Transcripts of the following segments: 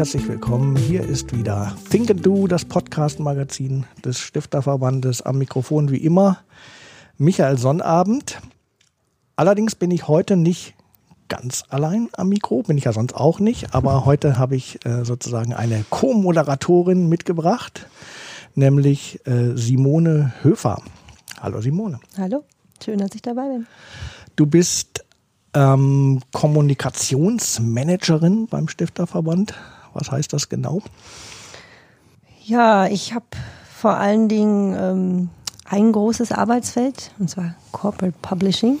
Herzlich willkommen. Hier ist wieder Think and Do, das Podcast-Magazin des Stifterverbandes. Am Mikrofon wie immer Michael Sonnabend. Allerdings bin ich heute nicht ganz allein am Mikro, bin ich ja sonst auch nicht, aber heute habe ich äh, sozusagen eine Co-Moderatorin mitgebracht, nämlich äh, Simone Höfer. Hallo Simone. Hallo, schön, dass ich dabei bin. Du bist ähm, Kommunikationsmanagerin beim Stifterverband. Was heißt das genau? Ja, ich habe vor allen Dingen ähm, ein großes Arbeitsfeld, und zwar Corporate Publishing.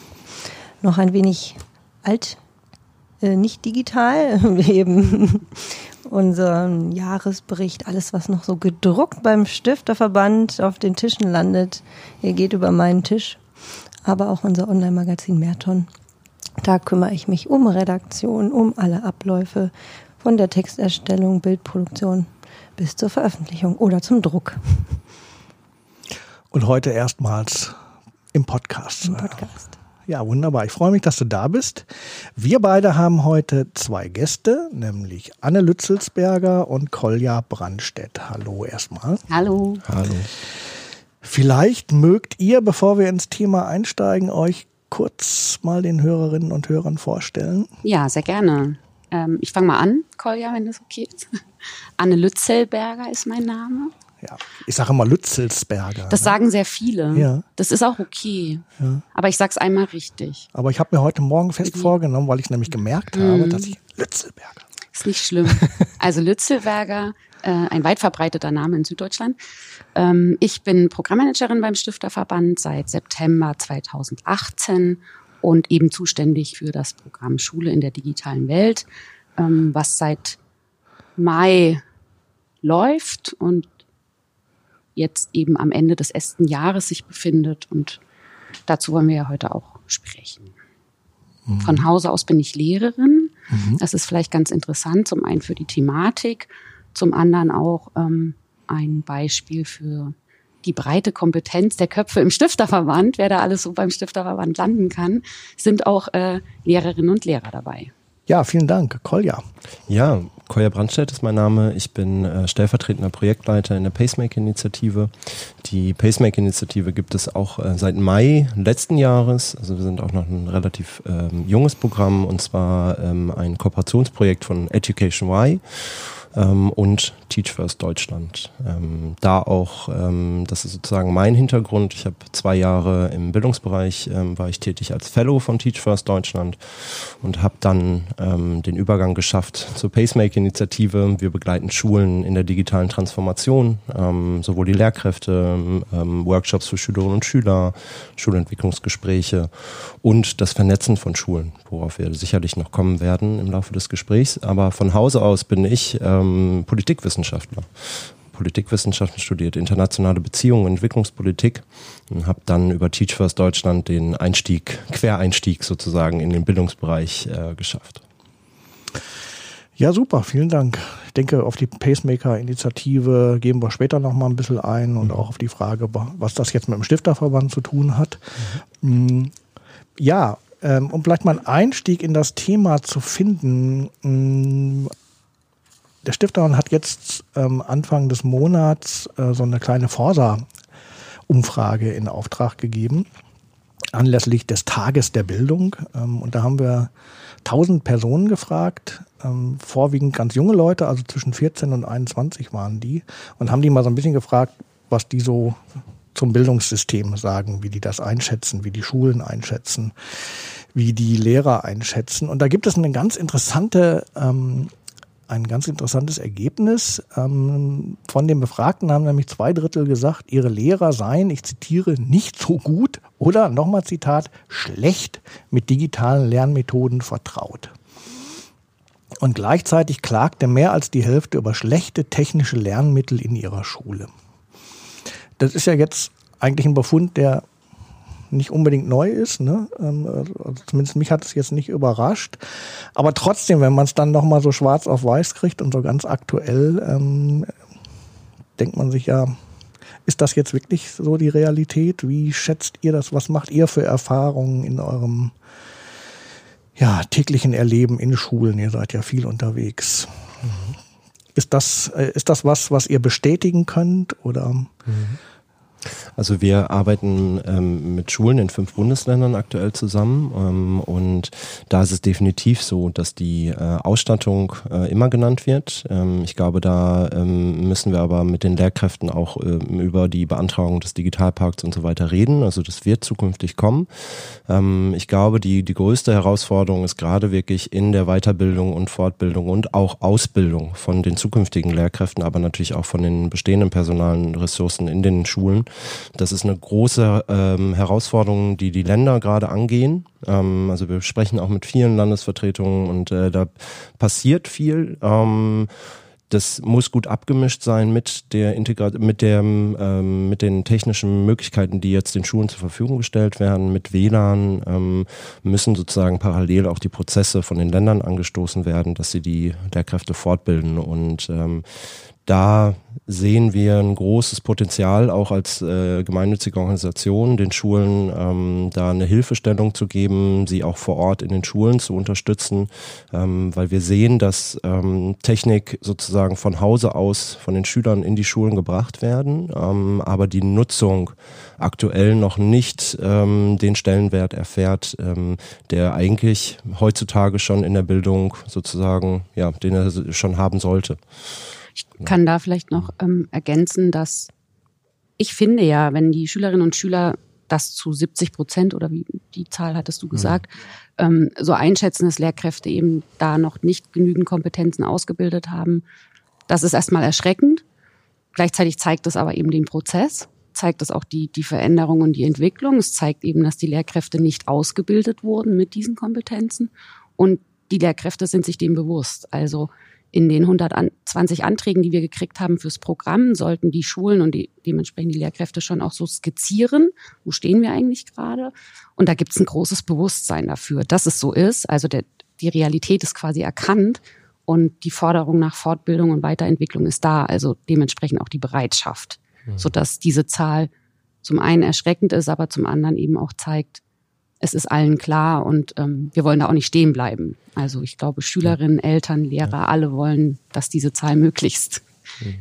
Noch ein wenig alt, äh, nicht digital. Wir eben unseren Jahresbericht, alles was noch so gedruckt beim Stifterverband auf den Tischen landet, er geht über meinen Tisch. Aber auch unser Online-Magazin Merton da kümmere ich mich um Redaktion, um alle Abläufe von der Texterstellung, Bildproduktion bis zur Veröffentlichung oder zum Druck. Und heute erstmals im Podcast. Im Podcast. Ja, wunderbar. Ich freue mich, dass du da bist. Wir beide haben heute zwei Gäste, nämlich Anne Lützelsberger und Kolja Brandstedt. Hallo erstmal. Hallo. Hallo. Vielleicht mögt ihr, bevor wir ins Thema einsteigen, euch kurz mal den Hörerinnen und Hörern vorstellen? Ja, sehr gerne. Ähm, ich fange mal an, Kolja, wenn das okay ist. Anne Lützelberger ist mein Name. Ja, ich sage immer Lützelsberger. Das ne? sagen sehr viele. Ja. Das ist auch okay. Ja. Aber ich sage es einmal richtig. Aber ich habe mir heute Morgen fest mhm. vorgenommen, weil ich nämlich gemerkt mhm. habe, dass ich Lützelberger. Ist nicht schlimm. Also Lützelberger, äh, ein weit verbreiteter Name in Süddeutschland. Ähm, ich bin Programmmanagerin beim Stifterverband seit September 2018 und eben zuständig für das Programm Schule in der digitalen Welt, ähm, was seit Mai läuft und jetzt eben am Ende des ersten Jahres sich befindet. Und dazu wollen wir ja heute auch sprechen. Mhm. Von Hause aus bin ich Lehrerin. Mhm. Das ist vielleicht ganz interessant, zum einen für die Thematik, zum anderen auch ähm, ein Beispiel für die breite Kompetenz der Köpfe im Stifterverband, wer da alles so beim Stifterverband landen kann, sind auch äh, Lehrerinnen und Lehrer dabei. Ja, vielen Dank. Kolja. Ja, Kolja Brandstedt ist mein Name. Ich bin äh, stellvertretender Projektleiter in der Pacemaker-Initiative. Die Pacemaker-Initiative gibt es auch äh, seit Mai letzten Jahres. Also wir sind auch noch ein relativ ähm, junges Programm und zwar ähm, ein Kooperationsprojekt von Education Y ähm, und Teach First Deutschland. Ähm, da auch, ähm, das ist sozusagen mein Hintergrund. Ich habe zwei Jahre im Bildungsbereich, ähm, war ich tätig als Fellow von Teach First Deutschland und habe dann ähm, den Übergang geschafft zur Pacemaker-Initiative. Wir begleiten Schulen in der digitalen Transformation, ähm, sowohl die Lehrkräfte, Workshops für Schülerinnen und Schüler, Schulentwicklungsgespräche und das Vernetzen von Schulen, worauf wir sicherlich noch kommen werden im Laufe des Gesprächs. Aber von Hause aus bin ich ähm, Politikwissenschaftler. Politikwissenschaften studiert, internationale Beziehungen, Entwicklungspolitik und habe dann über Teach First Deutschland den Einstieg, Quereinstieg sozusagen in den Bildungsbereich äh, geschafft. Ja, super, vielen Dank. Ich denke, auf die Pacemaker-Initiative gehen wir später noch mal ein bisschen ein und mhm. auch auf die Frage, was das jetzt mit dem Stifterverband zu tun hat. Mhm. Ja, ähm, um vielleicht mal einen Einstieg in das Thema zu finden, mm, der Stifter hat jetzt ähm, Anfang des Monats äh, so eine kleine Forsa-Umfrage in Auftrag gegeben, anlässlich des Tages der Bildung. Ähm, und da haben wir 1000 Personen gefragt, ähm, vorwiegend ganz junge Leute, also zwischen 14 und 21 waren die, und haben die mal so ein bisschen gefragt, was die so zum Bildungssystem sagen, wie die das einschätzen, wie die Schulen einschätzen, wie die Lehrer einschätzen. Und da gibt es eine ganz interessante ähm, ein ganz interessantes Ergebnis. Ähm, von den Befragten haben nämlich zwei Drittel gesagt, ihre Lehrer seien, ich zitiere, nicht so gut oder nochmal Zitat, schlecht mit digitalen Lernmethoden vertraut. Und gleichzeitig klagte mehr als die Hälfte über schlechte technische Lernmittel in ihrer Schule. Das ist ja jetzt eigentlich ein Befund, der nicht unbedingt neu ist. Ne? Ähm, also zumindest mich hat es jetzt nicht überrascht. Aber trotzdem, wenn man es dann nochmal so schwarz auf weiß kriegt und so ganz aktuell, ähm, denkt man sich ja, ist das jetzt wirklich so die Realität? Wie schätzt ihr das? Was macht ihr für Erfahrungen in eurem ja, täglichen Erleben in Schulen? Ihr seid ja viel unterwegs. ist das, äh, ist das was, was ihr bestätigen könnt oder? Mhm. Also wir arbeiten ähm, mit Schulen in fünf Bundesländern aktuell zusammen ähm, und da ist es definitiv so, dass die äh, Ausstattung äh, immer genannt wird. Ähm, ich glaube, da ähm, müssen wir aber mit den Lehrkräften auch ähm, über die Beantragung des Digitalparks und so weiter reden. Also das wird zukünftig kommen. Ähm, ich glaube, die, die größte Herausforderung ist gerade wirklich in der Weiterbildung und Fortbildung und auch Ausbildung von den zukünftigen Lehrkräften, aber natürlich auch von den bestehenden personalen Ressourcen in den Schulen das ist eine große ähm, Herausforderung, die die Länder gerade angehen. Ähm, also wir sprechen auch mit vielen Landesvertretungen und äh, da passiert viel. Ähm, das muss gut abgemischt sein mit der Integra mit dem ähm, mit den technischen Möglichkeiten, die jetzt den Schulen zur Verfügung gestellt werden, mit WLAN ähm, müssen sozusagen parallel auch die Prozesse von den Ländern angestoßen werden, dass sie die Lehrkräfte fortbilden und ähm, da sehen wir ein großes Potenzial, auch als äh, gemeinnützige Organisation, den Schulen ähm, da eine Hilfestellung zu geben, sie auch vor Ort in den Schulen zu unterstützen, ähm, weil wir sehen, dass ähm, Technik sozusagen von Hause aus von den Schülern in die Schulen gebracht werden, ähm, aber die Nutzung aktuell noch nicht ähm, den Stellenwert erfährt, ähm, der eigentlich heutzutage schon in der Bildung sozusagen, ja, den er schon haben sollte. Ich kann da vielleicht noch ähm, ergänzen, dass ich finde ja, wenn die Schülerinnen und Schüler das zu 70 Prozent oder wie die Zahl hattest du mhm. gesagt, mhm. ähm, so einschätzen, dass Lehrkräfte eben da noch nicht genügend Kompetenzen ausgebildet haben. Das ist erstmal erschreckend. Gleichzeitig zeigt es aber eben den Prozess, zeigt es auch die, die Veränderung und die Entwicklung. Es zeigt eben, dass die Lehrkräfte nicht ausgebildet wurden mit diesen Kompetenzen. Und die Lehrkräfte sind sich dem bewusst. Also in den 120 Anträgen, die wir gekriegt haben fürs Programm, sollten die Schulen und die, dementsprechend die Lehrkräfte schon auch so skizzieren, wo stehen wir eigentlich gerade. Und da gibt es ein großes Bewusstsein dafür, dass es so ist. Also der, die Realität ist quasi erkannt und die Forderung nach Fortbildung und Weiterentwicklung ist da. Also dementsprechend auch die Bereitschaft, mhm. sodass diese Zahl zum einen erschreckend ist, aber zum anderen eben auch zeigt, es ist allen klar und ähm, wir wollen da auch nicht stehen bleiben. Also ich glaube, Schülerinnen, Eltern, Lehrer, alle wollen, dass diese Zahl möglichst mhm.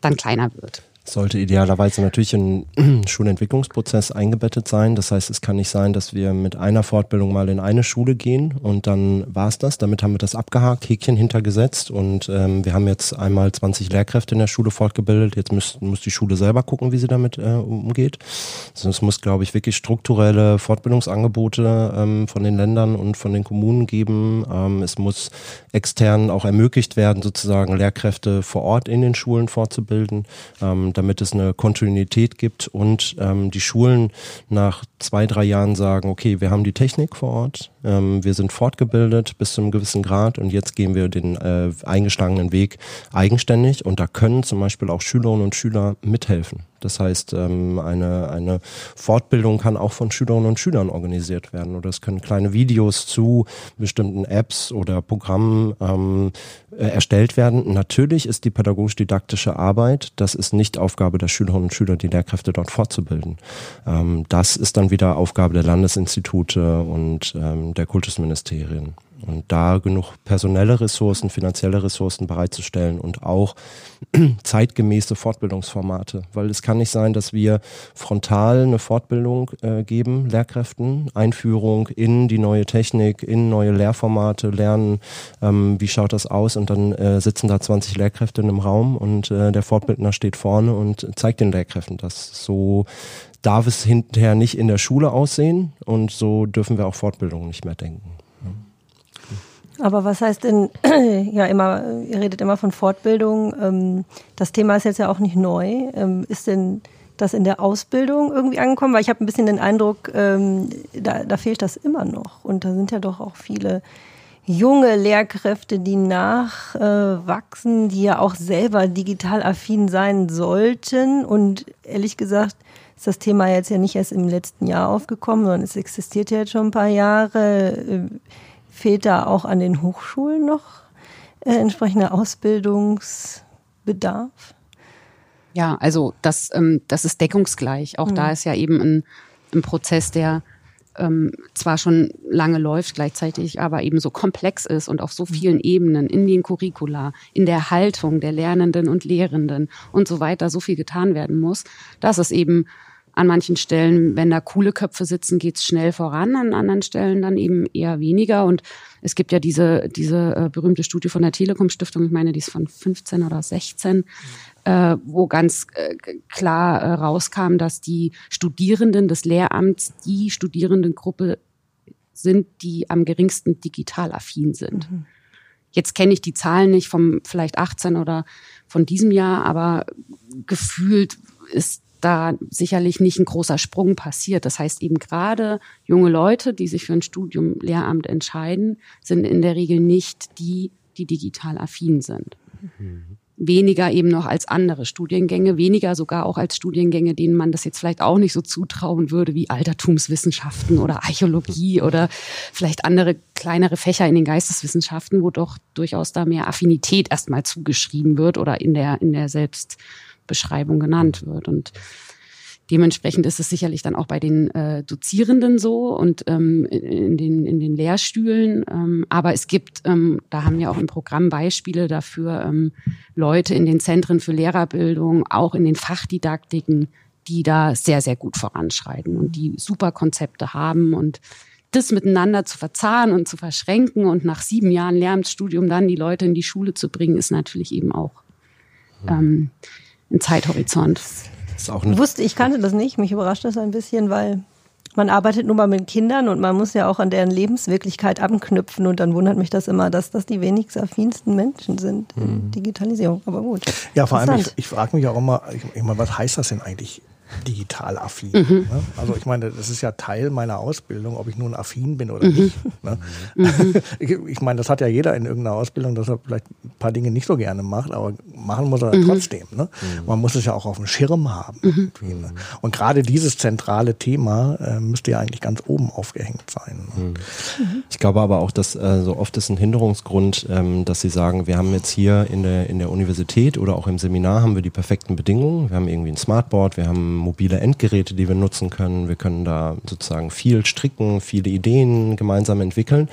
dann kleiner wird sollte idealerweise natürlich in Schulentwicklungsprozess eingebettet sein. Das heißt, es kann nicht sein, dass wir mit einer Fortbildung mal in eine Schule gehen und dann war's das. Damit haben wir das abgehakt, Häkchen hintergesetzt und ähm, wir haben jetzt einmal 20 Lehrkräfte in der Schule fortgebildet. Jetzt muss, muss die Schule selber gucken, wie sie damit äh, umgeht. Also es muss, glaube ich, wirklich strukturelle Fortbildungsangebote ähm, von den Ländern und von den Kommunen geben. Ähm, es muss extern auch ermöglicht werden, sozusagen Lehrkräfte vor Ort in den Schulen fortzubilden. Ähm, damit es eine Kontinuität gibt und ähm, die Schulen nach zwei, drei Jahren sagen, okay, wir haben die Technik vor Ort, ähm, wir sind fortgebildet bis zu einem gewissen Grad und jetzt gehen wir den äh, eingeschlagenen Weg eigenständig und da können zum Beispiel auch Schülerinnen und Schüler mithelfen. Das heißt, ähm, eine, eine Fortbildung kann auch von Schülerinnen und Schülern organisiert werden oder es können kleine Videos zu bestimmten Apps oder Programmen ähm, äh, erstellt werden. Natürlich ist die pädagogisch-didaktische Arbeit, das ist nicht Aufgabe der Schülerinnen und Schüler, die Lehrkräfte dort fortzubilden. Ähm, das ist dann wieder Aufgabe der Landesinstitute und ähm, der Kultusministerien. Und da genug personelle Ressourcen, finanzielle Ressourcen bereitzustellen und auch zeitgemäße Fortbildungsformate. Weil es kann nicht sein, dass wir frontal eine Fortbildung äh, geben, Lehrkräften, Einführung in die neue Technik, in neue Lehrformate, lernen, ähm, wie schaut das aus und dann äh, sitzen da 20 Lehrkräfte in einem Raum und äh, der Fortbildner steht vorne und zeigt den Lehrkräften das. So darf es hinterher nicht in der Schule aussehen und so dürfen wir auch Fortbildungen nicht mehr denken. Aber was heißt denn, ja immer, ihr redet immer von Fortbildung. Ähm, das Thema ist jetzt ja auch nicht neu. Ähm, ist denn das in der Ausbildung irgendwie angekommen? Weil ich habe ein bisschen den Eindruck, ähm, da, da fehlt das immer noch. Und da sind ja doch auch viele junge Lehrkräfte, die nachwachsen, die ja auch selber digital affin sein sollten. Und ehrlich gesagt ist das Thema jetzt ja nicht erst im letzten Jahr aufgekommen, sondern es existiert ja jetzt schon ein paar Jahre. Fehlt da auch an den Hochschulen noch äh, entsprechender Ausbildungsbedarf? Ja, also das, ähm, das ist deckungsgleich. Auch mhm. da ist ja eben ein, ein Prozess, der ähm, zwar schon lange läuft, gleichzeitig aber eben so komplex ist und auf so vielen Ebenen in den Curricula, in der Haltung der Lernenden und Lehrenden und so weiter so viel getan werden muss, dass es eben an manchen Stellen, wenn da coole Köpfe sitzen, geht's schnell voran, an anderen Stellen dann eben eher weniger. Und es gibt ja diese, diese äh, berühmte Studie von der Telekom Stiftung, ich meine, die ist von 15 oder 16, äh, wo ganz äh, klar äh, rauskam, dass die Studierenden des Lehramts die Studierendengruppe sind, die am geringsten digital affin sind. Mhm. Jetzt kenne ich die Zahlen nicht vom vielleicht 18 oder von diesem Jahr, aber gefühlt ist da sicherlich nicht ein großer Sprung passiert. Das heißt eben gerade junge Leute, die sich für ein Studium Lehramt entscheiden, sind in der Regel nicht die, die digital affin sind. Mhm. Weniger eben noch als andere Studiengänge, weniger sogar auch als Studiengänge, denen man das jetzt vielleicht auch nicht so zutrauen würde, wie Altertumswissenschaften oder Archäologie oder vielleicht andere kleinere Fächer in den Geisteswissenschaften, wo doch durchaus da mehr Affinität erstmal zugeschrieben wird oder in der, in der Selbst, Beschreibung genannt wird. Und dementsprechend ist es sicherlich dann auch bei den äh, Dozierenden so und ähm, in, den, in den Lehrstühlen. Ähm, aber es gibt, ähm, da haben wir auch im Programm Beispiele dafür, ähm, Leute in den Zentren für Lehrerbildung, auch in den Fachdidaktiken, die da sehr, sehr gut voranschreiten und die super Konzepte haben und das miteinander zu verzahnen und zu verschränken und nach sieben Jahren Lehramtsstudium dann die Leute in die Schule zu bringen, ist natürlich eben auch ähm, ein Zeithorizont. Ist auch ich wusste, ich kannte das nicht. Mich überrascht das ein bisschen, weil man arbeitet nun mal mit Kindern und man muss ja auch an deren Lebenswirklichkeit anknüpfen und dann wundert mich das immer, dass das die wenigst affinsten Menschen sind in mhm. Digitalisierung. Aber gut. Ja, vor allem, ich, ich frage mich auch immer, ich, ich meine, was heißt das denn eigentlich? Digital affin. Mhm. Ne? Also ich meine, das ist ja Teil meiner Ausbildung, ob ich nun affin bin oder mhm. nicht. Ne? Mhm. Ich, meine, das hat ja jeder in irgendeiner Ausbildung, dass er vielleicht ein paar Dinge nicht so gerne macht, aber machen muss er mhm. trotzdem. Ne? Mhm. Man muss es ja auch auf dem Schirm haben. Mhm. Ne? Und gerade dieses zentrale Thema äh, müsste ja eigentlich ganz oben aufgehängt sein. Ne? Ich glaube aber auch, dass äh, so oft ist ein Hinderungsgrund, ähm, dass Sie sagen, wir haben jetzt hier in der, in der Universität oder auch im Seminar haben wir die perfekten Bedingungen. Wir haben irgendwie ein Smartboard, wir haben mobile Endgeräte, die wir nutzen können. Wir können da sozusagen viel stricken, viele Ideen gemeinsam entwickeln.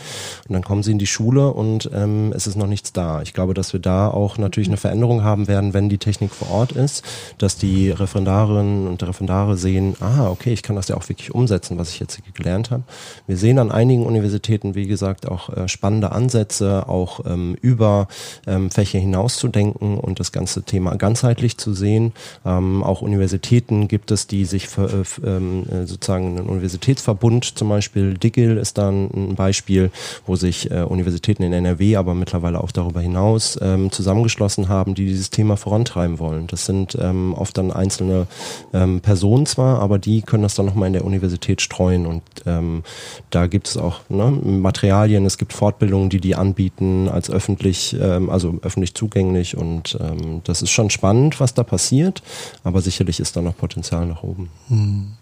Und dann kommen sie in die Schule und ähm, es ist noch nichts da. Ich glaube, dass wir da auch natürlich eine Veränderung haben werden, wenn die Technik vor Ort ist, dass die Referendarinnen und Referendare sehen, ah, okay, ich kann das ja auch wirklich umsetzen, was ich jetzt gelernt habe. Wir sehen an einigen Universitäten, wie gesagt, auch äh, spannende Ansätze, auch ähm, über ähm, Fächer hinaus zu denken und das ganze Thema ganzheitlich zu sehen. Ähm, auch Universitäten gibt gibt es, die sich für, äh, ähm, äh, sozusagen einen Universitätsverbund zum Beispiel, DIGIL ist da ein Beispiel, wo sich äh, Universitäten in NRW, aber mittlerweile auch darüber hinaus ähm, zusammengeschlossen haben, die dieses Thema vorantreiben wollen. Das sind ähm, oft dann einzelne ähm, Personen zwar, aber die können das dann nochmal in der Universität streuen und ähm, da gibt es auch ne, Materialien, es gibt Fortbildungen, die die anbieten als öffentlich, ähm, also öffentlich zugänglich und das ist schon spannend, was da passiert, aber sicherlich ist da noch Potenzial Potenzial nach oben. Hm.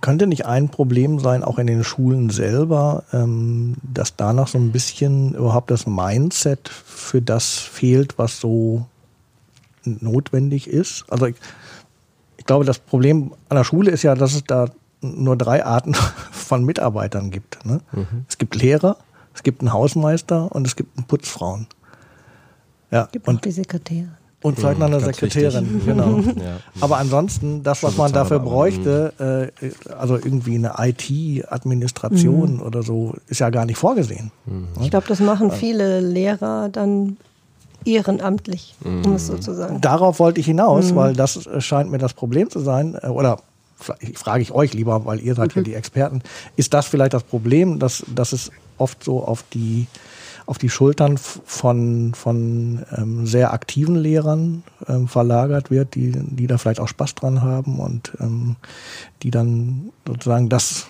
Könnte nicht ein Problem sein, auch in den Schulen selber, ähm, dass danach so ein bisschen überhaupt das Mindset für das fehlt, was so notwendig ist? Also ich, ich glaube, das Problem an der Schule ist ja, dass es da nur drei Arten von Mitarbeitern gibt. Ne? Mhm. Es gibt Lehrer, es gibt einen Hausmeister und es gibt einen Putzfrauen. Ja, es gibt und die Sekretäre. Und vielleicht noch eine Sekretärin, wichtig. genau. Ja. Aber ansonsten, das, was man dafür bräuchte, äh, also irgendwie eine IT-Administration mhm. oder so, ist ja gar nicht vorgesehen. Mhm. Ich glaube, das machen viele Lehrer dann ehrenamtlich, mhm. um es so zu sagen. Darauf wollte ich hinaus, mhm. weil das scheint mir das Problem zu sein. Äh, oder frage ich euch lieber, weil ihr seid ja mhm. die Experten. Ist das vielleicht das Problem, dass, dass es oft so auf die auf die Schultern von, von ähm, sehr aktiven Lehrern ähm, verlagert wird, die, die da vielleicht auch Spaß dran haben und ähm, die dann sozusagen das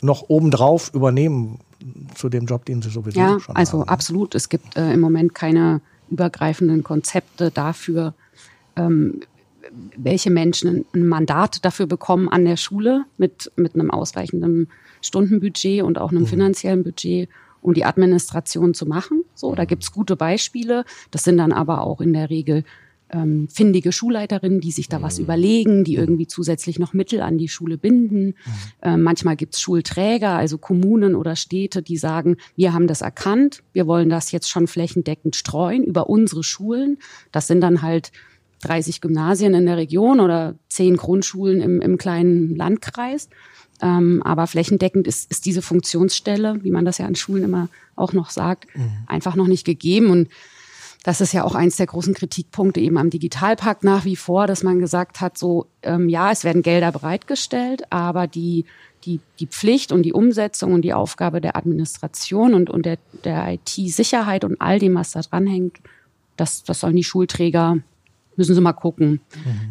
noch obendrauf übernehmen zu dem Job, den sie sowieso ja, schon also haben. also absolut. Es gibt äh, im Moment keine übergreifenden Konzepte dafür, ähm, welche Menschen ein Mandat dafür bekommen an der Schule mit, mit einem ausreichenden Stundenbudget und auch einem mhm. finanziellen Budget um die Administration zu machen. So, da gibt's gute Beispiele. Das sind dann aber auch in der Regel ähm, findige Schulleiterinnen, die sich da was mhm. überlegen, die irgendwie zusätzlich noch Mittel an die Schule binden. Mhm. Äh, manchmal gibt's Schulträger, also Kommunen oder Städte, die sagen, wir haben das erkannt, wir wollen das jetzt schon flächendeckend streuen über unsere Schulen. Das sind dann halt 30 Gymnasien in der Region oder 10 Grundschulen im, im kleinen Landkreis. Ähm, aber flächendeckend ist, ist diese Funktionsstelle, wie man das ja an Schulen immer auch noch sagt, mhm. einfach noch nicht gegeben. Und das ist ja auch eins der großen Kritikpunkte eben am Digitalpakt nach wie vor, dass man gesagt hat, so ähm, ja, es werden Gelder bereitgestellt, aber die die, die Pflicht und die Umsetzung und die Aufgabe der Administration und, und der, der IT-Sicherheit und all dem, was da dranhängt, das, das sollen die Schulträger, müssen sie mal gucken.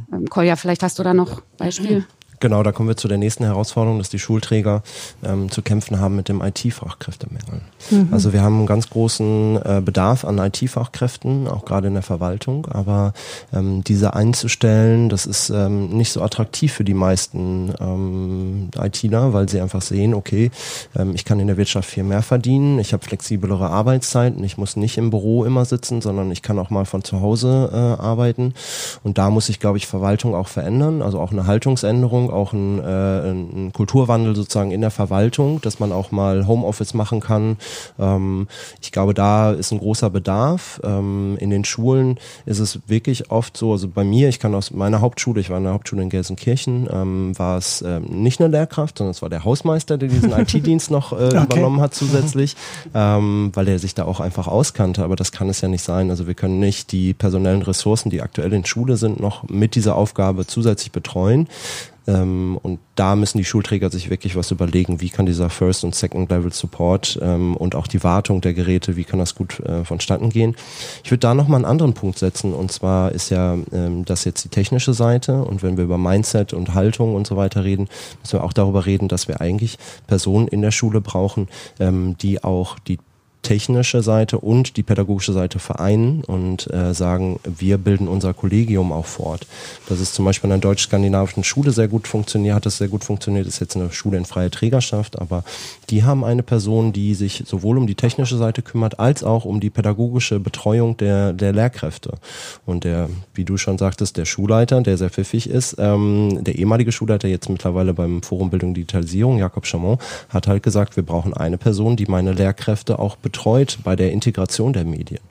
Mhm. Ähm, Kolja, vielleicht hast du da noch Beispiel? Genau, da kommen wir zu der nächsten Herausforderung, dass die Schulträger ähm, zu kämpfen haben mit dem IT-Fachkräftemangel. Mhm. Also wir haben einen ganz großen äh, Bedarf an IT-Fachkräften, auch gerade in der Verwaltung, aber ähm, diese einzustellen, das ist ähm, nicht so attraktiv für die meisten ähm, ITler, weil sie einfach sehen, okay, ähm, ich kann in der Wirtschaft viel mehr verdienen, ich habe flexiblere Arbeitszeiten, ich muss nicht im Büro immer sitzen, sondern ich kann auch mal von zu Hause äh, arbeiten. Und da muss sich, glaube ich, Verwaltung auch verändern, also auch eine Haltungsänderung auch ein, äh, ein Kulturwandel sozusagen in der Verwaltung, dass man auch mal Homeoffice machen kann. Ähm, ich glaube, da ist ein großer Bedarf. Ähm, in den Schulen ist es wirklich oft so, also bei mir, ich kann aus meiner Hauptschule, ich war in der Hauptschule in Gelsenkirchen, ähm, war es ähm, nicht eine Lehrkraft, sondern es war der Hausmeister, der diesen IT-Dienst noch äh, okay. übernommen hat zusätzlich, ähm, weil er sich da auch einfach auskannte. Aber das kann es ja nicht sein. Also wir können nicht die personellen Ressourcen, die aktuell in Schule sind, noch mit dieser Aufgabe zusätzlich betreuen. Ähm, und da müssen die Schulträger sich wirklich was überlegen, wie kann dieser First- und Second-Level Support ähm, und auch die Wartung der Geräte, wie kann das gut äh, vonstatten gehen. Ich würde da nochmal einen anderen Punkt setzen. Und zwar ist ja ähm, das jetzt die technische Seite. Und wenn wir über Mindset und Haltung und so weiter reden, müssen wir auch darüber reden, dass wir eigentlich Personen in der Schule brauchen, ähm, die auch die technische Seite und die pädagogische Seite vereinen und äh, sagen, wir bilden unser Kollegium auch fort. Das ist zum Beispiel in der deutsch-skandinavischen Schule sehr gut funktioniert, hat das sehr gut funktioniert, ist jetzt eine Schule in freier Trägerschaft, aber die haben eine Person, die sich sowohl um die technische Seite kümmert, als auch um die pädagogische Betreuung der, der Lehrkräfte. Und der, wie du schon sagtest, der Schulleiter, der sehr pfiffig ist, ähm, der ehemalige Schulleiter, jetzt mittlerweile beim Forum Bildung Digitalisierung, Jakob Chamon, hat halt gesagt, wir brauchen eine Person, die meine Lehrkräfte auch betreut betreut bei der Integration der Medien.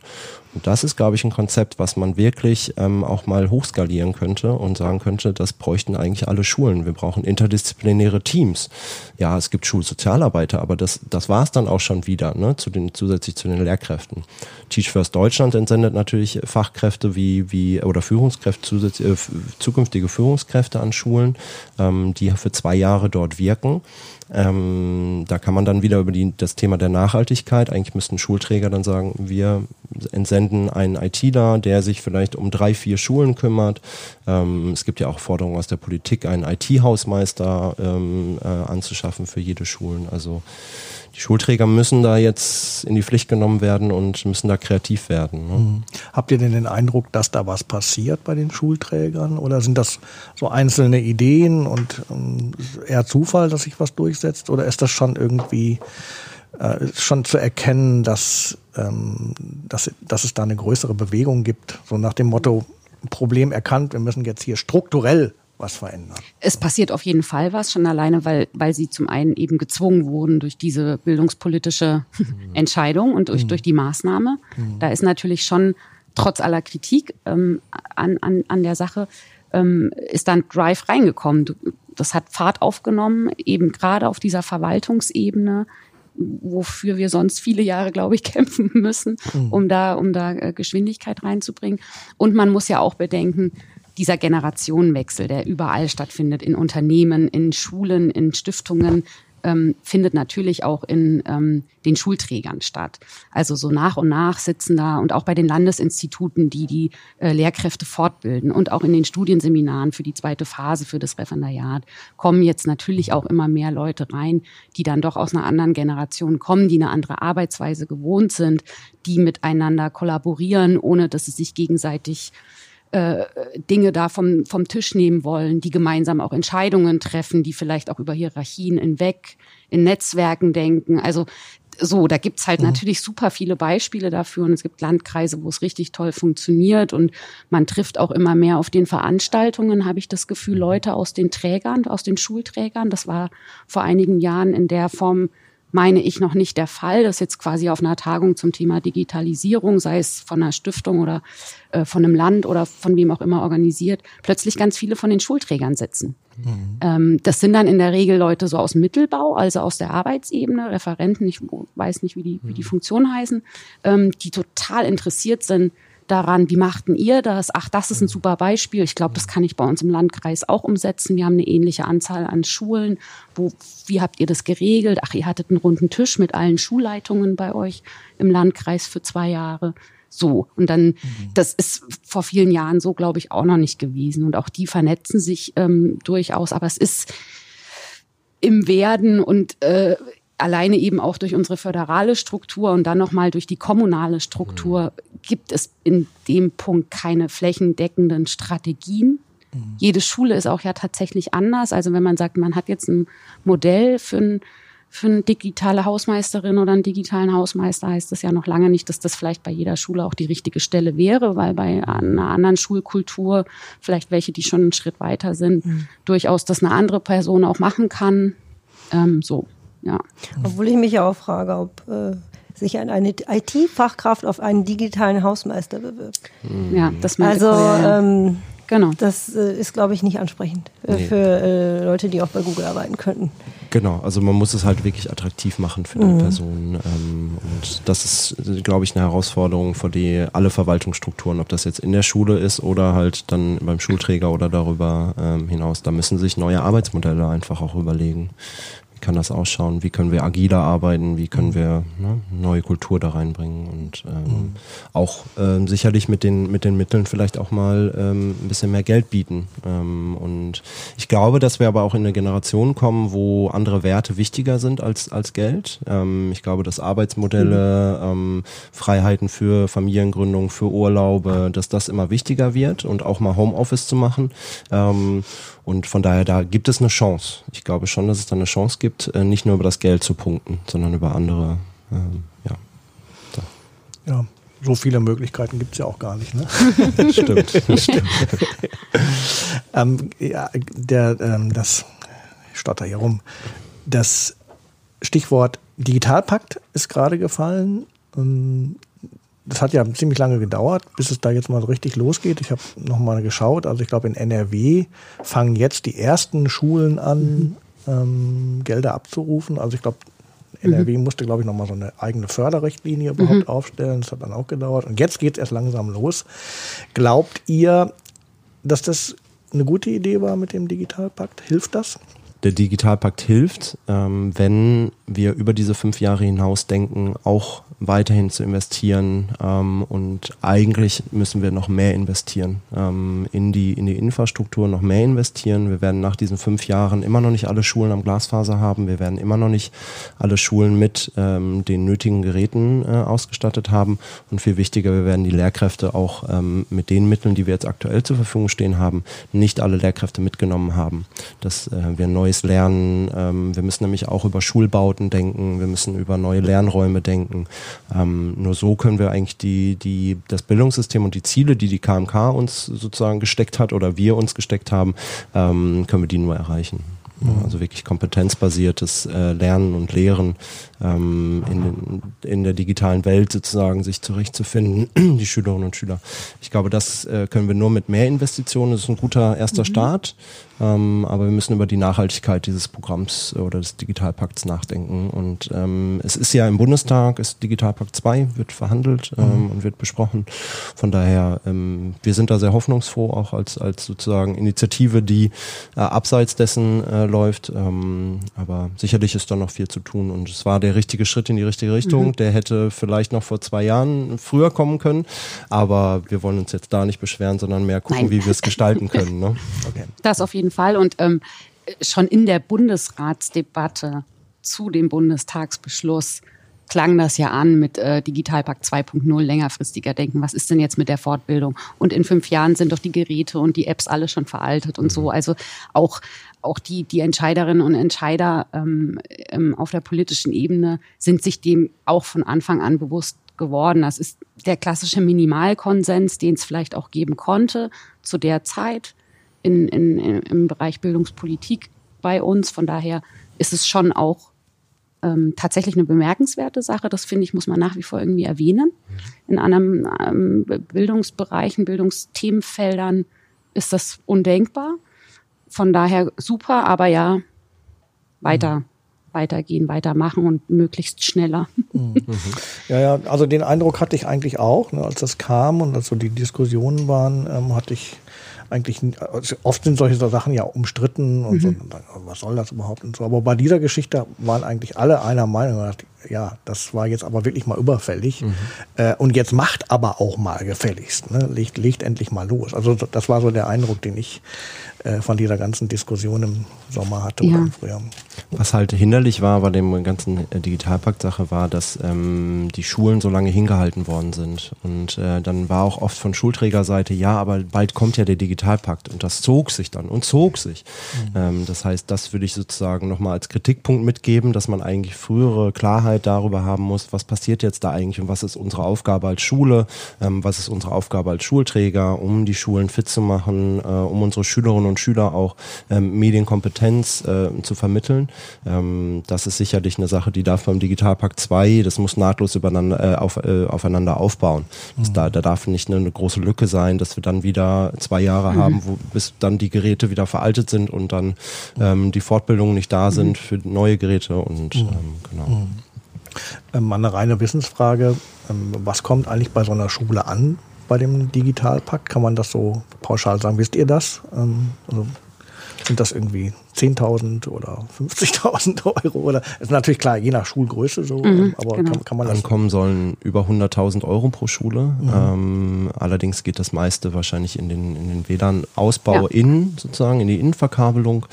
Und das ist, glaube ich, ein Konzept, was man wirklich ähm, auch mal hochskalieren könnte und sagen könnte, das bräuchten eigentlich alle Schulen. Wir brauchen interdisziplinäre Teams. Ja, es gibt Schulsozialarbeiter, aber das, das war es dann auch schon wieder, ne, zu den, zusätzlich zu den Lehrkräften. Teach First Deutschland entsendet natürlich Fachkräfte wie, wie oder Führungskräfte, zusätzlich, äh, zukünftige Führungskräfte an Schulen, ähm, die für zwei Jahre dort wirken. Ähm, da kann man dann wieder über die, das Thema der Nachhaltigkeit, eigentlich müssten Schulträger dann sagen, wir entsenden einen ITler, der sich vielleicht um drei, vier Schulen kümmert. Ähm, es gibt ja auch Forderungen aus der Politik, einen IT-Hausmeister ähm, äh, anzuschaffen für jede Schulen. Also die Schulträger müssen da jetzt in die Pflicht genommen werden und müssen da kreativ werden. Ne? Mhm. Habt ihr denn den Eindruck, dass da was passiert bei den Schulträgern oder sind das so einzelne Ideen und ähm, eher Zufall, dass sich was durchsetzt oder ist das schon irgendwie äh, schon zu erkennen, dass, ähm, dass, dass es da eine größere Bewegung gibt, so nach dem Motto Problem erkannt, wir müssen jetzt hier strukturell was verändern. Es passiert auf jeden Fall was, schon alleine, weil, weil sie zum einen eben gezwungen wurden durch diese bildungspolitische mhm. Entscheidung und durch, mhm. durch die Maßnahme. Mhm. Da ist natürlich schon trotz aller Kritik ähm, an, an, an der Sache, ähm, ist dann Drive reingekommen. Das hat Fahrt aufgenommen, eben gerade auf dieser Verwaltungsebene, wofür wir sonst viele Jahre, glaube ich, kämpfen müssen, mhm. um da, um da äh, Geschwindigkeit reinzubringen. Und man muss ja auch bedenken, dieser Generationenwechsel, der überall stattfindet, in Unternehmen, in Schulen, in Stiftungen, ähm, findet natürlich auch in ähm, den Schulträgern statt. Also so nach und nach sitzen da und auch bei den Landesinstituten, die die äh, Lehrkräfte fortbilden und auch in den Studienseminaren für die zweite Phase, für das Referendariat, kommen jetzt natürlich auch immer mehr Leute rein, die dann doch aus einer anderen Generation kommen, die eine andere Arbeitsweise gewohnt sind, die miteinander kollaborieren, ohne dass sie sich gegenseitig äh, Dinge da vom, vom Tisch nehmen wollen, die gemeinsam auch Entscheidungen treffen, die vielleicht auch über Hierarchien hinweg in Netzwerken denken. Also so, da gibt's halt mhm. natürlich super viele Beispiele dafür und es gibt Landkreise, wo es richtig toll funktioniert und man trifft auch immer mehr auf den Veranstaltungen, habe ich das Gefühl, Leute aus den Trägern, aus den Schulträgern. Das war vor einigen Jahren in der Form meine ich, noch nicht der Fall, dass jetzt quasi auf einer Tagung zum Thema Digitalisierung, sei es von einer Stiftung oder äh, von einem Land oder von wem auch immer organisiert, plötzlich ganz viele von den Schulträgern sitzen. Mhm. Ähm, das sind dann in der Regel Leute so aus dem Mittelbau, also aus der Arbeitsebene, Referenten, ich weiß nicht, wie die, wie die mhm. Funktionen heißen, ähm, die total interessiert sind, daran, wie machten ihr das? Ach, das ist ein super Beispiel. Ich glaube, das kann ich bei uns im Landkreis auch umsetzen. Wir haben eine ähnliche Anzahl an Schulen. Wo, wie habt ihr das geregelt? Ach, ihr hattet einen runden Tisch mit allen Schulleitungen bei euch im Landkreis für zwei Jahre. So. Und dann, mhm. das ist vor vielen Jahren so, glaube ich, auch noch nicht gewesen. Und auch die vernetzen sich ähm, durchaus. Aber es ist im Werden und äh, alleine eben auch durch unsere föderale Struktur und dann nochmal durch die kommunale Struktur mhm. gibt es in dem Punkt keine flächendeckenden Strategien. Mhm. Jede Schule ist auch ja tatsächlich anders. Also wenn man sagt, man hat jetzt ein Modell für, ein, für eine digitale Hausmeisterin oder einen digitalen Hausmeister, heißt das ja noch lange nicht, dass das vielleicht bei jeder Schule auch die richtige Stelle wäre, weil bei einer anderen Schulkultur, vielleicht welche, die schon einen Schritt weiter sind, mhm. durchaus das eine andere Person auch machen kann. Ähm, so. Ja. Obwohl ich mich ja auch frage, ob äh, sich eine IT-Fachkraft auf einen digitalen Hausmeister bewirbt. Ja, das Also ähm, genau. das äh, ist, glaube ich, nicht ansprechend äh, nee. für äh, Leute, die auch bei Google arbeiten könnten. Genau, also man muss es halt wirklich attraktiv machen für die mhm. Person. Ähm, und das ist, glaube ich, eine Herausforderung, vor die alle Verwaltungsstrukturen, ob das jetzt in der Schule ist oder halt dann beim Schulträger oder darüber ähm, hinaus, da müssen sich neue Arbeitsmodelle einfach auch überlegen kann das ausschauen, wie können wir agiler arbeiten, wie können wir ne, neue Kultur da reinbringen und ähm, mhm. auch ähm, sicherlich mit den, mit den Mitteln vielleicht auch mal ähm, ein bisschen mehr Geld bieten. Ähm, und ich glaube, dass wir aber auch in eine Generation kommen, wo andere Werte wichtiger sind als, als Geld. Ähm, ich glaube, dass Arbeitsmodelle, mhm. ähm, Freiheiten für Familiengründung, für Urlaube, dass das immer wichtiger wird und auch mal Homeoffice zu machen. Und von daher, da gibt es eine Chance. Ich glaube schon, dass es da eine Chance gibt, äh, nicht nur über das Geld zu punkten, sondern über andere, ähm, ja. So. Ja, so viele Möglichkeiten gibt es ja auch gar nicht. Ne? stimmt, stimmt. ähm, ja, der, ähm, das, ich stotter hier rum, das Stichwort Digitalpakt ist gerade gefallen. Ähm, das hat ja ziemlich lange gedauert, bis es da jetzt mal so richtig losgeht. Ich habe noch mal geschaut. Also ich glaube, in NRW fangen jetzt die ersten Schulen an, mhm. ähm, Gelder abzurufen. Also ich glaube, NRW mhm. musste, glaube ich, noch mal so eine eigene Förderrichtlinie überhaupt mhm. aufstellen. Das hat dann auch gedauert. Und jetzt geht es erst langsam los. Glaubt ihr, dass das eine gute Idee war mit dem Digitalpakt? Hilft das? Der Digitalpakt hilft, ähm, wenn wir über diese fünf Jahre hinaus denken, auch weiterhin zu investieren ähm, und eigentlich müssen wir noch mehr investieren ähm, in, die, in die Infrastruktur, noch mehr investieren. Wir werden nach diesen fünf Jahren immer noch nicht alle Schulen am Glasfaser haben. Wir werden immer noch nicht alle Schulen mit ähm, den nötigen Geräten äh, ausgestattet haben und viel wichtiger, wir werden die Lehrkräfte auch ähm, mit den Mitteln, die wir jetzt aktuell zur Verfügung stehen haben, nicht alle Lehrkräfte mitgenommen haben, dass äh, wir Neues lernen. Ähm, wir müssen nämlich auch über Schulbauten denken, wir müssen über neue Lernräume denken. Ähm, nur so können wir eigentlich die, die, das Bildungssystem und die Ziele, die die KMK uns sozusagen gesteckt hat oder wir uns gesteckt haben, ähm, können wir die nur erreichen. Mhm. Also wirklich kompetenzbasiertes äh, Lernen und Lehren ähm, in, in der digitalen Welt sozusagen sich zurechtzufinden, die Schülerinnen und Schüler. Ich glaube, das äh, können wir nur mit mehr Investitionen. Das ist ein guter erster mhm. Start. Ähm, aber wir müssen über die Nachhaltigkeit dieses Programms oder des Digitalpakts nachdenken. Und ähm, es ist ja im Bundestag, ist Digitalpakt 2, wird verhandelt ähm, mhm. und wird besprochen. Von daher, ähm, wir sind da sehr hoffnungsfroh, auch als, als sozusagen Initiative, die äh, abseits dessen äh, läuft. Ähm, aber sicherlich ist da noch viel zu tun. Und es war der richtige Schritt in die richtige Richtung. Mhm. Der hätte vielleicht noch vor zwei Jahren früher kommen können. Aber wir wollen uns jetzt da nicht beschweren, sondern mehr gucken, Nein. wie wir es gestalten können. Ne? Okay. Das auf jeden Fall. Und ähm, schon in der Bundesratsdebatte zu dem Bundestagsbeschluss klang das ja an mit äh, Digitalpakt 2.0 längerfristiger denken. Was ist denn jetzt mit der Fortbildung? Und in fünf Jahren sind doch die Geräte und die Apps alle schon veraltet und so. Mhm. Also auch auch die, die Entscheiderinnen und Entscheider ähm, ähm, auf der politischen Ebene sind sich dem auch von Anfang an bewusst geworden. Das ist der klassische Minimalkonsens, den es vielleicht auch geben konnte zu der Zeit in, in, im Bereich Bildungspolitik bei uns. Von daher ist es schon auch ähm, tatsächlich eine bemerkenswerte Sache. Das finde ich, muss man nach wie vor irgendwie erwähnen. Mhm. In anderen ähm, Bildungsbereichen, Bildungsthemenfeldern ist das undenkbar. Von daher super, aber ja, weiter. Mhm weitergehen, weitermachen und möglichst schneller. Mhm. Ja, ja, also den Eindruck hatte ich eigentlich auch, ne, als das kam und als so die Diskussionen waren, ähm, hatte ich eigentlich, oft sind solche Sachen ja umstritten und mhm. so, und dann, was soll das überhaupt und so. Aber bei dieser Geschichte waren eigentlich alle einer Meinung, ja, das war jetzt aber wirklich mal überfällig. Mhm. Äh, und jetzt macht aber auch mal gefälligst, ne? legt, legt endlich mal los. Also das war so der Eindruck, den ich äh, von dieser ganzen Diskussion im Sommer hatte ja. oder im Frühjahr. Was halt hinderlich war bei dem ganzen äh, Digitalpakt-Sache war, dass ähm, die Schulen so lange hingehalten worden sind. Und äh, dann war auch oft von Schulträgerseite, ja, aber bald kommt ja der Digitalpakt. Und das zog sich dann und zog sich. Mhm. Ähm, das heißt, das würde ich sozusagen nochmal als Kritikpunkt mitgeben, dass man eigentlich frühere Klarheit darüber haben muss, was passiert jetzt da eigentlich und was ist unsere Aufgabe als Schule, ähm, was ist unsere Aufgabe als Schulträger, um die Schulen fit zu machen, äh, um unsere Schülerinnen und Schüler auch ähm, Medienkompetenz äh, zu vermitteln. Ähm, das ist sicherlich eine Sache, die darf beim Digitalpakt 2, das muss nahtlos übereinander, äh, auf, äh, aufeinander aufbauen. Mhm. Da, da darf nicht eine, eine, große Lücke sein, dass wir dann wieder zwei Jahre mhm. haben, wo, bis dann die Geräte wieder veraltet sind und dann ähm, die Fortbildungen nicht da sind mhm. für neue Geräte und mhm. ähm, genau. Mhm. Ähm, eine reine Wissensfrage. Ähm, was kommt eigentlich bei so einer Schule an bei dem Digitalpakt? Kann man das so pauschal sagen? Wisst ihr das? Ähm, also sind das irgendwie 10.000 oder 50.000 Euro oder ist natürlich klar, je nach Schulgröße so, mhm, ähm, aber genau. kann, kann, man das Ankommen sollen über 100.000 Euro pro Schule. Mhm. Ähm, allerdings geht das meiste wahrscheinlich in den, in den WLAN-Ausbau ja. innen, sozusagen, in die Innenverkabelung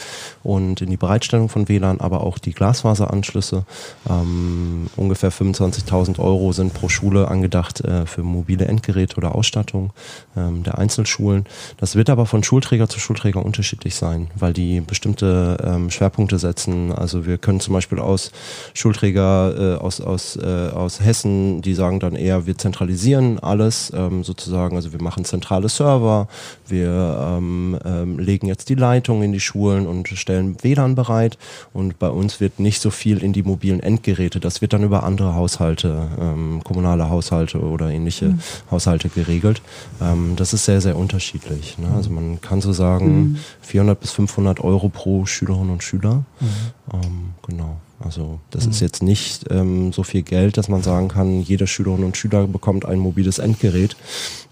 und in die Bereitstellung von WLAN, aber auch die Glasfaseranschlüsse. Ähm, ungefähr 25.000 Euro sind pro Schule angedacht äh, für mobile Endgeräte oder Ausstattung ähm, der Einzelschulen. Das wird aber von Schulträger zu Schulträger unterschiedlich sein, weil die bestimmte ähm, Schwerpunkte setzen. Also wir können zum Beispiel aus Schulträger äh, aus, aus, äh, aus Hessen, die sagen dann eher, wir zentralisieren alles ähm, sozusagen. Also wir machen zentrale Server, wir ähm, ähm, legen jetzt die Leitung in die Schulen und stellen WLAN bereit. Und bei uns wird nicht so viel in die mobilen Endgeräte. Das wird dann über andere Haushalte, ähm, kommunale Haushalte oder ähnliche mhm. Haushalte geregelt. Ähm, das ist sehr, sehr unterschiedlich. Ne? Also man kann so sagen, mhm. 400 bis 500 Euro pro Schülerinnen und Schüler. Mhm. Ähm, genau. Also das mhm. ist jetzt nicht ähm, so viel Geld, dass man sagen kann, jeder Schülerin und Schüler bekommt ein mobiles Endgerät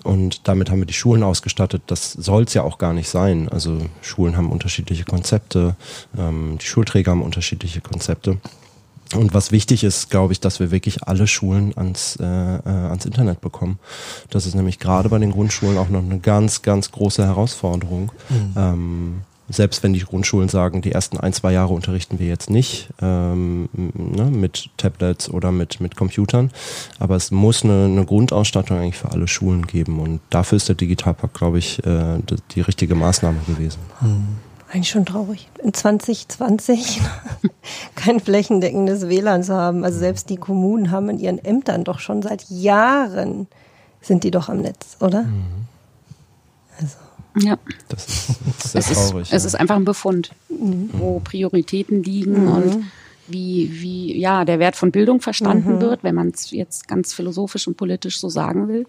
und damit haben wir die Schulen ausgestattet. Das soll es ja auch gar nicht sein. Also Schulen haben unterschiedliche Konzepte, ähm, die Schulträger haben unterschiedliche Konzepte. Und was wichtig ist, glaube ich, dass wir wirklich alle Schulen ans, äh, äh, ans Internet bekommen. Das ist nämlich gerade bei den Grundschulen auch noch eine ganz, ganz große Herausforderung. Mhm. Ähm, selbst wenn die Grundschulen sagen, die ersten ein, zwei Jahre unterrichten wir jetzt nicht ähm, ne, mit Tablets oder mit, mit Computern. Aber es muss eine, eine Grundausstattung eigentlich für alle Schulen geben. Und dafür ist der Digitalpakt, glaube ich, äh, die, die richtige Maßnahme gewesen. Hm. Eigentlich schon traurig. In 2020 kein flächendeckendes WLAN zu haben. Also selbst die Kommunen haben in ihren Ämtern doch schon seit Jahren sind die doch am Netz, oder? Mhm. Ja. Das ist sehr es traurig. Ist, ja. Es ist einfach ein Befund, mhm. wo Prioritäten liegen mhm. und wie, wie ja, der Wert von Bildung verstanden mhm. wird, wenn man es jetzt ganz philosophisch und politisch so sagen will.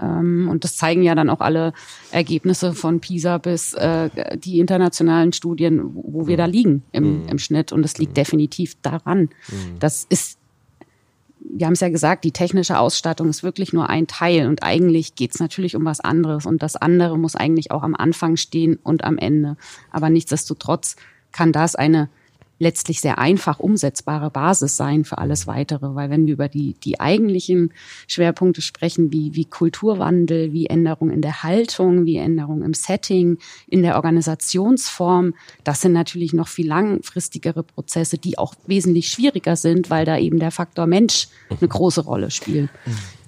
Ähm, und das zeigen ja dann auch alle Ergebnisse von PISA bis äh, die internationalen Studien, wo wir da mhm. liegen im, mhm. im Schnitt. Und es liegt mhm. definitiv daran. Das ist wir haben es ja gesagt, die technische Ausstattung ist wirklich nur ein Teil und eigentlich geht es natürlich um was anderes und das andere muss eigentlich auch am Anfang stehen und am Ende. Aber nichtsdestotrotz kann das eine letztlich sehr einfach umsetzbare Basis sein für alles weitere. Weil wenn wir über die, die eigentlichen Schwerpunkte sprechen, wie, wie Kulturwandel, wie Änderung in der Haltung, wie Änderung im Setting, in der Organisationsform, das sind natürlich noch viel langfristigere Prozesse, die auch wesentlich schwieriger sind, weil da eben der Faktor Mensch eine große Rolle spielt.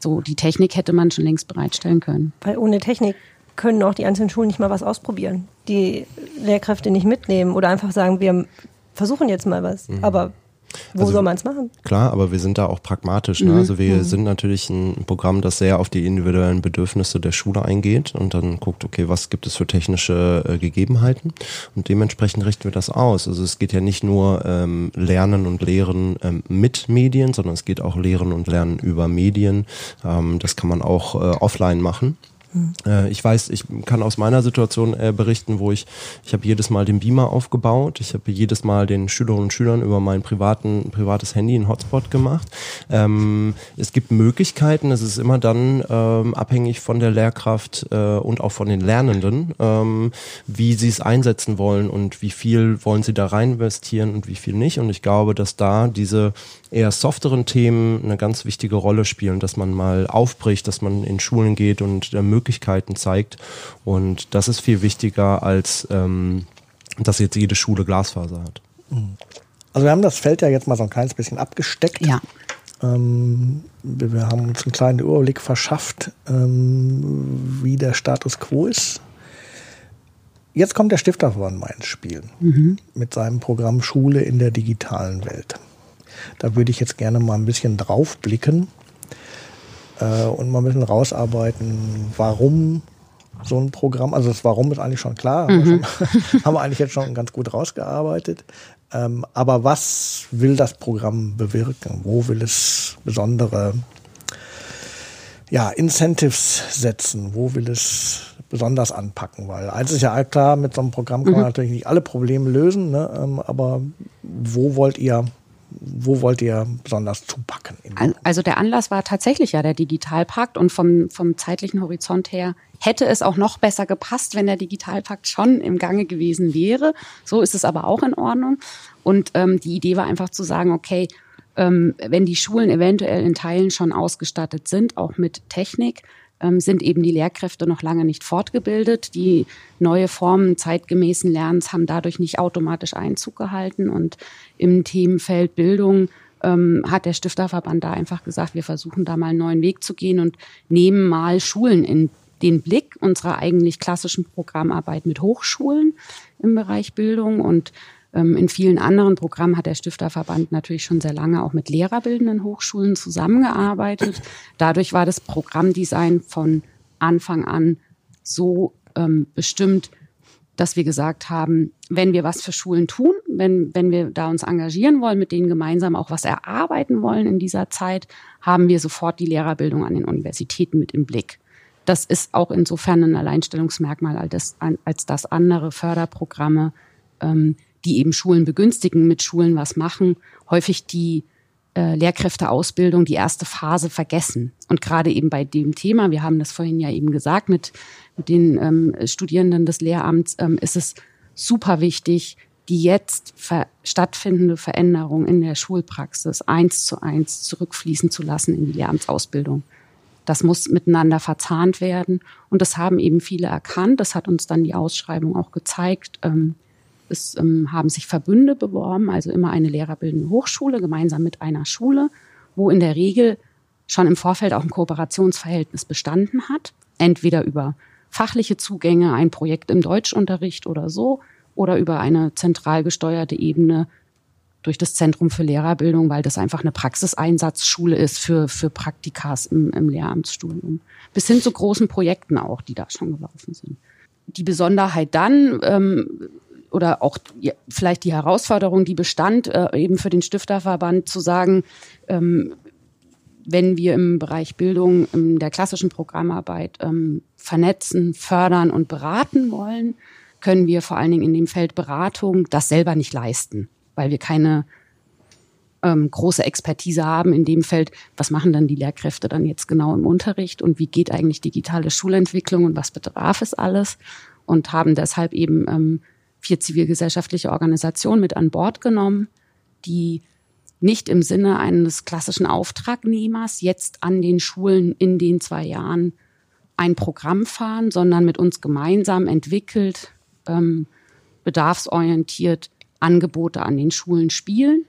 So, die Technik hätte man schon längst bereitstellen können. Weil ohne Technik können auch die einzelnen Schulen nicht mal was ausprobieren. Die Lehrkräfte nicht mitnehmen oder einfach sagen, wir versuchen jetzt mal was. Mhm. Aber wo also, soll man es machen? Klar, aber wir sind da auch pragmatisch. Ne? Mhm. Also wir mhm. sind natürlich ein Programm, das sehr auf die individuellen Bedürfnisse der Schule eingeht und dann guckt, okay, was gibt es für technische äh, Gegebenheiten und dementsprechend richten wir das aus. Also es geht ja nicht nur ähm, Lernen und Lehren ähm, mit Medien, sondern es geht auch Lehren und Lernen über Medien. Ähm, das kann man auch äh, offline machen. Äh, ich weiß, ich kann aus meiner Situation äh, berichten, wo ich, ich habe jedes Mal den Beamer aufgebaut, ich habe jedes Mal den Schülerinnen und Schülern über mein privaten, privates Handy einen Hotspot gemacht. Ähm, es gibt Möglichkeiten, es ist immer dann ähm, abhängig von der Lehrkraft äh, und auch von den Lernenden, ähm, wie sie es einsetzen wollen und wie viel wollen sie da rein investieren und wie viel nicht. Und ich glaube, dass da diese eher softeren Themen eine ganz wichtige Rolle spielen, dass man mal aufbricht, dass man in Schulen geht und äh, Möglichkeiten zeigt. Und das ist viel wichtiger, als ähm, dass jetzt jede Schule Glasfaser hat. Mhm. Also wir haben das Feld ja jetzt mal so ein kleines bisschen abgesteckt. Ja. Ähm, wir, wir, haben uns einen kleinen Überblick verschafft, ähm, wie der Status quo ist. Jetzt kommt der Stifterverband mal ins Spiel mhm. mit seinem Programm Schule in der digitalen Welt. Da würde ich jetzt gerne mal ein bisschen drauf blicken äh, und mal ein bisschen rausarbeiten, warum so ein Programm, also das Warum ist eigentlich schon klar, haben, mhm. wir, schon, haben wir eigentlich jetzt schon ganz gut rausgearbeitet. Ähm, aber was will das Programm bewirken? Wo will es besondere ja, Incentives setzen? Wo will es besonders anpacken? Weil eins ist ja klar, mit so einem Programm kann man mhm. natürlich nicht alle Probleme lösen, ne? Ähm, aber wo wollt ihr wo wollt ihr besonders zupacken? Also der Anlass war tatsächlich ja der Digitalpakt und vom, vom zeitlichen Horizont her hätte es auch noch besser gepasst, wenn der Digitalpakt schon im Gange gewesen wäre. So ist es aber auch in Ordnung. Und ähm, die Idee war einfach zu sagen, okay, ähm, wenn die Schulen eventuell in Teilen schon ausgestattet sind, auch mit Technik, sind eben die Lehrkräfte noch lange nicht fortgebildet. Die neue Formen zeitgemäßen Lernens haben dadurch nicht automatisch Einzug gehalten. Und im Themenfeld Bildung ähm, hat der Stifterverband da einfach gesagt, wir versuchen da mal einen neuen Weg zu gehen und nehmen mal Schulen in den Blick unserer eigentlich klassischen Programmarbeit mit Hochschulen im Bereich Bildung und ähm, in vielen anderen Programmen hat der Stifterverband natürlich schon sehr lange auch mit lehrerbildenden Hochschulen zusammengearbeitet. Dadurch war das Programmdesign von Anfang an so ähm, bestimmt, dass wir gesagt haben, wenn wir was für Schulen tun, wenn, wenn wir da uns engagieren wollen, mit denen gemeinsam auch was erarbeiten wollen in dieser Zeit, haben wir sofort die Lehrerbildung an den Universitäten mit im Blick. Das ist auch insofern ein Alleinstellungsmerkmal, als das, als das andere Förderprogramme ähm, die eben Schulen begünstigen, mit Schulen was machen, häufig die äh, Lehrkräfteausbildung, die erste Phase vergessen. Und gerade eben bei dem Thema, wir haben das vorhin ja eben gesagt, mit, mit den ähm, Studierenden des Lehramts ähm, ist es super wichtig, die jetzt ver stattfindende Veränderung in der Schulpraxis eins zu eins zurückfließen zu lassen in die Lehramtsausbildung. Das muss miteinander verzahnt werden. Und das haben eben viele erkannt. Das hat uns dann die Ausschreibung auch gezeigt. Ähm, es ähm, haben sich Verbünde beworben, also immer eine lehrerbildende Hochschule gemeinsam mit einer Schule, wo in der Regel schon im Vorfeld auch ein Kooperationsverhältnis bestanden hat, entweder über fachliche Zugänge, ein Projekt im Deutschunterricht oder so, oder über eine zentral gesteuerte Ebene durch das Zentrum für Lehrerbildung, weil das einfach eine Praxiseinsatzschule ist für, für Praktikas im, im Lehramtsstudium. Bis hin zu großen Projekten auch, die da schon gelaufen sind. Die Besonderheit dann, ähm, oder auch vielleicht die Herausforderung, die bestand, äh, eben für den Stifterverband zu sagen, ähm, wenn wir im Bereich Bildung in der klassischen Programmarbeit ähm, vernetzen, fördern und beraten wollen, können wir vor allen Dingen in dem Feld Beratung das selber nicht leisten, weil wir keine ähm, große Expertise haben in dem Feld, was machen dann die Lehrkräfte dann jetzt genau im Unterricht und wie geht eigentlich digitale Schulentwicklung und was bedarf es alles? Und haben deshalb eben ähm, vier zivilgesellschaftliche Organisationen mit an Bord genommen, die nicht im Sinne eines klassischen Auftragnehmers jetzt an den Schulen in den zwei Jahren ein Programm fahren, sondern mit uns gemeinsam entwickelt, ähm, bedarfsorientiert Angebote an den Schulen spielen.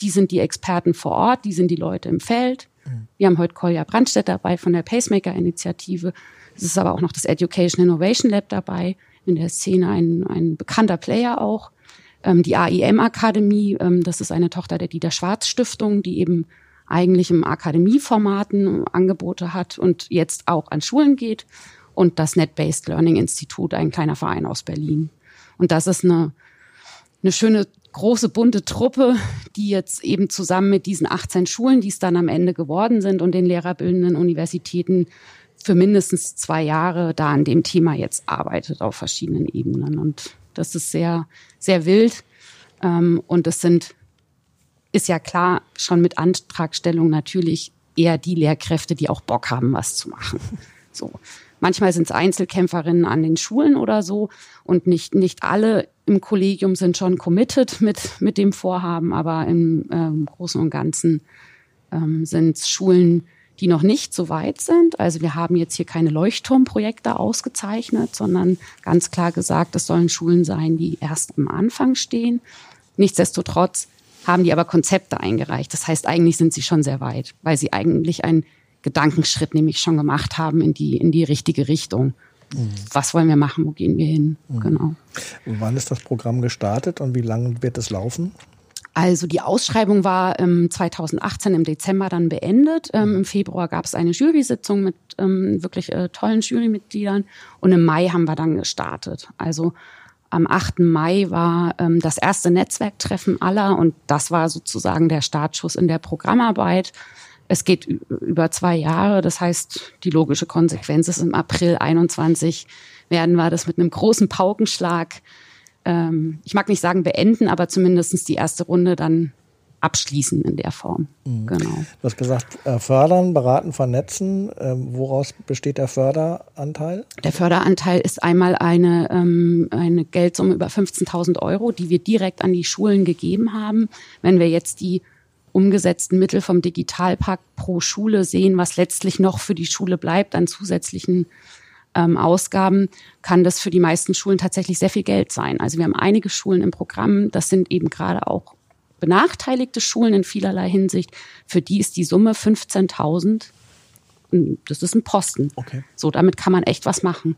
Die sind die Experten vor Ort, die sind die Leute im Feld. Mhm. Wir haben heute Kolja Brandstedt dabei von der Pacemaker-Initiative. Es ist aber auch noch das Education Innovation Lab dabei, in der Szene ein, ein bekannter Player auch. Ähm, die AIM Akademie, ähm, das ist eine Tochter der Dieter Schwarz Stiftung, die eben eigentlich im Akademieformaten Angebote hat und jetzt auch an Schulen geht. Und das Net-Based Learning Institut, ein kleiner Verein aus Berlin. Und das ist eine, eine schöne große bunte Truppe, die jetzt eben zusammen mit diesen 18 Schulen, die es dann am Ende geworden sind und den lehrerbildenden Universitäten für mindestens zwei Jahre da an dem Thema jetzt arbeitet auf verschiedenen Ebenen. Und das ist sehr, sehr wild. Ähm, und es sind, ist ja klar, schon mit Antragstellung natürlich eher die Lehrkräfte, die auch Bock haben, was zu machen. So. Manchmal sind es Einzelkämpferinnen an den Schulen oder so und nicht, nicht alle im Kollegium sind schon committed mit, mit dem Vorhaben, aber im ähm, Großen und Ganzen ähm, sind Schulen, die noch nicht so weit sind. Also wir haben jetzt hier keine Leuchtturmprojekte ausgezeichnet, sondern ganz klar gesagt, es sollen Schulen sein, die erst am Anfang stehen. Nichtsdestotrotz haben die aber Konzepte eingereicht. Das heißt, eigentlich sind sie schon sehr weit, weil sie eigentlich einen Gedankenschritt nämlich schon gemacht haben in die, in die richtige Richtung. Mhm. Was wollen wir machen? Wo gehen wir hin? Mhm. Genau. Wann ist das Programm gestartet und wie lange wird es laufen? Also die Ausschreibung war ähm, 2018 im Dezember dann beendet. Ähm, Im Februar gab es eine Jury-Sitzung mit ähm, wirklich äh, tollen Jurymitgliedern und im Mai haben wir dann gestartet. Also am 8. Mai war ähm, das erste Netzwerktreffen aller und das war sozusagen der Startschuss in der Programmarbeit. Es geht über zwei Jahre, das heißt, die logische Konsequenz ist im April 21 werden wir das mit einem großen Paukenschlag ähm, ich mag nicht sagen beenden, aber zumindestens die erste Runde dann abschließen in der Form. Mhm. Genau. Du hast gesagt, äh, fördern, beraten, vernetzen. Ähm, woraus besteht der Förderanteil? Der Förderanteil ist einmal eine, ähm, eine Geldsumme über 15.000 Euro, die wir direkt an die Schulen gegeben haben. Wenn wir jetzt die umgesetzten Mittel vom Digitalpakt pro Schule sehen, was letztlich noch für die Schule bleibt an zusätzlichen ähm, Ausgaben, kann das für die meisten Schulen tatsächlich sehr viel Geld sein. Also wir haben einige Schulen im Programm, das sind eben gerade auch benachteiligte Schulen in vielerlei Hinsicht. Für die ist die Summe 15.000, das ist ein Posten. Okay. So, damit kann man echt was machen.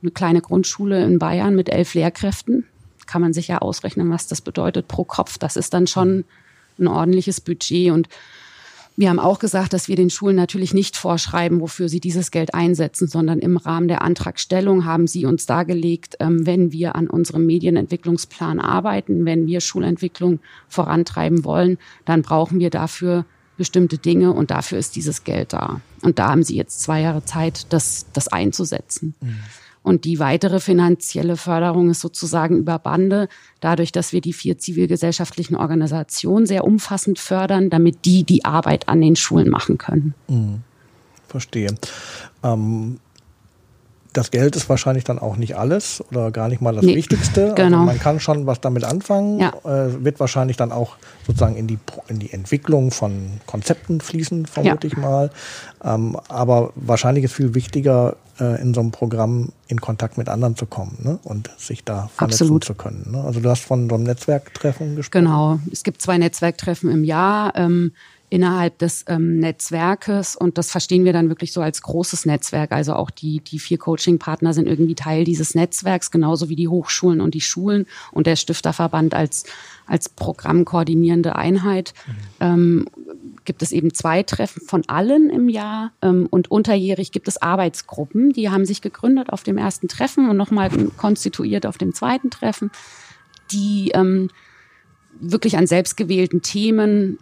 Eine kleine Grundschule in Bayern mit elf Lehrkräften, kann man sich ja ausrechnen, was das bedeutet pro Kopf. Das ist dann schon ein ordentliches Budget und wir haben auch gesagt, dass wir den Schulen natürlich nicht vorschreiben, wofür sie dieses Geld einsetzen, sondern im Rahmen der Antragstellung haben sie uns dargelegt, ähm, wenn wir an unserem Medienentwicklungsplan arbeiten, wenn wir Schulentwicklung vorantreiben wollen, dann brauchen wir dafür bestimmte Dinge und dafür ist dieses Geld da. Und da haben sie jetzt zwei Jahre Zeit, das, das einzusetzen. Mhm. Und die weitere finanzielle Förderung ist sozusagen über Bande, dadurch, dass wir die vier zivilgesellschaftlichen Organisationen sehr umfassend fördern, damit die die Arbeit an den Schulen machen können. Mhm. Verstehe. Ähm, das Geld ist wahrscheinlich dann auch nicht alles oder gar nicht mal das nee, Wichtigste. Also genau. Also man kann schon was damit anfangen, ja. äh, wird wahrscheinlich dann auch sozusagen in die, in die Entwicklung von Konzepten fließen, vermute ja. ich mal. Ähm, aber wahrscheinlich ist viel wichtiger, äh, in so einem Programm in Kontakt mit anderen zu kommen ne? und sich da vernetzen Absolut. zu können. Ne? Also du hast von so einem Netzwerktreffen gesprochen. Genau, es gibt zwei Netzwerktreffen im Jahr. Ähm, innerhalb des ähm, Netzwerkes und das verstehen wir dann wirklich so als großes Netzwerk. Also auch die, die vier Coaching-Partner sind irgendwie Teil dieses Netzwerks, genauso wie die Hochschulen und die Schulen und der Stifterverband als, als programmkoordinierende Einheit. Mhm. Ähm, gibt es eben zwei Treffen von allen im Jahr ähm, und unterjährig gibt es Arbeitsgruppen, die haben sich gegründet auf dem ersten Treffen und nochmal konstituiert auf dem zweiten Treffen, die ähm, wirklich an selbstgewählten Themen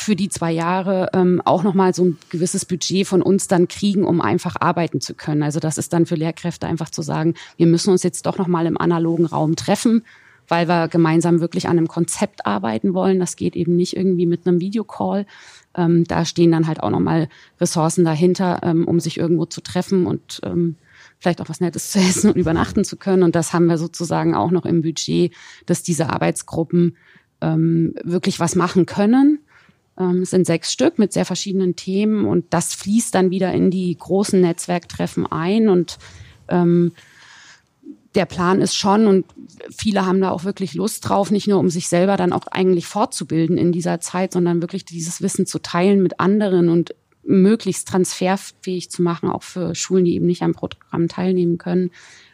für die zwei Jahre ähm, auch nochmal so ein gewisses Budget von uns dann kriegen, um einfach arbeiten zu können. Also das ist dann für Lehrkräfte einfach zu sagen, wir müssen uns jetzt doch nochmal im analogen Raum treffen, weil wir gemeinsam wirklich an einem Konzept arbeiten wollen. Das geht eben nicht irgendwie mit einem Videocall. Ähm, da stehen dann halt auch nochmal Ressourcen dahinter, ähm, um sich irgendwo zu treffen und ähm, vielleicht auch was Nettes zu essen und übernachten zu können. Und das haben wir sozusagen auch noch im Budget, dass diese Arbeitsgruppen ähm, wirklich was machen können. Ähm, es sind sechs Stück mit sehr verschiedenen Themen und das fließt dann wieder in die großen Netzwerktreffen ein und ähm, der Plan ist schon und viele haben da auch wirklich Lust drauf, nicht nur um sich selber dann auch eigentlich fortzubilden in dieser Zeit, sondern wirklich dieses Wissen zu teilen mit anderen und möglichst transferfähig zu machen, auch für Schulen, die eben nicht am Programm teilnehmen können,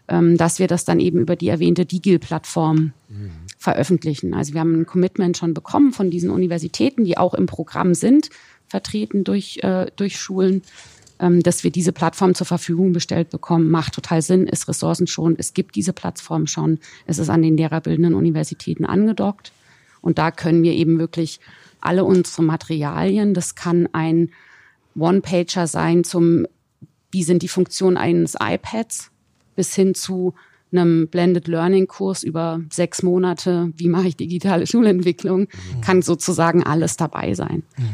ähm, dass wir das dann eben über die erwähnte Digil-Plattform mhm. Veröffentlichen. Also wir haben ein Commitment schon bekommen von diesen Universitäten, die auch im Programm sind, vertreten durch, äh, durch Schulen, ähm, dass wir diese Plattform zur Verfügung gestellt bekommen. Macht total Sinn, ist Ressourcen schon. Es gibt diese Plattform schon. Es ist an den lehrerbildenden Universitäten angedockt. Und da können wir eben wirklich alle unsere Materialien, das kann ein One-Pager sein zum, wie sind die Funktionen eines iPads, bis hin zu einem Blended Learning Kurs über sechs Monate, wie mache ich digitale Schulentwicklung, mhm. kann sozusagen alles dabei sein. Mhm.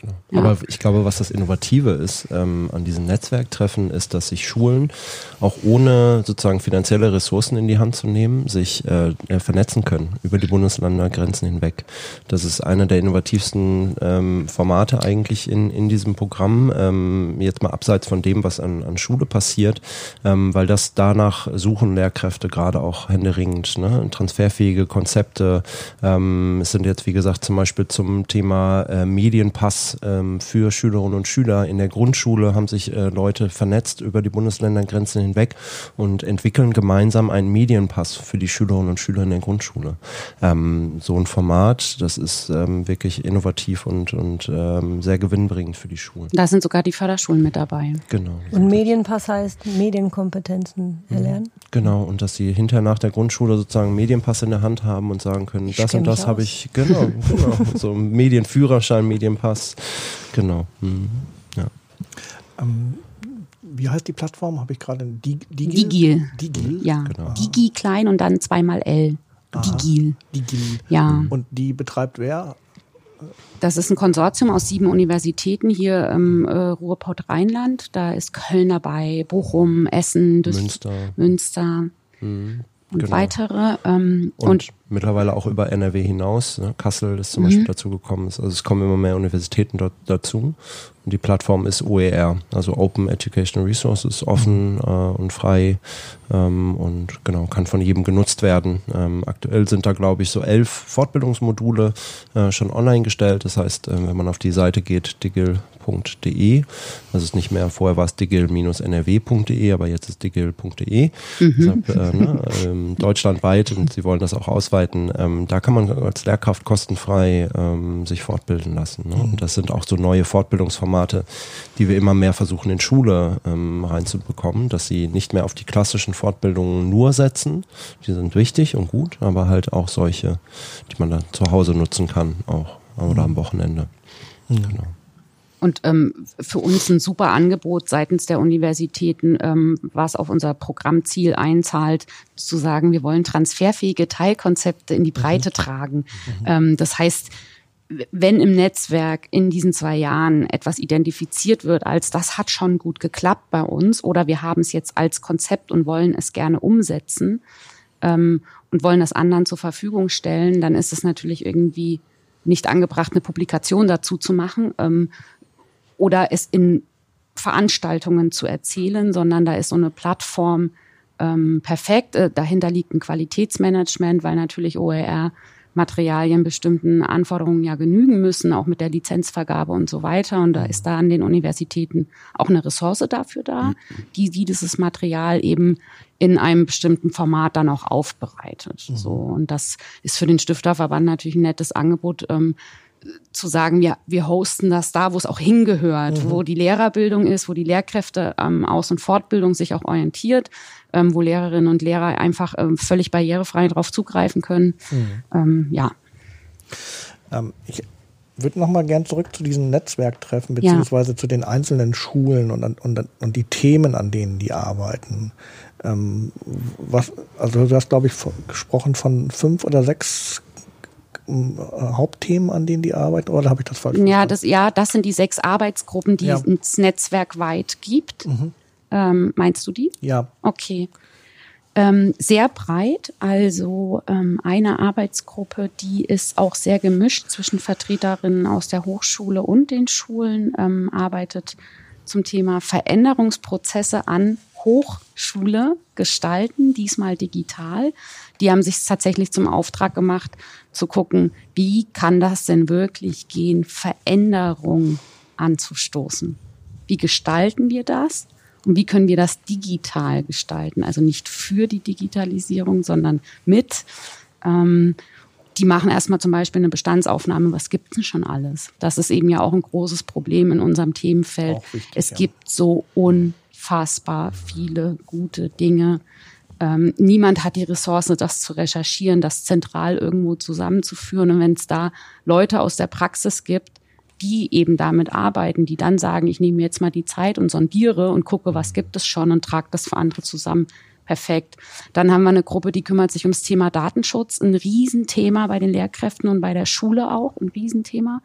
Genau. Ja. Aber ich glaube, was das Innovative ist ähm, an diesen Netzwerktreffen, ist, dass sich Schulen auch ohne sozusagen finanzielle Ressourcen in die Hand zu nehmen, sich äh, vernetzen können über die Bundesländergrenzen hinweg. Das ist einer der innovativsten ähm, Formate eigentlich in, in diesem Programm, ähm, jetzt mal abseits von dem, was an, an Schule passiert, ähm, weil das danach suchen Lehrkräfte gerade auch händeringend, ne? transferfähige Konzepte. Ähm, es sind jetzt, wie gesagt, zum Beispiel zum Thema äh, Medienpass ähm, für Schülerinnen und Schüler. In der Grundschule haben sich äh, Leute vernetzt über die Bundesländergrenzen hinweg und entwickeln gemeinsam einen Medienpass für die Schülerinnen und Schüler in der Grundschule. Ähm, so ein Format, das ist ähm, wirklich innovativ und, und ähm, sehr gewinnbringend für die Schulen. Da sind sogar die Förderschulen mit dabei. Genau. Und Medienpass heißt Medienkompetenzen mhm. erlernen? Genau, und dass sie hinterher nach der Grundschule sozusagen Medienpass in der Hand haben und sagen können, ich das und das habe ich, genau, genau, so Medienführerschein, Medienpass, Genau. Mhm. Ja. Ähm, wie heißt die Plattform? Habe ich gerade Digil? Digil. Digil. Ja. Genau. Digi klein und dann zweimal L. Digil. Digil. Ja. Und die betreibt wer? Das ist ein Konsortium aus sieben Universitäten hier im äh, Ruhrpott Rheinland. Da ist Köln dabei, Bochum, Essen, Münster. Münster. Mhm und genau. weitere. Ähm, und, und, mittlerweile auch über NRW hinaus. Ne? Kassel ist zum mhm. Beispiel dazu gekommen. Also es kommen immer mehr Universitäten dort dazu. Und die Plattform ist OER, also Open Educational Resources, offen mhm. äh, und frei ähm, und genau, kann von jedem genutzt werden. Ähm, aktuell sind da, glaube ich, so elf Fortbildungsmodule äh, schon online gestellt. Das heißt, äh, wenn man auf die Seite geht, digil digil.de. Das ist nicht mehr, vorher war es digil-nrw.de, aber jetzt ist digil.de. Mhm. Deshalb, äh, ne, ähm, deutschlandweit und sie wollen das auch ausweiten. Ähm, da kann man als Lehrkraft kostenfrei ähm, sich fortbilden lassen. Ne? Und das sind auch so neue Fortbildungsformate, die wir immer mehr versuchen in Schule ähm, reinzubekommen, dass sie nicht mehr auf die klassischen Fortbildungen nur setzen. Die sind wichtig und gut, aber halt auch solche, die man dann zu Hause nutzen kann, auch oder am Wochenende. Mhm. Genau. Und ähm, für uns ein super Angebot seitens der Universitäten, ähm, was auf unser Programmziel einzahlt, zu sagen, wir wollen transferfähige Teilkonzepte in die mhm. Breite mhm. tragen. Mhm. Ähm, das heißt, wenn im Netzwerk in diesen zwei Jahren etwas identifiziert wird als das hat schon gut geklappt bei uns oder wir haben es jetzt als Konzept und wollen es gerne umsetzen ähm, und wollen das anderen zur Verfügung stellen, dann ist es natürlich irgendwie nicht angebracht, eine Publikation dazu zu machen, ähm, oder es in Veranstaltungen zu erzählen, sondern da ist so eine Plattform ähm, perfekt. Äh, dahinter liegt ein Qualitätsmanagement, weil natürlich OER Materialien bestimmten Anforderungen ja genügen müssen, auch mit der Lizenzvergabe und so weiter. Und da ist da an den Universitäten auch eine Ressource dafür da, die, die dieses Material eben in einem bestimmten Format dann auch aufbereitet. Mhm. So und das ist für den Stifterverband natürlich ein nettes Angebot. Ähm, zu sagen, ja, wir hosten das da, wo es auch hingehört, mhm. wo die Lehrerbildung ist, wo die Lehrkräfte ähm, Aus- und Fortbildung sich auch orientiert, ähm, wo Lehrerinnen und Lehrer einfach ähm, völlig barrierefrei darauf zugreifen können. Mhm. Ähm, ja. Ähm, ich würde noch mal gern zurück zu diesen Netzwerktreffen beziehungsweise ja. zu den einzelnen Schulen und, und, und die Themen, an denen die arbeiten. Ähm, was, also du hast, glaube ich, gesprochen von fünf oder sechs Hauptthemen, an denen die arbeiten, oder habe ich das falsch ja, das, ja, das sind die sechs Arbeitsgruppen, die ja. es netzwerkweit gibt. Mhm. Ähm, meinst du die? Ja. Okay. Ähm, sehr breit, also ähm, eine Arbeitsgruppe, die ist auch sehr gemischt zwischen Vertreterinnen aus der Hochschule und den Schulen, ähm, arbeitet zum Thema Veränderungsprozesse an Hochschule gestalten, diesmal digital. Die haben sich tatsächlich zum Auftrag gemacht, zu gucken, wie kann das denn wirklich gehen, Veränderung anzustoßen. Wie gestalten wir das? Und wie können wir das digital gestalten? Also nicht für die Digitalisierung, sondern mit. Ähm, die machen erstmal zum Beispiel eine Bestandsaufnahme, was gibt es denn schon alles? Das ist eben ja auch ein großes Problem in unserem Themenfeld. Wichtig, es ja. gibt so unfassbar viele gute Dinge. Ähm, niemand hat die Ressource, das zu recherchieren, das zentral irgendwo zusammenzuführen. Und wenn es da Leute aus der Praxis gibt, die eben damit arbeiten, die dann sagen, ich nehme jetzt mal die Zeit und sondiere und gucke, was gibt es schon und trage das für andere zusammen. Perfekt. Dann haben wir eine Gruppe, die kümmert sich ums Thema Datenschutz. Ein Riesenthema bei den Lehrkräften und bei der Schule auch. Ein Riesenthema.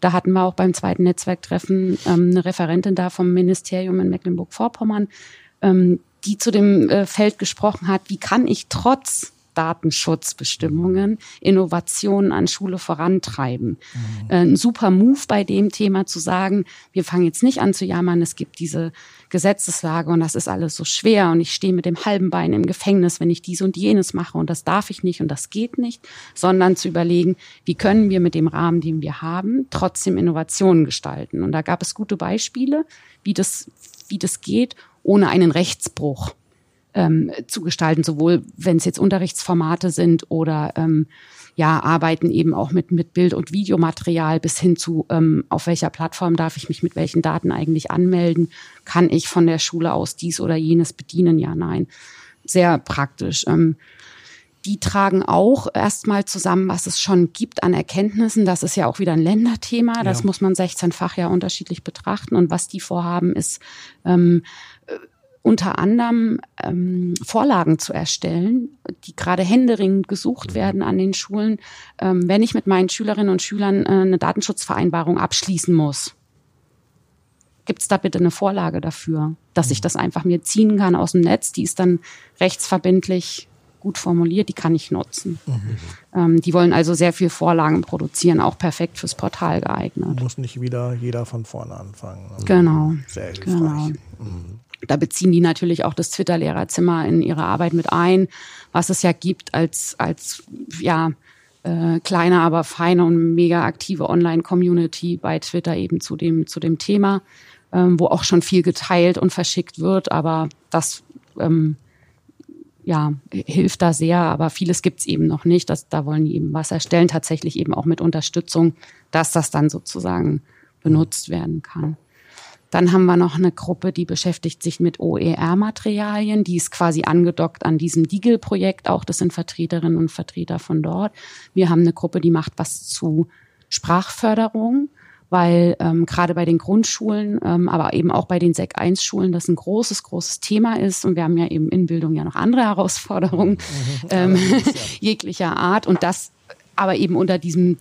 Da hatten wir auch beim zweiten Netzwerktreffen ähm, eine Referentin da vom Ministerium in Mecklenburg-Vorpommern, ähm, die zu dem äh, Feld gesprochen hat, wie kann ich trotz Datenschutzbestimmungen Innovationen an Schule vorantreiben. Mhm. Äh, ein super Move bei dem Thema zu sagen, wir fangen jetzt nicht an zu jammern, es gibt diese Gesetzeslage und das ist alles so schwer und ich stehe mit dem halben Bein im Gefängnis, wenn ich dies und jenes mache und das darf ich nicht und das geht nicht, sondern zu überlegen, wie können wir mit dem Rahmen, den wir haben, trotzdem Innovationen gestalten. Und da gab es gute Beispiele, wie das, wie das geht, ohne einen Rechtsbruch ähm, zu gestalten, sowohl wenn es jetzt Unterrichtsformate sind oder ähm, ja, arbeiten eben auch mit, mit Bild- und Videomaterial bis hin zu, ähm, auf welcher Plattform darf ich mich mit welchen Daten eigentlich anmelden? Kann ich von der Schule aus dies oder jenes bedienen? Ja, nein. Sehr praktisch. Ähm, die tragen auch erstmal zusammen, was es schon gibt an Erkenntnissen. Das ist ja auch wieder ein Länderthema. Das ja. muss man 16-fach ja unterschiedlich betrachten. Und was die vorhaben, ist ähm, unter anderem ähm, Vorlagen zu erstellen, die gerade händeringend gesucht mhm. werden an den Schulen, ähm, wenn ich mit meinen Schülerinnen und Schülern äh, eine Datenschutzvereinbarung abschließen muss. Gibt es da bitte eine Vorlage dafür, dass ich mhm. das einfach mir ziehen kann aus dem Netz? Die ist dann rechtsverbindlich gut formuliert, die kann ich nutzen. Mhm. Ähm, die wollen also sehr viel Vorlagen produzieren, auch perfekt fürs Portal geeignet. Muss nicht wieder jeder von vorne anfangen. Also genau. Sehr hilfreich. Genau. Mhm. Da beziehen die natürlich auch das Twitter-Lehrerzimmer in ihre Arbeit mit ein, was es ja gibt als, als ja, äh, kleine, aber feine und mega aktive Online-Community bei Twitter eben zu dem, zu dem Thema, ähm, wo auch schon viel geteilt und verschickt wird, aber das ähm, ja, hilft da sehr, aber vieles gibt's eben noch nicht. Das, da wollen die eben was erstellen, tatsächlich eben auch mit Unterstützung, dass das dann sozusagen benutzt werden kann. Dann haben wir noch eine Gruppe, die beschäftigt sich mit OER-Materialien. Die ist quasi angedockt an diesem Diegel-Projekt auch. Das sind Vertreterinnen und Vertreter von dort. Wir haben eine Gruppe, die macht was zu Sprachförderung, weil ähm, gerade bei den Grundschulen, ähm, aber eben auch bei den SEC 1 Schulen das ein großes, großes Thema ist. Und wir haben ja eben in Bildung ja noch andere Herausforderungen mhm. ähm, jeglicher Art. Und das aber eben unter diesem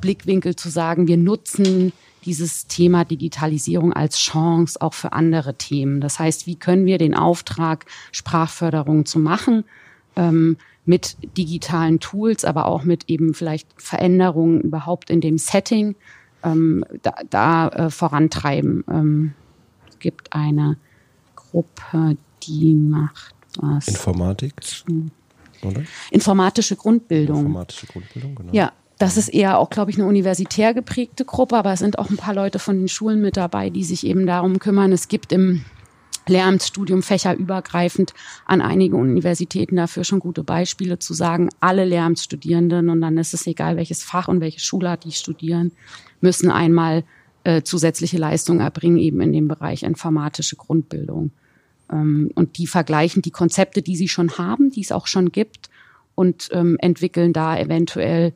Blickwinkel zu sagen, wir nutzen dieses Thema Digitalisierung als Chance auch für andere Themen. Das heißt, wie können wir den Auftrag, Sprachförderung zu machen, ähm, mit digitalen Tools, aber auch mit eben vielleicht Veränderungen überhaupt in dem Setting ähm, da, da äh, vorantreiben. Ähm, es gibt eine Gruppe, die macht was. Informatik? Oder? Informatische Grundbildung. Informatische Grundbildung, genau. Ja, das ist eher auch, glaube ich, eine universitär geprägte Gruppe, aber es sind auch ein paar Leute von den Schulen mit dabei, die sich eben darum kümmern. Es gibt im Lehramtsstudium fächerübergreifend an einige Universitäten dafür schon gute Beispiele zu sagen, alle Lehramtsstudierenden, und dann ist es egal, welches Fach und welche Schulart die studieren, müssen einmal äh, zusätzliche Leistungen erbringen, eben in dem Bereich informatische Grundbildung. Ähm, und die vergleichen die Konzepte, die sie schon haben, die es auch schon gibt, und ähm, entwickeln da eventuell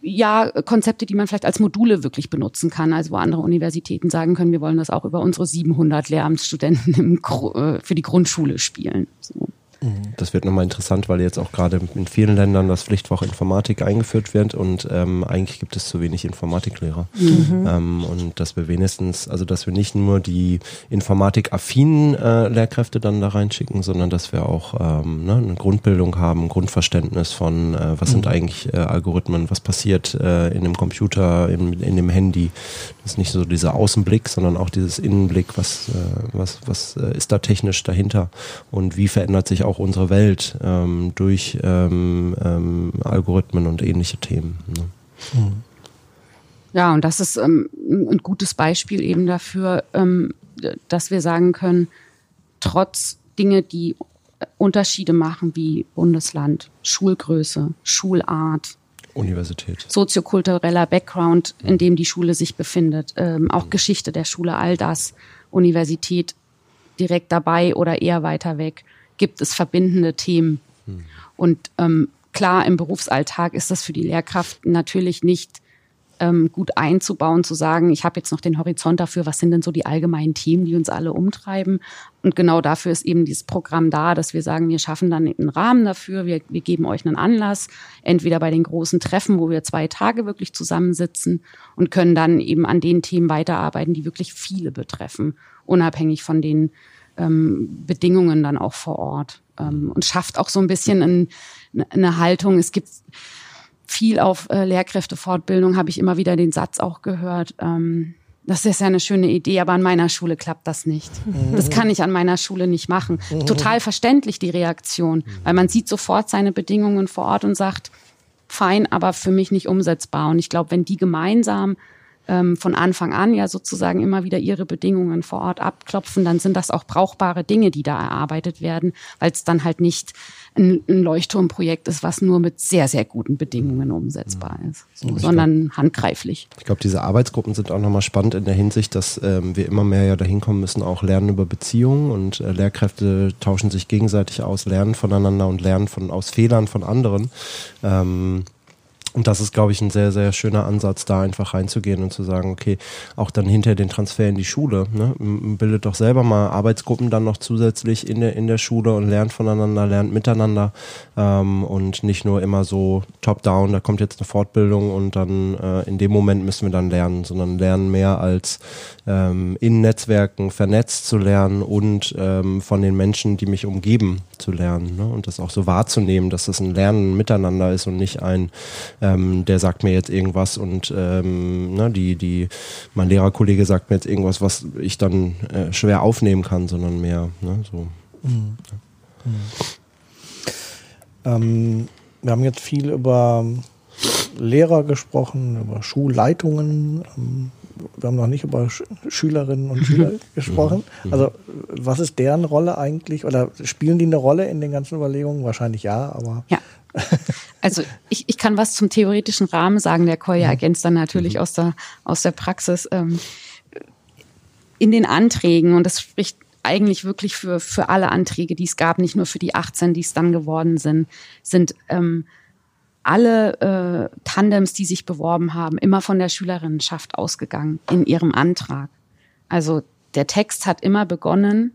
ja, Konzepte, die man vielleicht als Module wirklich benutzen kann, also wo andere Universitäten sagen können, wir wollen das auch über unsere 700 Lehramtsstudenten im, äh, für die Grundschule spielen. So. Das wird nochmal interessant, weil jetzt auch gerade in vielen Ländern das Pflichtfach Informatik eingeführt wird und ähm, eigentlich gibt es zu wenig Informatiklehrer. Mhm. Ähm, und dass wir wenigstens, also dass wir nicht nur die informatikaffinen äh, Lehrkräfte dann da reinschicken, sondern dass wir auch ähm, ne, eine Grundbildung haben, ein Grundverständnis von, äh, was mhm. sind eigentlich äh, Algorithmen, was passiert äh, in dem Computer, in, in dem Handy. Das ist nicht so dieser Außenblick, sondern auch dieses Innenblick, was, äh, was, was äh, ist da technisch dahinter und wie verändert sich auch unsere Welt ähm, durch ähm, ähm, Algorithmen und ähnliche Themen. Ne? Mhm. Ja, und das ist ähm, ein gutes Beispiel eben dafür, ähm, dass wir sagen können, trotz Dinge, die Unterschiede machen, wie Bundesland, Schulgröße, Schulart, Universität. Soziokultureller Background, in dem die Schule sich befindet, ähm, auch mhm. Geschichte der Schule, all das, Universität direkt dabei oder eher weiter weg, gibt es verbindende Themen. Mhm. Und ähm, klar, im Berufsalltag ist das für die Lehrkraft natürlich nicht ähm, gut einzubauen, zu sagen, ich habe jetzt noch den Horizont dafür, was sind denn so die allgemeinen Themen, die uns alle umtreiben. Und genau dafür ist eben dieses Programm da, dass wir sagen, wir schaffen dann einen Rahmen dafür, wir, wir geben euch einen Anlass, entweder bei den großen Treffen, wo wir zwei Tage wirklich zusammensitzen und können dann eben an den Themen weiterarbeiten, die wirklich viele betreffen, unabhängig von den ähm, Bedingungen dann auch vor Ort. Ähm, und schafft auch so ein bisschen ein, eine Haltung. Es gibt viel auf äh, Lehrkräftefortbildung, habe ich immer wieder den Satz auch gehört. Ähm, das ist ja eine schöne Idee, aber an meiner Schule klappt das nicht. Das kann ich an meiner Schule nicht machen. Total verständlich die Reaktion, weil man sieht sofort seine Bedingungen vor Ort und sagt, fein, aber für mich nicht umsetzbar. Und ich glaube, wenn die gemeinsam ähm, von Anfang an ja sozusagen immer wieder ihre Bedingungen vor Ort abklopfen, dann sind das auch brauchbare Dinge, die da erarbeitet werden, weil es dann halt nicht ein, ein Leuchtturmprojekt ist, was nur mit sehr, sehr guten Bedingungen umsetzbar mhm. ist, so, sondern glaub, handgreiflich. Ich glaube, diese Arbeitsgruppen sind auch nochmal spannend in der Hinsicht, dass ähm, wir immer mehr ja dahin kommen müssen, auch lernen über Beziehungen und äh, Lehrkräfte tauschen sich gegenseitig aus, lernen voneinander und lernen von, aus Fehlern von anderen. Ähm, und das ist, glaube ich, ein sehr, sehr schöner Ansatz, da einfach reinzugehen und zu sagen, okay, auch dann hinter den Transfer in die Schule, ne, bildet doch selber mal Arbeitsgruppen dann noch zusätzlich in der, in der Schule und lernt voneinander, lernt miteinander ähm, und nicht nur immer so top-down, da kommt jetzt eine Fortbildung und dann äh, in dem Moment müssen wir dann lernen, sondern lernen mehr als ähm, in Netzwerken vernetzt zu lernen und ähm, von den Menschen, die mich umgeben, zu lernen ne? und das auch so wahrzunehmen, dass das ein Lernen miteinander ist und nicht ein ähm, der sagt mir jetzt irgendwas und ähm, ne, die, die, mein Lehrerkollege sagt mir jetzt irgendwas, was ich dann äh, schwer aufnehmen kann, sondern mehr ne, so. Mhm. Ja. Mhm. Ähm, wir haben jetzt viel über Lehrer gesprochen, über Schulleitungen. Wir haben noch nicht über Sch Schülerinnen und Schüler gesprochen. Mhm. Also was ist deren Rolle eigentlich? Oder spielen die eine Rolle in den ganzen Überlegungen? Wahrscheinlich ja, aber. Ja. Also ich, ich kann was zum theoretischen Rahmen sagen, der Kolja ergänzt dann natürlich mhm. aus, der, aus der Praxis. Ähm, in den Anträgen, und das spricht eigentlich wirklich für, für alle Anträge, die es gab, nicht nur für die 18, die es dann geworden sind, sind ähm, alle äh, Tandems, die sich beworben haben, immer von der Schülerinnenschaft ausgegangen in ihrem Antrag. Also der Text hat immer begonnen,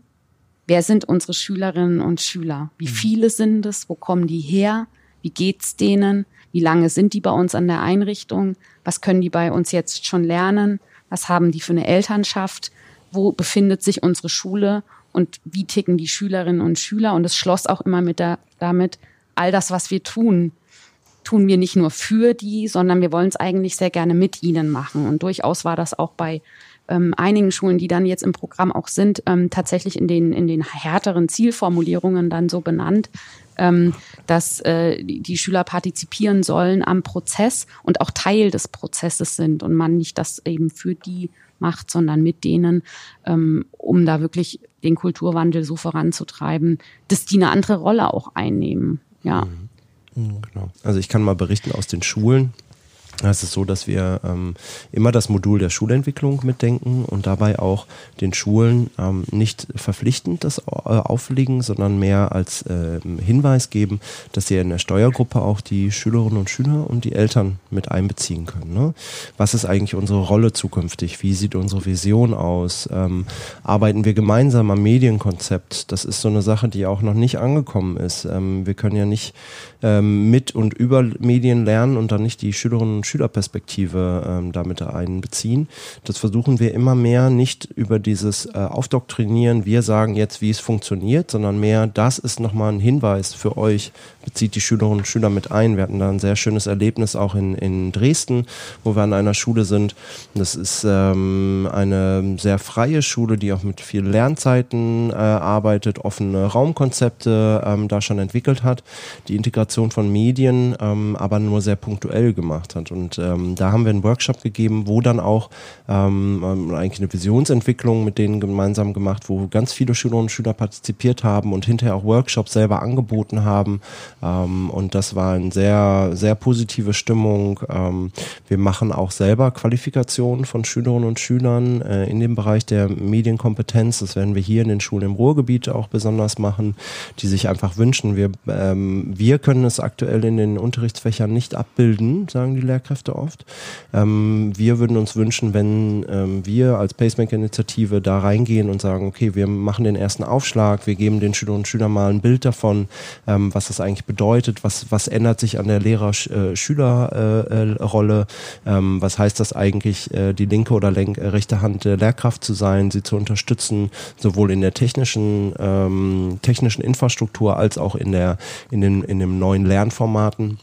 wer sind unsere Schülerinnen und Schüler? Wie mhm. viele sind es? Wo kommen die her? Wie geht's denen? Wie lange sind die bei uns an der Einrichtung? Was können die bei uns jetzt schon lernen? Was haben die für eine Elternschaft? Wo befindet sich unsere Schule? Und wie ticken die Schülerinnen und Schüler? Und es schloss auch immer mit der, damit, all das, was wir tun, tun wir nicht nur für die, sondern wir wollen es eigentlich sehr gerne mit ihnen machen. Und durchaus war das auch bei ähm, einigen Schulen, die dann jetzt im Programm auch sind, ähm, tatsächlich in den, in den härteren Zielformulierungen dann so benannt, ähm, dass äh, die Schüler partizipieren sollen am Prozess und auch Teil des Prozesses sind und man nicht das eben für die macht, sondern mit denen, ähm, um da wirklich den Kulturwandel so voranzutreiben, dass die eine andere Rolle auch einnehmen. Ja. Mhm. Mhm. Genau. Also ich kann mal berichten aus den Schulen Es ist so, dass wir ähm, immer das Modul der Schulentwicklung mitdenken und dabei auch den Schulen ähm, nicht verpflichtend das äh, auflegen, sondern mehr als äh, Hinweis geben, dass sie in der Steuergruppe auch die Schülerinnen und Schüler und die Eltern mit einbeziehen können. Ne? Was ist eigentlich unsere Rolle zukünftig? Wie sieht unsere Vision aus? Ähm, arbeiten wir gemeinsam am Medienkonzept? Das ist so eine Sache, die auch noch nicht angekommen ist. Ähm, wir können ja nicht ähm, mit und über Medien lernen und dann nicht die Schülerinnen und Schülerperspektive ähm, damit einbeziehen. Das versuchen wir immer mehr nicht über dieses äh, Aufdoktrinieren, wir sagen jetzt, wie es funktioniert, sondern mehr, das ist nochmal ein Hinweis für euch, bezieht die Schülerinnen und Schüler mit ein. Wir hatten da ein sehr schönes Erlebnis auch in, in Dresden, wo wir an einer Schule sind. Das ist ähm, eine sehr freie Schule, die auch mit vielen Lernzeiten äh, arbeitet, offene Raumkonzepte ähm, da schon entwickelt hat. Die Integration von Medien ähm, aber nur sehr punktuell gemacht hat. Und ähm, da haben wir einen Workshop gegeben, wo dann auch ähm, ähm eigentlich eine Visionsentwicklung mit denen gemeinsam gemacht, wo ganz viele Schülerinnen und Schüler partizipiert haben und hinterher auch Workshops selber angeboten haben. Ähm, und das war eine sehr, sehr positive Stimmung. Ähm, wir machen auch selber Qualifikationen von Schülerinnen und Schülern äh, in dem Bereich der Medienkompetenz. Das werden wir hier in den Schulen im Ruhrgebiet auch besonders machen, die sich einfach wünschen. Wir, ähm, wir können es aktuell in den Unterrichtsfächern nicht abbilden, sagen die Lehrkräfte oft. Ähm, wir würden uns wünschen, wenn ähm, wir als Pacemaker-Initiative da reingehen und sagen, okay, wir machen den ersten Aufschlag, wir geben den Schülerinnen und Schülern mal ein Bild davon, ähm, was das eigentlich bedeutet, was, was ändert sich an der Lehrer-Schüler-Rolle, äh, äh, ähm, was heißt das eigentlich, äh, die linke oder lenk, äh, rechte Hand der Lehrkraft zu sein, sie zu unterstützen, sowohl in der technischen, ähm, technischen Infrastruktur als auch in der, in den, in den neuen Lernformaten.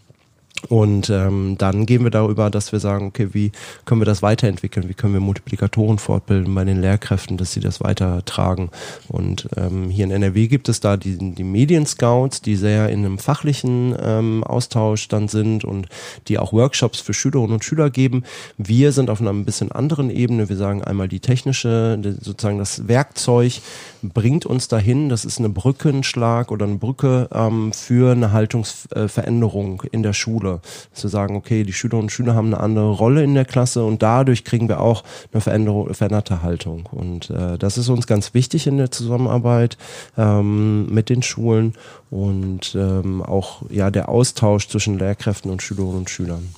Und ähm, dann gehen wir darüber, dass wir sagen, okay, wie können wir das weiterentwickeln? Wie können wir Multiplikatoren fortbilden bei den Lehrkräften, dass sie das weitertragen? Und ähm, hier in NRW gibt es da die, die Medienscouts, die sehr in einem fachlichen ähm, Austausch dann sind und die auch Workshops für Schülerinnen und Schüler geben. Wir sind auf einer ein bisschen anderen Ebene. Wir sagen einmal die technische, sozusagen das Werkzeug bringt uns dahin. Das ist eine Brückenschlag oder eine Brücke ähm, für eine Haltungsveränderung in der Schule. Schule. Dass wir sagen, okay, die Schülerinnen und Schüler haben eine andere Rolle in der Klasse und dadurch kriegen wir auch eine veränderte Haltung. Und äh, das ist uns ganz wichtig in der Zusammenarbeit ähm, mit den Schulen und ähm, auch ja der Austausch zwischen Lehrkräften und Schülerinnen und Schülern.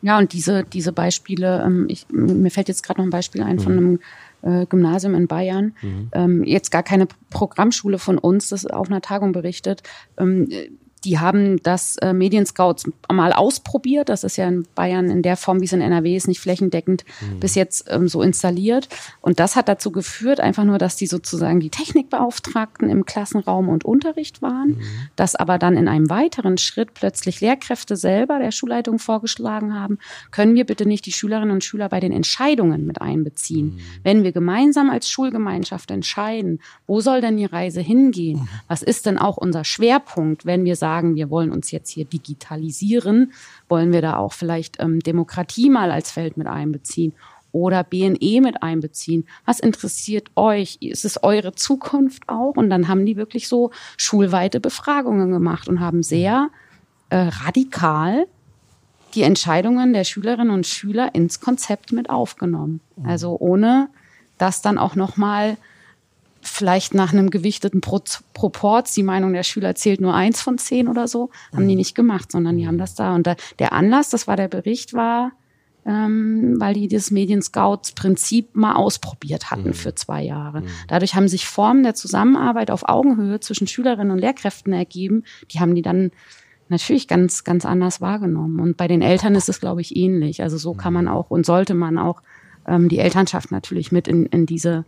Ja, und diese, diese Beispiele, ähm, ich, mir fällt jetzt gerade noch ein Beispiel ein mhm. von einem äh, Gymnasium in Bayern. Mhm. Ähm, jetzt gar keine Programmschule von uns, das auf einer Tagung berichtet. Ähm, die haben das äh, Medienscouts mal ausprobiert. Das ist ja in Bayern in der Form, wie es in NRW ist, nicht flächendeckend mhm. bis jetzt ähm, so installiert. Und das hat dazu geführt, einfach nur, dass die sozusagen die Technikbeauftragten im Klassenraum und Unterricht waren, mhm. dass aber dann in einem weiteren Schritt plötzlich Lehrkräfte selber der Schulleitung vorgeschlagen haben, können wir bitte nicht die Schülerinnen und Schüler bei den Entscheidungen mit einbeziehen. Mhm. Wenn wir gemeinsam als Schulgemeinschaft entscheiden, wo soll denn die Reise hingehen? Mhm. Was ist denn auch unser Schwerpunkt, wenn wir sagen, sagen, wir wollen uns jetzt hier digitalisieren, wollen wir da auch vielleicht ähm, Demokratie mal als Feld mit einbeziehen oder BNE mit einbeziehen. Was interessiert euch? Ist es eure Zukunft auch? Und dann haben die wirklich so schulweite Befragungen gemacht und haben sehr äh, radikal die Entscheidungen der Schülerinnen und Schüler ins Konzept mit aufgenommen. Also ohne das dann auch noch mal vielleicht nach einem gewichteten Pro Proports, die Meinung der Schüler zählt nur eins von zehn oder so, haben mhm. die nicht gemacht, sondern die haben das da. Und da, der Anlass, das war der Bericht, war, ähm, weil die das Medien-Scouts-Prinzip mal ausprobiert hatten mhm. für zwei Jahre. Mhm. Dadurch haben sich Formen der Zusammenarbeit auf Augenhöhe zwischen Schülerinnen und Lehrkräften ergeben. Die haben die dann natürlich ganz, ganz anders wahrgenommen. Und bei den Eltern ist es, glaube ich, ähnlich. Also so kann man mhm. auch und sollte man auch ähm, die Elternschaft natürlich mit in, in diese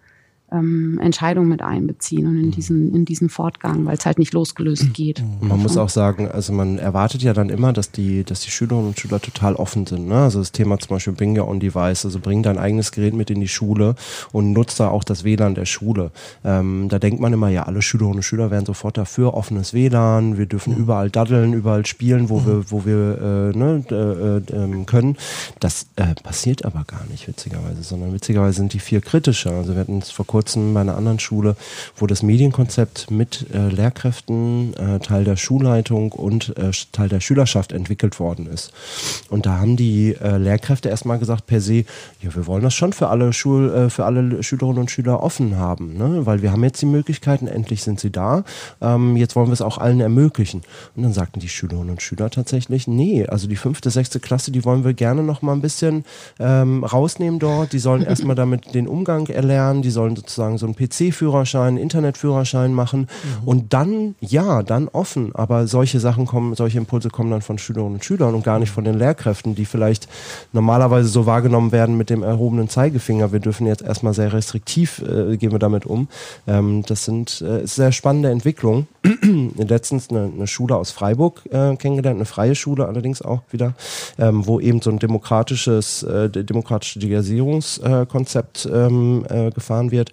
ähm, Entscheidungen mit einbeziehen und in mhm. diesen, in diesen Fortgang, weil es halt nicht losgelöst mhm. geht. Man davon. muss auch sagen, also man erwartet ja dann immer, dass die, dass die Schülerinnen und Schüler total offen sind. Ne? Also das Thema zum Beispiel Bring Your Own Device, also bring dein eigenes Gerät mit in die Schule und nutzt da auch das WLAN der Schule. Ähm, da denkt man immer, ja, alle Schülerinnen und Schüler wären sofort dafür, offenes WLAN, wir dürfen mhm. überall daddeln, überall spielen, wo mhm. wir, wo wir äh, ne, äh, äh, können. Das äh, passiert aber gar nicht, witzigerweise, sondern witzigerweise sind die viel kritischer. Also wir hatten es vor kurzem kurzem bei einer anderen Schule, wo das Medienkonzept mit äh, Lehrkräften, äh, Teil der Schulleitung und äh, Teil der Schülerschaft entwickelt worden ist. Und da haben die äh, Lehrkräfte erstmal gesagt, per se, ja, wir wollen das schon für alle Schul, äh, für alle Schülerinnen und Schüler offen haben, ne? weil wir haben jetzt die Möglichkeiten, endlich sind sie da, ähm, jetzt wollen wir es auch allen ermöglichen. Und dann sagten die Schülerinnen und Schüler tatsächlich, nee, also die fünfte, sechste Klasse, die wollen wir gerne noch mal ein bisschen ähm, rausnehmen dort. Die sollen erstmal damit den Umgang erlernen, die sollen sozusagen so einen PC-Führerschein, Internetführerschein machen mhm. und dann, ja, dann offen. Aber solche Sachen kommen, solche Impulse kommen dann von Schülerinnen und Schülern und gar nicht von den Lehrkräften, die vielleicht normalerweise so wahrgenommen werden mit dem erhobenen Zeigefinger. Wir dürfen jetzt erstmal sehr restriktiv äh, gehen wir damit um. Ähm, das sind äh, sehr spannende Entwicklungen. Letztens eine, eine, Schule aus Freiburg äh, kennengelernt, eine freie Schule allerdings auch wieder, ähm, wo eben so ein demokratisches, äh, demokratische Digitalisierungskonzept ähm, äh, gefahren wird.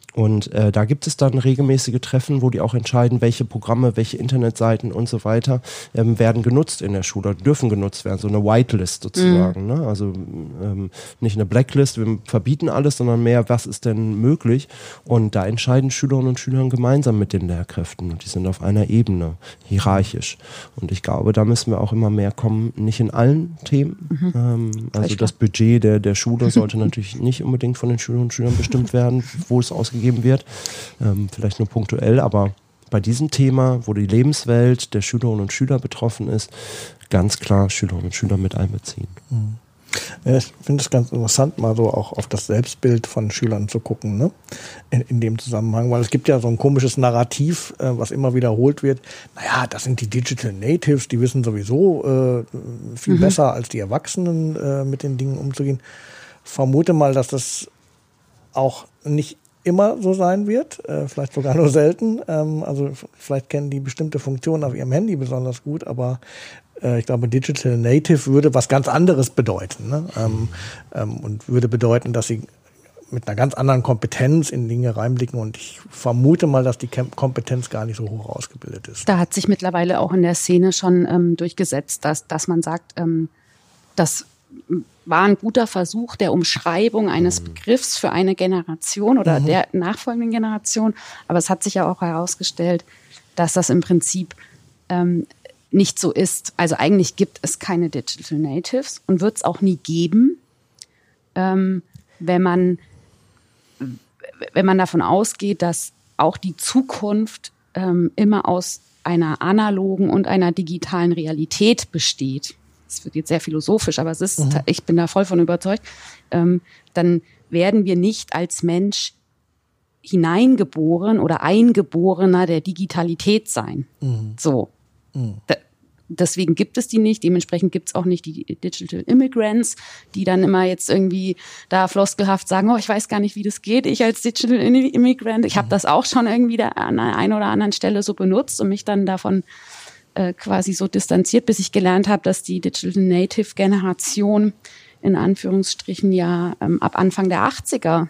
Und äh, da gibt es dann regelmäßige Treffen, wo die auch entscheiden, welche Programme, welche Internetseiten und so weiter ähm, werden genutzt in der Schule, dürfen genutzt werden. So eine Whitelist sozusagen. Mhm. Ne? Also ähm, nicht eine Blacklist, wir verbieten alles, sondern mehr, was ist denn möglich. Und da entscheiden Schülerinnen und Schüler gemeinsam mit den Lehrkräften. Und die sind auf einer Ebene, hierarchisch. Und ich glaube, da müssen wir auch immer mehr kommen, nicht in allen Themen. Mhm. Ähm, also das Budget der, der Schule sollte natürlich nicht unbedingt von den Schülerinnen und Schülern bestimmt werden, wo es ausgegeben gegeben wird. Ähm, vielleicht nur punktuell, aber bei diesem Thema, wo die Lebenswelt der Schülerinnen und Schüler betroffen ist, ganz klar Schülerinnen und Schüler mit einbeziehen. Mhm. Ja, ich finde es ganz interessant, mal so auch auf das Selbstbild von Schülern zu gucken, ne? In, in dem Zusammenhang, weil es gibt ja so ein komisches Narrativ, äh, was immer wiederholt wird. Naja, das sind die Digital Natives, die wissen sowieso äh, viel mhm. besser als die Erwachsenen äh, mit den Dingen umzugehen. Vermute mal, dass das auch nicht immer so sein wird, äh, vielleicht sogar nur selten. Ähm, also vielleicht kennen die bestimmte Funktionen auf ihrem Handy besonders gut, aber äh, ich glaube, Digital Native würde was ganz anderes bedeuten. Ne? Ähm, ähm, und würde bedeuten, dass sie mit einer ganz anderen Kompetenz in Dinge reinblicken und ich vermute mal, dass die Kompetenz gar nicht so hoch ausgebildet ist. Da hat sich mittlerweile auch in der Szene schon ähm, durchgesetzt, dass, dass man sagt, ähm, dass war ein guter Versuch der Umschreibung eines mhm. Begriffs für eine Generation oder mhm. der nachfolgenden Generation. Aber es hat sich ja auch herausgestellt, dass das im Prinzip ähm, nicht so ist. Also eigentlich gibt es keine Digital Natives und wird es auch nie geben, ähm, wenn man wenn man davon ausgeht, dass auch die Zukunft ähm, immer aus einer analogen und einer digitalen Realität besteht es wird jetzt sehr philosophisch, aber es ist, mhm. ich bin da voll von überzeugt, ähm, dann werden wir nicht als Mensch hineingeboren oder Eingeborener der Digitalität sein. Mhm. So. Mhm. Da, deswegen gibt es die nicht. Dementsprechend gibt es auch nicht die Digital Immigrants, die dann immer jetzt irgendwie da floskelhaft sagen, oh, ich weiß gar nicht, wie das geht. Ich als Digital Immigrant, ich habe mhm. das auch schon irgendwie da an einer einen oder anderen Stelle so benutzt und mich dann davon äh, quasi so distanziert, bis ich gelernt habe, dass die Digital Native Generation in Anführungsstrichen ja ähm, ab Anfang der 80er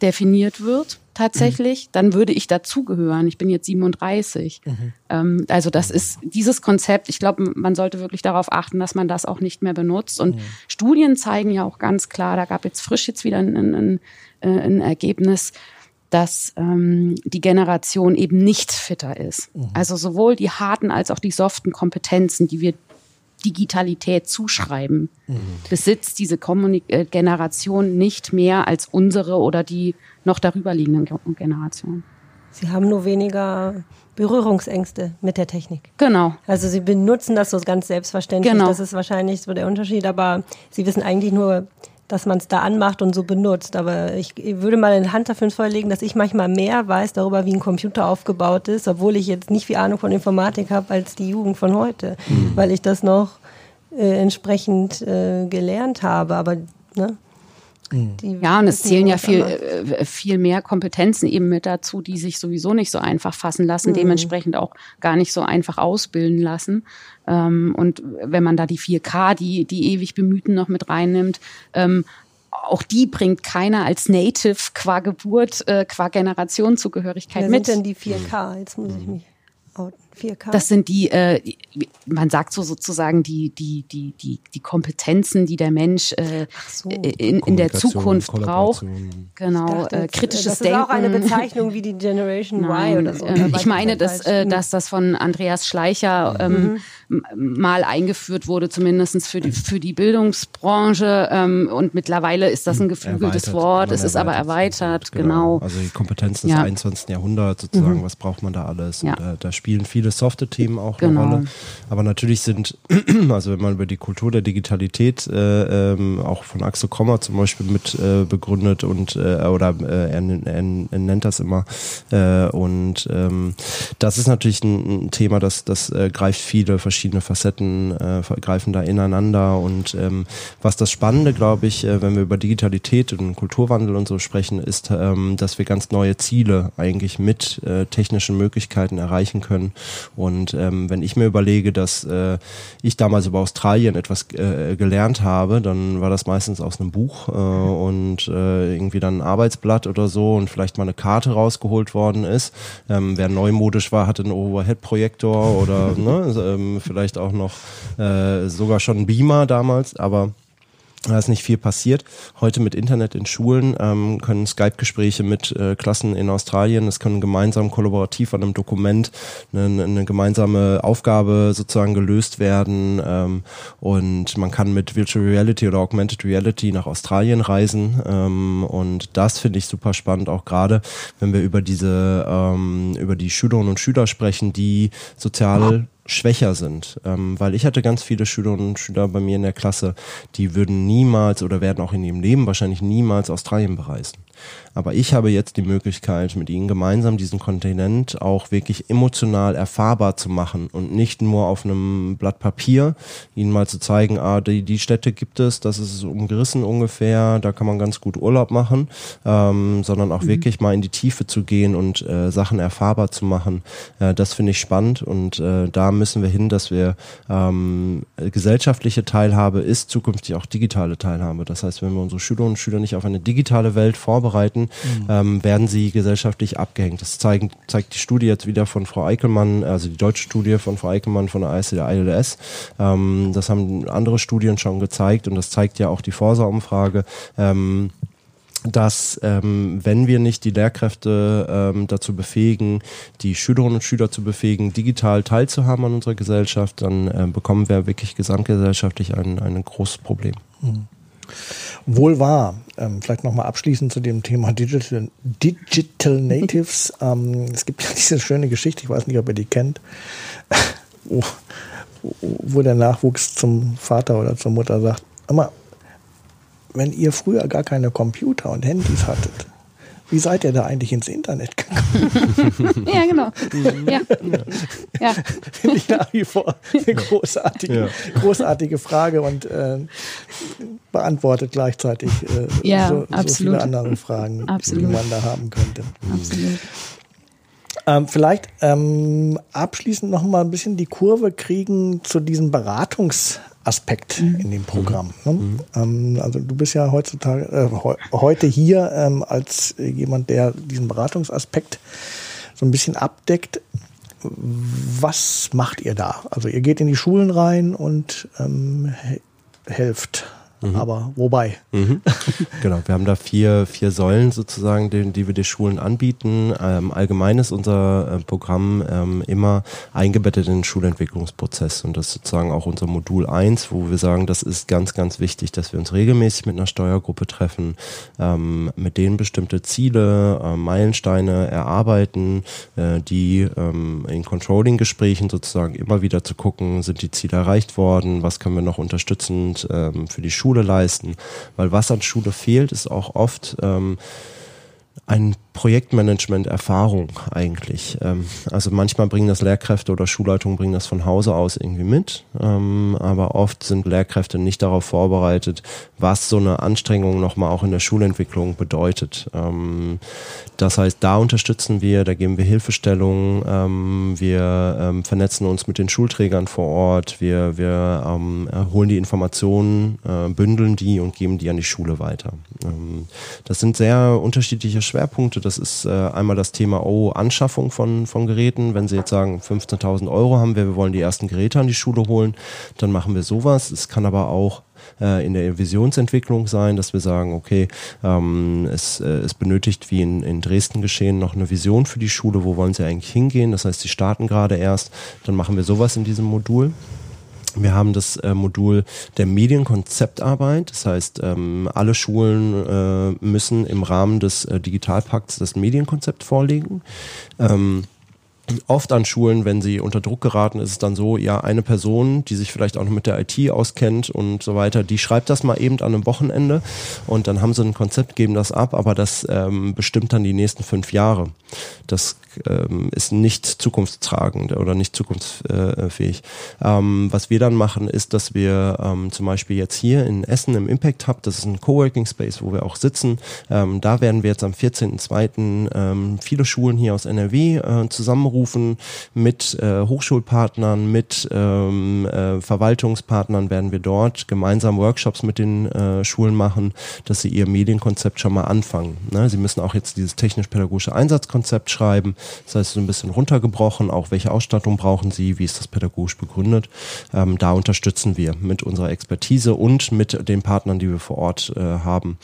definiert wird tatsächlich, mhm. dann würde ich dazugehören. Ich bin jetzt 37. Mhm. Ähm, also das ist dieses Konzept. Ich glaube, man sollte wirklich darauf achten, dass man das auch nicht mehr benutzt. Und mhm. Studien zeigen ja auch ganz klar, da gab jetzt frisch jetzt wieder ein, ein, ein, äh, ein Ergebnis, dass ähm, die Generation eben nicht fitter ist. Mhm. Also sowohl die harten als auch die soften Kompetenzen, die wir Digitalität zuschreiben, mhm. besitzt diese Kommunik äh, Generation nicht mehr als unsere oder die noch darüber liegenden Generationen. Sie haben nur weniger Berührungsängste mit der Technik. Genau. Also sie benutzen das so ganz selbstverständlich. Genau. Das ist wahrscheinlich so der Unterschied, aber sie wissen eigentlich nur, dass man es da anmacht und so benutzt. Aber ich würde mal eine Hand dafür ins Feuer legen, dass ich manchmal mehr weiß darüber, wie ein Computer aufgebaut ist, obwohl ich jetzt nicht viel Ahnung von Informatik habe als die Jugend von heute, mhm. weil ich das noch äh, entsprechend äh, gelernt habe. Aber ne, die ja, und es zählen ja viel, äh, viel mehr Kompetenzen eben mit dazu, die sich sowieso nicht so einfach fassen lassen, mhm. dementsprechend auch gar nicht so einfach ausbilden lassen. Ähm, und wenn man da die 4K, die, die ewig bemühten noch mit reinnimmt, ähm, auch die bringt keiner als Native qua Geburt, äh, qua Generationenzugehörigkeit mit. Was sind denn die 4K? Jetzt muss ich mich 4K? Das sind die, äh, man sagt so sozusagen die, die, die, die, die Kompetenzen, die der Mensch äh, so. in, in der Zukunft braucht. Genau, dachte, äh, kritisches Denken. Das ist auch eine Bezeichnung wie die Generation Nein, Y oder so. Ähm, ich meine, dass, äh, dass das von Andreas Schleicher ähm, mhm. mal eingeführt wurde, zumindest für die, für die Bildungsbranche. Ähm, und mittlerweile ist das ein geflügeltes erweitert, Wort. Es ist aber erweitert, genau. genau. Also die Kompetenzen ja. des 21. Jahrhunderts sozusagen, mhm. was braucht man da alles? Ja. Und, äh, da spielen viele softe Themen auch genau. eine Rolle. Aber natürlich sind, also wenn man über die Kultur der Digitalität äh, ähm, auch von Axel Kommer zum Beispiel mit äh, begründet und äh, oder äh, er, er, er, nennt das immer. Äh, und ähm, das ist natürlich ein, ein Thema, das, das äh, greift viele verschiedene Facetten, äh, greifen da ineinander. Und ähm, was das Spannende, glaube ich, äh, wenn wir über Digitalität und Kulturwandel und so sprechen, ist, ähm, dass wir ganz neue Ziele eigentlich mit äh, technischen Möglichkeiten erreichen können. Und ähm, wenn ich mir überlege, dass äh, ich damals über Australien etwas äh, gelernt habe, dann war das meistens aus einem Buch äh, und äh, irgendwie dann ein Arbeitsblatt oder so und vielleicht mal eine Karte rausgeholt worden ist. Ähm, wer neumodisch war, hatte einen Overhead-Projektor oder ne, ähm, vielleicht auch noch äh, sogar schon einen Beamer damals, aber da ist nicht viel passiert. Heute mit Internet in Schulen ähm, können Skype-Gespräche mit äh, Klassen in Australien, es können gemeinsam kollaborativ an einem Dokument eine, eine gemeinsame Aufgabe sozusagen gelöst werden ähm, und man kann mit Virtual Reality oder Augmented Reality nach Australien reisen ähm, und das finde ich super spannend, auch gerade wenn wir über diese ähm, über die Schülerinnen und Schüler sprechen, die sozial schwächer sind. Ähm, weil ich hatte ganz viele Schülerinnen und Schüler bei mir in der Klasse, die würden niemals oder werden auch in ihrem Leben wahrscheinlich niemals Australien bereisen. Aber ich habe jetzt die Möglichkeit, mit ihnen gemeinsam diesen Kontinent auch wirklich emotional erfahrbar zu machen und nicht nur auf einem Blatt Papier ihnen mal zu zeigen, ah, die, die Städte gibt es, das ist umgerissen ungefähr, da kann man ganz gut Urlaub machen, ähm, sondern auch mhm. wirklich mal in die Tiefe zu gehen und äh, Sachen erfahrbar zu machen. Äh, das finde ich spannend und äh, da müssen wir hin, dass wir ähm, gesellschaftliche Teilhabe ist zukünftig auch digitale Teilhabe. Das heißt, wenn wir unsere Schülerinnen und Schüler nicht auf eine digitale Welt vorbereiten, mhm. ähm, werden sie gesellschaftlich abgehängt. Das zeigen, zeigt die Studie jetzt wieder von Frau Eickelmann, also die deutsche Studie von Frau Eickelmann von der ISC der ILS. Ähm, das haben andere Studien schon gezeigt und das zeigt ja auch die Forsa-Umfrage. Ähm, dass ähm, wenn wir nicht die Lehrkräfte ähm, dazu befähigen, die Schülerinnen und Schüler zu befähigen, digital teilzuhaben an unserer Gesellschaft, dann äh, bekommen wir wirklich gesamtgesellschaftlich ein, ein großes Problem. Mhm. Wohl wahr. Ähm, vielleicht nochmal abschließend zu dem Thema Digital, Digital Natives. Ähm, es gibt ja diese schöne Geschichte, ich weiß nicht, ob ihr die kennt, wo, wo der Nachwuchs zum Vater oder zur Mutter sagt, immer, wenn ihr früher gar keine Computer und Handys hattet, wie seid ihr da eigentlich ins Internet gekommen? ja, genau. Ja. ja. Finde ich nach wie vor eine großartige, ja. großartige Frage und äh, beantwortet gleichzeitig äh, ja, so, so, viele andere Fragen, absolut. die man da haben könnte. Absolut. Ähm, vielleicht ähm, abschließend noch mal ein bisschen die Kurve kriegen zu diesem Beratungs- Aspekt mhm. in dem Programm. Ne? Mhm. Ähm, also du bist ja heutzutage äh, he heute hier ähm, als jemand, der diesen Beratungsaspekt so ein bisschen abdeckt. Was macht ihr da? Also ihr geht in die Schulen rein und ähm, helft Mhm. Aber wobei? Mhm. Genau, wir haben da vier, vier Säulen sozusagen, die, die wir den Schulen anbieten. Ähm, allgemein ist unser äh, Programm ähm, immer eingebettet in den Schulentwicklungsprozess und das ist sozusagen auch unser Modul 1, wo wir sagen, das ist ganz, ganz wichtig, dass wir uns regelmäßig mit einer Steuergruppe treffen, ähm, mit denen bestimmte Ziele, äh, Meilensteine erarbeiten, äh, die ähm, in Controlling-Gesprächen sozusagen immer wieder zu gucken, sind die Ziele erreicht worden, was können wir noch unterstützend ähm, für die Schule Schule leisten. Weil was an Schule fehlt, ist auch oft ähm, ein Projektmanagement-Erfahrung eigentlich. Ähm, also manchmal bringen das Lehrkräfte oder Schulleitungen bringen das von Hause aus irgendwie mit, ähm, aber oft sind Lehrkräfte nicht darauf vorbereitet, was so eine Anstrengung nochmal auch in der Schulentwicklung bedeutet. Ähm, das heißt, da unterstützen wir, da geben wir Hilfestellung, ähm, wir vernetzen uns mit den Schulträgern vor Ort, wir, wir holen die Informationen, äh, bündeln die und geben die an die Schule weiter. das sind sehr unterschiedliche Schwerpunkte das ist äh, einmal das Thema oh, Anschaffung von, von Geräten. Wenn Sie jetzt sagen, 15.000 Euro haben wir, wir wollen die ersten Geräte an die Schule holen, dann machen wir sowas. Es kann aber auch äh, in der Visionsentwicklung sein, dass wir sagen, okay, ähm, es, äh, es benötigt wie in, in Dresden geschehen noch eine Vision für die Schule, wo wollen sie eigentlich hingehen. Das heißt, sie starten gerade erst, dann machen wir sowas in diesem Modul. Wir haben das äh, Modul der Medienkonzeptarbeit. Das heißt, ähm, alle Schulen äh, müssen im Rahmen des äh, Digitalpakts das Medienkonzept vorlegen. Ähm, oft an Schulen, wenn sie unter Druck geraten, ist es dann so, ja, eine Person, die sich vielleicht auch noch mit der IT auskennt und so weiter, die schreibt das mal eben an einem Wochenende und dann haben sie ein Konzept, geben das ab, aber das ähm, bestimmt dann die nächsten fünf Jahre. Das ähm, ist nicht zukunftstragend oder nicht zukunftsfähig. Ähm, was wir dann machen, ist, dass wir ähm, zum Beispiel jetzt hier in Essen im Impact Hub, das ist ein Coworking Space, wo wir auch sitzen, ähm, da werden wir jetzt am 14.02. Ähm, viele Schulen hier aus NRW äh, zusammenrufen mit äh, Hochschulpartnern, mit ähm, äh, Verwaltungspartnern werden wir dort gemeinsam Workshops mit den äh, Schulen machen, dass sie ihr Medienkonzept schon mal anfangen. Ne? Sie müssen auch jetzt dieses technisch-pädagogische Einsatzkonzept schreiben. Das heißt, so ein bisschen runtergebrochen, auch welche Ausstattung brauchen Sie, wie ist das pädagogisch begründet. Ähm, da unterstützen wir mit unserer Expertise und mit den Partnern, die wir vor Ort äh, haben.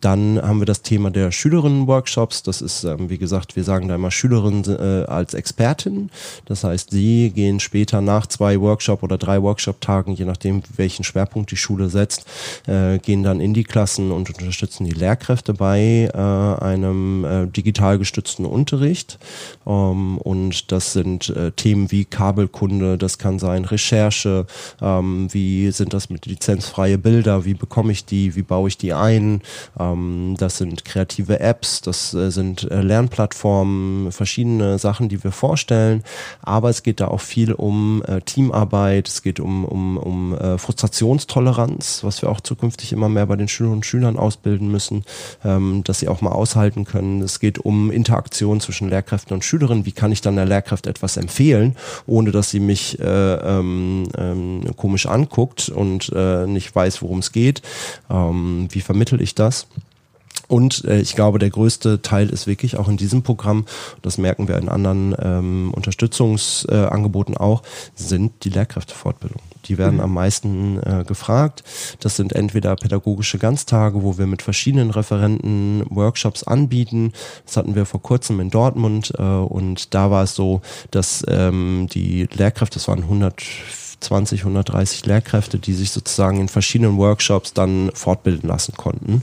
Dann haben wir das Thema der Schülerinnen-Workshops. Das ist, ähm, wie gesagt, wir sagen da immer Schülerinnen äh, als Expertin. Das heißt, sie gehen später nach zwei Workshop oder drei Workshop-Tagen, je nachdem, welchen Schwerpunkt die Schule setzt, äh, gehen dann in die Klassen und unterstützen die Lehrkräfte bei äh, einem äh, digital gestützten Unterricht. Ähm, und das sind äh, Themen wie Kabelkunde, das kann sein Recherche, ähm, wie sind das mit lizenzfreie Bilder, wie bekomme ich die, wie baue ich die ein. Ähm, das sind kreative Apps, das äh, sind äh, Lernplattformen, verschiedene Sachen, die wir vorstellen. Aber es geht da auch viel um äh, Teamarbeit, es geht um, um, um äh, Frustrationstoleranz, was wir auch zukünftig immer mehr bei den Schülerinnen und Schülern ausbilden müssen, ähm, dass sie auch mal aushalten können. Es geht um Interaktion zwischen Lehrkräften und Schülerinnen, wie kann ich dann der Lehrkraft etwas empfehlen, ohne dass sie mich äh, ähm, ähm, komisch anguckt und äh, nicht weiß, worum es geht. Ähm, wie vermittel ich das? Und äh, ich glaube, der größte Teil ist wirklich auch in diesem Programm, das merken wir in anderen ähm, Unterstützungsangeboten äh, auch, sind die Lehrkräftefortbildung. Die werden mhm. am meisten äh, gefragt. Das sind entweder pädagogische Ganztage, wo wir mit verschiedenen Referenten Workshops anbieten. Das hatten wir vor kurzem in Dortmund äh, und da war es so, dass ähm, die Lehrkräfte, das waren 100 120, 130 Lehrkräfte, die sich sozusagen in verschiedenen Workshops dann fortbilden lassen konnten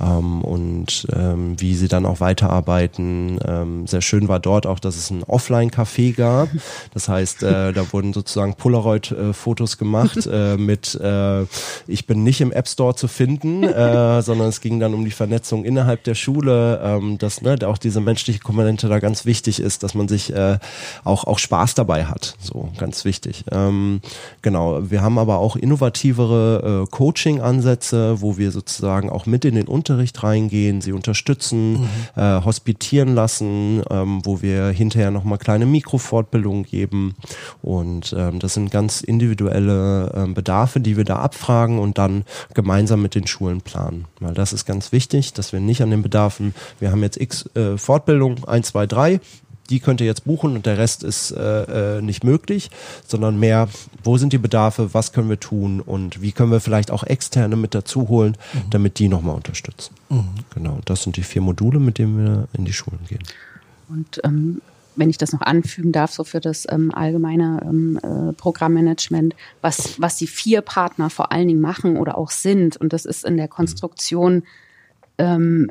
ähm, und ähm, wie sie dann auch weiterarbeiten. Ähm, sehr schön war dort auch, dass es ein Offline-Café gab. Das heißt, äh, da wurden sozusagen Polaroid-Fotos gemacht äh, mit äh, ich bin nicht im App Store zu finden, äh, sondern es ging dann um die Vernetzung innerhalb der Schule, ähm, dass ne, auch diese menschliche Komponente da ganz wichtig ist, dass man sich äh, auch, auch Spaß dabei hat. So, ganz wichtig. Ähm, Genau, wir haben aber auch innovativere äh, Coaching-Ansätze, wo wir sozusagen auch mit in den Unterricht reingehen, sie unterstützen, mhm. äh, hospitieren lassen, ähm, wo wir hinterher nochmal kleine Mikrofortbildungen geben. Und ähm, das sind ganz individuelle äh, Bedarfe, die wir da abfragen und dann gemeinsam mit den Schulen planen. Weil das ist ganz wichtig, dass wir nicht an den Bedarfen, wir haben jetzt x äh, Fortbildung, 1, 2, 3, die könnt ihr jetzt buchen und der Rest ist äh, äh, nicht möglich, sondern mehr, wo sind die Bedarfe, was können wir tun und wie können wir vielleicht auch externe mit dazu holen, mhm. damit die nochmal unterstützen. Mhm. Genau, das sind die vier Module, mit denen wir in die Schulen gehen. Und ähm, wenn ich das noch anfügen darf, so für das ähm, allgemeine ähm, äh, Programmmanagement, was, was die vier Partner vor allen Dingen machen oder auch sind, und das ist in der Konstruktion ähm,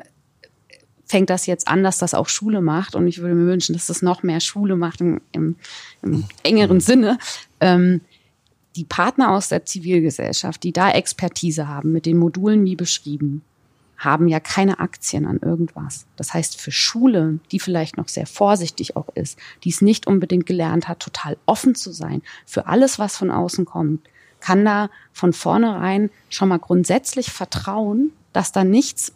fängt das jetzt an, dass das auch Schule macht. Und ich würde mir wünschen, dass das noch mehr Schule macht im, im, im engeren Sinne. Ähm, die Partner aus der Zivilgesellschaft, die da Expertise haben, mit den Modulen wie beschrieben, haben ja keine Aktien an irgendwas. Das heißt, für Schule, die vielleicht noch sehr vorsichtig auch ist, die es nicht unbedingt gelernt hat, total offen zu sein für alles, was von außen kommt, kann da von vornherein schon mal grundsätzlich vertrauen, dass da nichts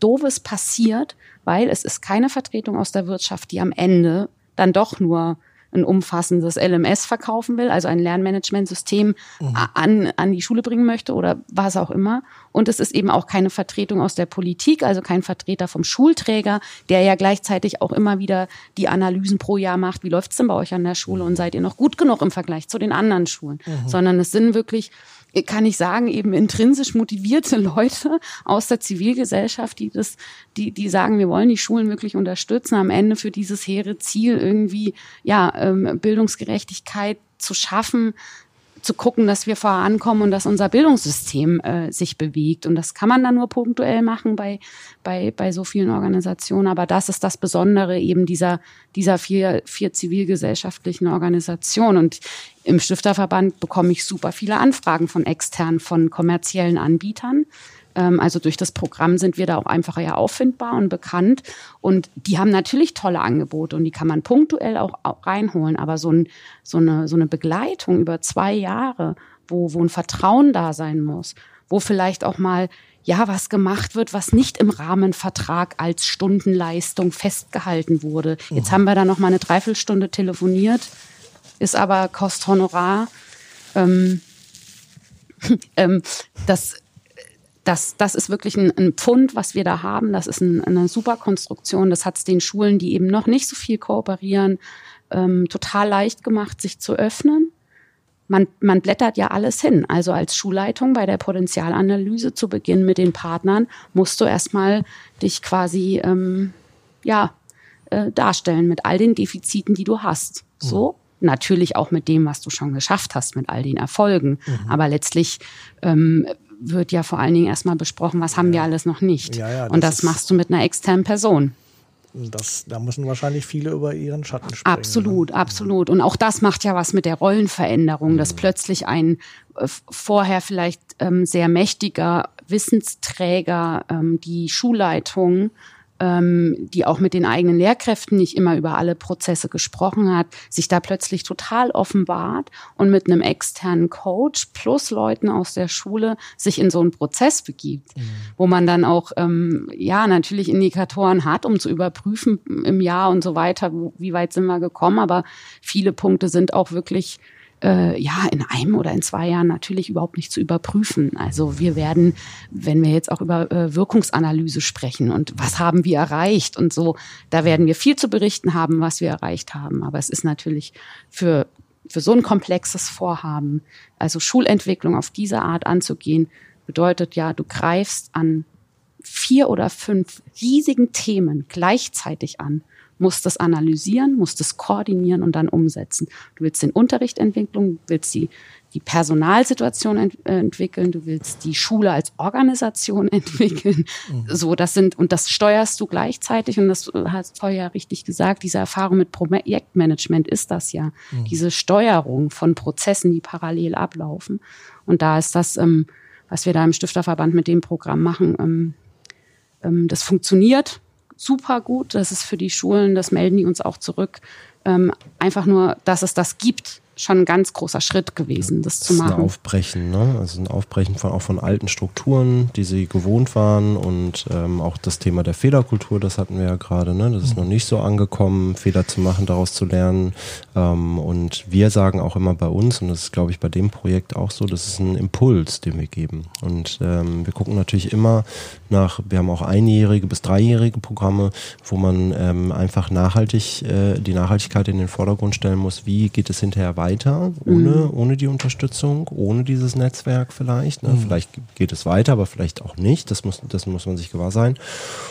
Doofes passiert, weil es ist keine Vertretung aus der Wirtschaft, die am Ende dann doch nur ein umfassendes LMS verkaufen will, also ein Lernmanagementsystem mhm. an, an die Schule bringen möchte oder was auch immer. Und es ist eben auch keine Vertretung aus der Politik, also kein Vertreter vom Schulträger, der ja gleichzeitig auch immer wieder die Analysen pro Jahr macht. Wie läuft's denn bei euch an der Schule und seid ihr noch gut genug im Vergleich zu den anderen Schulen? Mhm. Sondern es sind wirklich kann ich sagen, eben intrinsisch motivierte Leute aus der Zivilgesellschaft, die das, die, die sagen, wir wollen die Schulen wirklich unterstützen, am Ende für dieses hehre Ziel irgendwie, ja, ähm, Bildungsgerechtigkeit zu schaffen, zu gucken, dass wir vorankommen und dass unser Bildungssystem äh, sich bewegt. Und das kann man dann nur punktuell machen bei, bei, bei so vielen Organisationen. Aber das ist das Besondere eben dieser, dieser vier, vier zivilgesellschaftlichen Organisationen. Und im Stifterverband bekomme ich super viele Anfragen von externen, von kommerziellen Anbietern also durch das Programm sind wir da auch einfach ja auffindbar und bekannt. Und die haben natürlich tolle Angebote und die kann man punktuell auch, reinholen. Aber so, ein, so, eine, so eine Begleitung über zwei Jahre, wo, wo ein Vertrauen da sein muss, wo vielleicht auch mal ja, was gemacht wird, was nicht im Rahmenvertrag als Stundenleistung festgehalten wurde. Jetzt mhm. haben wir da noch mal eine Dreiviertelstunde telefoniert, ist aber Kosthonorar. Ähm, ähm, das das, das ist wirklich ein, ein Pfund, was wir da haben. Das ist ein, eine super Konstruktion. Das hat es den Schulen, die eben noch nicht so viel kooperieren, ähm, total leicht gemacht, sich zu öffnen. Man, man blättert ja alles hin. Also als Schulleitung bei der Potenzialanalyse zu Beginn mit den Partnern musst du erstmal dich quasi ähm, ja, äh, darstellen mit all den Defiziten, die du hast. So. Mhm natürlich auch mit dem, was du schon geschafft hast, mit all den Erfolgen. Mhm. Aber letztlich ähm, wird ja vor allen Dingen erstmal besprochen, was haben wir alles noch nicht. Ja, ja, das und das machst du mit einer externen Person. Das, da müssen wahrscheinlich viele über ihren Schatten springen. Absolut, ne? absolut. Und auch das macht ja was mit der Rollenveränderung, dass mhm. plötzlich ein äh, vorher vielleicht ähm, sehr mächtiger Wissensträger, ähm, die Schulleitung, ähm, die auch mit den eigenen Lehrkräften nicht immer über alle Prozesse gesprochen hat, sich da plötzlich total offenbart und mit einem externen Coach plus Leuten aus der Schule sich in so einen Prozess begibt, mhm. wo man dann auch ähm, ja natürlich Indikatoren hat, um zu überprüfen im Jahr und so weiter, wie weit sind wir gekommen, aber viele Punkte sind auch wirklich äh, ja in einem oder in zwei Jahren natürlich überhaupt nicht zu überprüfen. Also wir werden, wenn wir jetzt auch über äh, Wirkungsanalyse sprechen und was haben wir erreicht und so, da werden wir viel zu berichten haben, was wir erreicht haben. Aber es ist natürlich für für so ein komplexes Vorhaben, also Schulentwicklung auf diese Art anzugehen, bedeutet ja, du greifst an vier oder fünf riesigen Themen gleichzeitig an musst das analysieren, musst das koordinieren und dann umsetzen. Du willst den Unterricht entwickeln, du willst die, die Personalsituation ent äh, entwickeln, du willst die Schule als Organisation entwickeln. Mhm. So, das sind, und das steuerst du gleichzeitig, und das hast du vorher ja richtig gesagt, diese Erfahrung mit Projektmanagement ist das ja. Mhm. Diese Steuerung von Prozessen, die parallel ablaufen. Und da ist das, ähm, was wir da im Stifterverband mit dem Programm machen, ähm, ähm, das funktioniert super gut. Das ist für die Schulen, das melden die uns auch zurück. Ähm, einfach nur, dass es das gibt, schon ein ganz großer Schritt gewesen, das, das zu machen. Ist ein Aufbrechen, ne? Also ein Aufbrechen von auch von alten Strukturen, die sie gewohnt waren und ähm, auch das Thema der Fehlerkultur, das hatten wir ja gerade, ne? Das ist noch nicht so angekommen, Fehler zu machen, daraus zu lernen. Ähm, und wir sagen auch immer bei uns, und das ist, glaube ich, bei dem Projekt auch so, das ist ein Impuls, den wir geben. Und ähm, wir gucken natürlich immer nach, wir haben auch einjährige bis dreijährige Programme, wo man ähm, einfach nachhaltig äh, die Nachhaltigkeit in den Vordergrund stellen muss. Wie geht es hinterher weiter? Weiter ohne, mhm. ohne die Unterstützung, ohne dieses Netzwerk vielleicht. Ne? Mhm. Vielleicht geht es weiter, aber vielleicht auch nicht. Das muss, das muss man sich gewahr sein.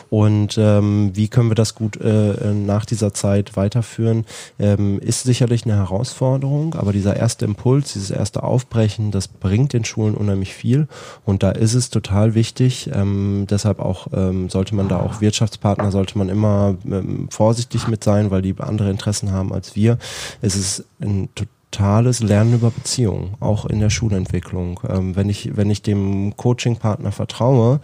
Und ähm, wie können wir das gut äh, nach dieser Zeit weiterführen, ähm, ist sicherlich eine Herausforderung, aber dieser erste Impuls, dieses erste Aufbrechen, das bringt den Schulen unheimlich viel. Und da ist es total wichtig, ähm, deshalb auch ähm, sollte man da auch Wirtschaftspartner, sollte man immer ähm, vorsichtig mit sein, weil die andere Interessen haben als wir. Es ist ein totales Lernen über Beziehungen, auch in der Schulentwicklung. Ähm, wenn ich wenn ich dem Coaching-Partner vertraue,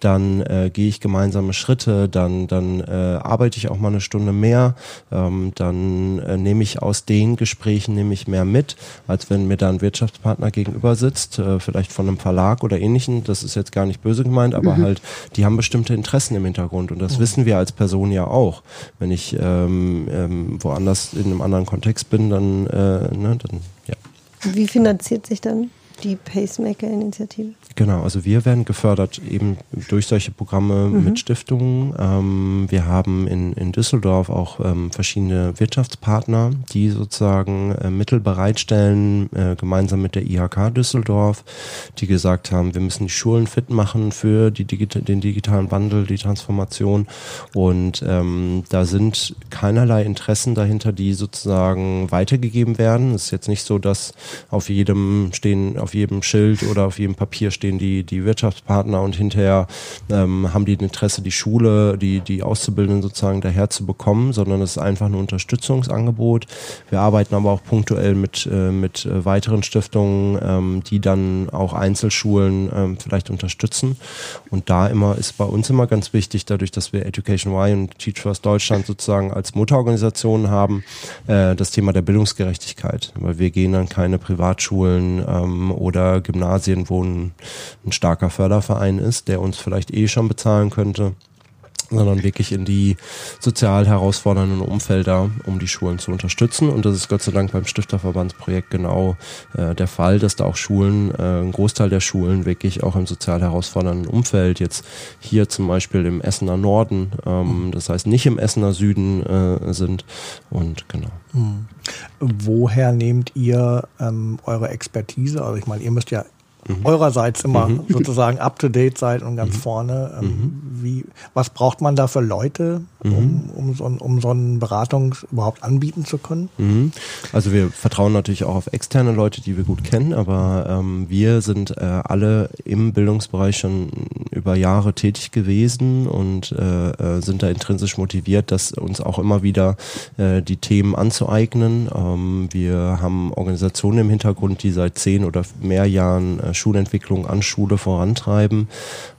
dann äh, gehe ich gemeinsame Schritte, dann dann äh, arbeite ich auch mal eine Stunde mehr, ähm, dann äh, nehme ich aus den Gesprächen nehme ich mehr mit, als wenn mir da ein Wirtschaftspartner gegenüber sitzt, äh, vielleicht von einem Verlag oder ähnlichen. Das ist jetzt gar nicht böse gemeint, aber mhm. halt die haben bestimmte Interessen im Hintergrund und das mhm. wissen wir als Person ja auch. Wenn ich ähm, ähm, woanders in einem anderen Kontext bin, dann, äh, ne, dann ja. Wie finanziert sich dann die Pacemaker-Initiative? Genau, also wir werden gefördert eben durch solche Programme mhm. mit Stiftungen. Ähm, wir haben in, in Düsseldorf auch ähm, verschiedene Wirtschaftspartner, die sozusagen äh, Mittel bereitstellen, äh, gemeinsam mit der IHK Düsseldorf, die gesagt haben, wir müssen die Schulen fit machen für die Digita den digitalen Wandel, die Transformation. Und ähm, da sind keinerlei Interessen dahinter, die sozusagen weitergegeben werden. Es ist jetzt nicht so, dass auf jedem stehen, auf jedem Schild oder auf jedem Papier stehen die, die Wirtschaftspartner und hinterher ähm, haben die ein Interesse, die Schule, die, die Auszubildenden sozusagen daher zu bekommen, sondern es ist einfach ein Unterstützungsangebot. Wir arbeiten aber auch punktuell mit, äh, mit äh, weiteren Stiftungen, ähm, die dann auch Einzelschulen ähm, vielleicht unterstützen. Und da immer ist bei uns immer ganz wichtig, dadurch, dass wir Education Y und Teach First Deutschland sozusagen als Mutterorganisationen haben, äh, das Thema der Bildungsgerechtigkeit. Weil wir gehen an keine Privatschulen ähm, oder Gymnasien, wo ein, ein starker Förderverein ist, der uns vielleicht eh schon bezahlen könnte sondern wirklich in die sozial herausfordernden Umfelder, um die Schulen zu unterstützen. Und das ist Gott sei Dank beim Stifterverbandsprojekt genau äh, der Fall, dass da auch Schulen, äh, ein Großteil der Schulen wirklich auch im sozial herausfordernden Umfeld, jetzt hier zum Beispiel im Essener Norden, ähm, das heißt nicht im Essener Süden äh, sind. Und genau. Mhm. Woher nehmt ihr ähm, eure Expertise? Also ich meine, ihr müsst ja mhm. eurerseits immer mhm. sozusagen up to date seid und ganz mhm. vorne. Ähm, mhm. wie, was braucht man da für Leute, um, mhm. um, so, um so eine Beratung überhaupt anbieten zu können? Also wir vertrauen natürlich auch auf externe Leute, die wir gut kennen, aber ähm, wir sind äh, alle im Bildungsbereich schon über Jahre tätig gewesen und äh, äh, sind da intrinsisch motiviert, dass uns auch immer wieder äh, die Themen anzueignen. Ähm, wir haben Organisationen im Hintergrund, die seit zehn oder mehr Jahren äh, Schulentwicklung an Schule vorantreiben.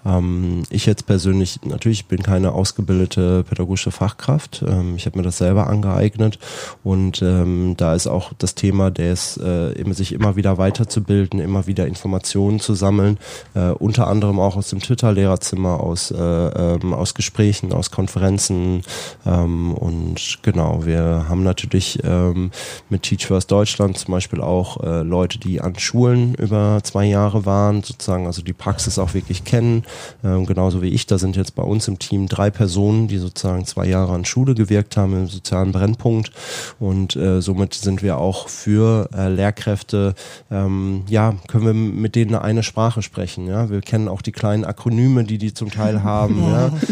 Ähm, ich jetzt persönlich, natürlich bin keine ausgebildete pädagogische Fachkraft. Ähm, ich habe mir das selber angeeignet. Und ähm, da ist auch das Thema, des, äh, sich immer wieder weiterzubilden, immer wieder Informationen zu sammeln, äh, unter anderem auch aus dem Twitter-Lehrerzimmer, aus, äh, ähm, aus Gesprächen, aus Konferenzen. Ähm, und genau, wir haben natürlich ähm, mit Teach First Deutschland zum Beispiel auch äh, Leute, die an Schulen über zwei Jahre waren, sozusagen also die Praxis auch wirklich kennen, ähm, genauso wie ich. Da sind jetzt bei uns im Team drei Personen, die sozusagen zwei Jahre an Schule gewirkt haben im sozialen Brennpunkt. Und äh, somit sind wir auch für äh, Lehrkräfte, ähm, ja, können wir mit denen eine Sprache sprechen. Ja? Wir kennen auch die kleinen Akronyme, die die zum Teil haben.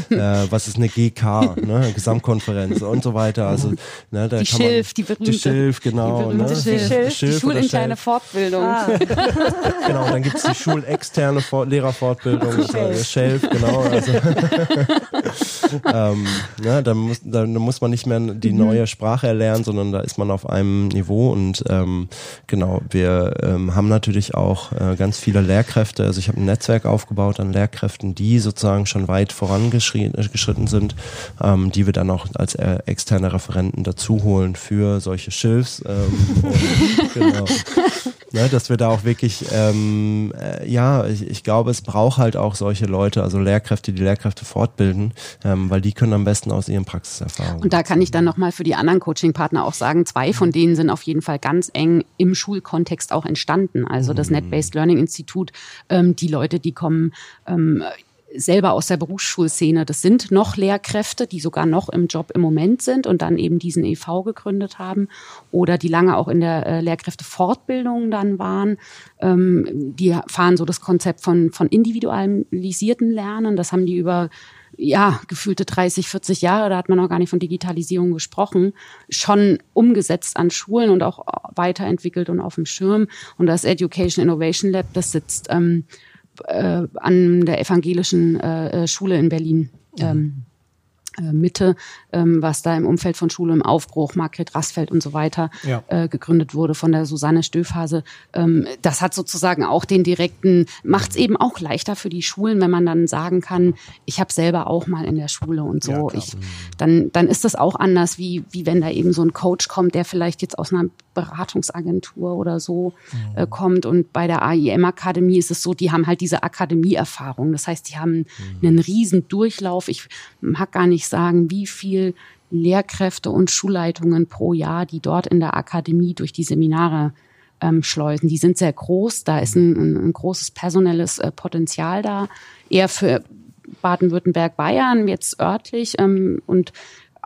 ja? Äh, was ist eine GK, ne? Gesamtkonferenz und so weiter. Also, ne, da die Schilf, man, die berühmte. Die Schilf, genau. Die ne? Schilf. Die, Schilf, die schulinterne Fortbildung. Ah. genau, dann gibt es die schulexterne Lehrerfortbildung. Shelf, genau. Also, ähm, ja, da, muss, da, muss man nicht mehr die mhm. neue Sprache erlernen, sondern da ist man auf einem Niveau und ähm, genau, wir ähm, haben natürlich auch äh, ganz viele Lehrkräfte. Also ich habe ein Netzwerk aufgebaut an Lehrkräften, die sozusagen schon weit vorangeschritten sind, ähm, die wir dann auch als äh, externe Referenten dazu holen für solche Schiffs. Ähm, genau. Ne, dass wir da auch wirklich, ähm, äh, ja, ich, ich glaube, es braucht halt auch solche Leute, also Lehrkräfte, die Lehrkräfte fortbilden, ähm, weil die können am besten aus ihren Praxiserfahrungen. Und da kann ich dann nochmal für die anderen Coaching-Partner auch sagen, zwei von denen sind auf jeden Fall ganz eng im Schulkontext auch entstanden. Also das mhm. Net-Based Learning Institut, ähm, die Leute, die kommen ähm, selber aus der Berufsschulszene. Das sind noch Lehrkräfte, die sogar noch im Job im Moment sind und dann eben diesen EV gegründet haben oder die lange auch in der äh, Lehrkräftefortbildung dann waren. Ähm, die fahren so das Konzept von, von individualisierten Lernen. Das haben die über ja, gefühlte 30, 40 Jahre, da hat man noch gar nicht von Digitalisierung gesprochen, schon umgesetzt an Schulen und auch weiterentwickelt und auf dem Schirm. Und das Education Innovation Lab, das sitzt ähm, äh, an der evangelischen äh, äh, Schule in Berlin. Ähm, äh, Mitte, ähm, was da im Umfeld von Schule im Aufbruch, Margret Rastfeld und so weiter ja. äh, gegründet wurde von der Susanne Stöfhase. Ähm, das hat sozusagen auch den direkten, macht es eben auch leichter für die Schulen, wenn man dann sagen kann, ich habe selber auch mal in der Schule und so. Ja, ich, dann, dann ist das auch anders, wie, wie wenn da eben so ein Coach kommt, der vielleicht jetzt aus einer Beratungsagentur oder so äh, mhm. kommt. Und bei der AIM-Akademie ist es so, die haben halt diese Akademieerfahrung. Das heißt, die haben mhm. einen riesen Durchlauf. Ich mag gar nicht sagen, wie viel Lehrkräfte und Schulleitungen pro Jahr, die dort in der Akademie durch die Seminare ähm, schleusen. Die sind sehr groß, da ist ein, ein großes personelles äh, Potenzial da, eher für Baden-Württemberg, Bayern, jetzt örtlich ähm, und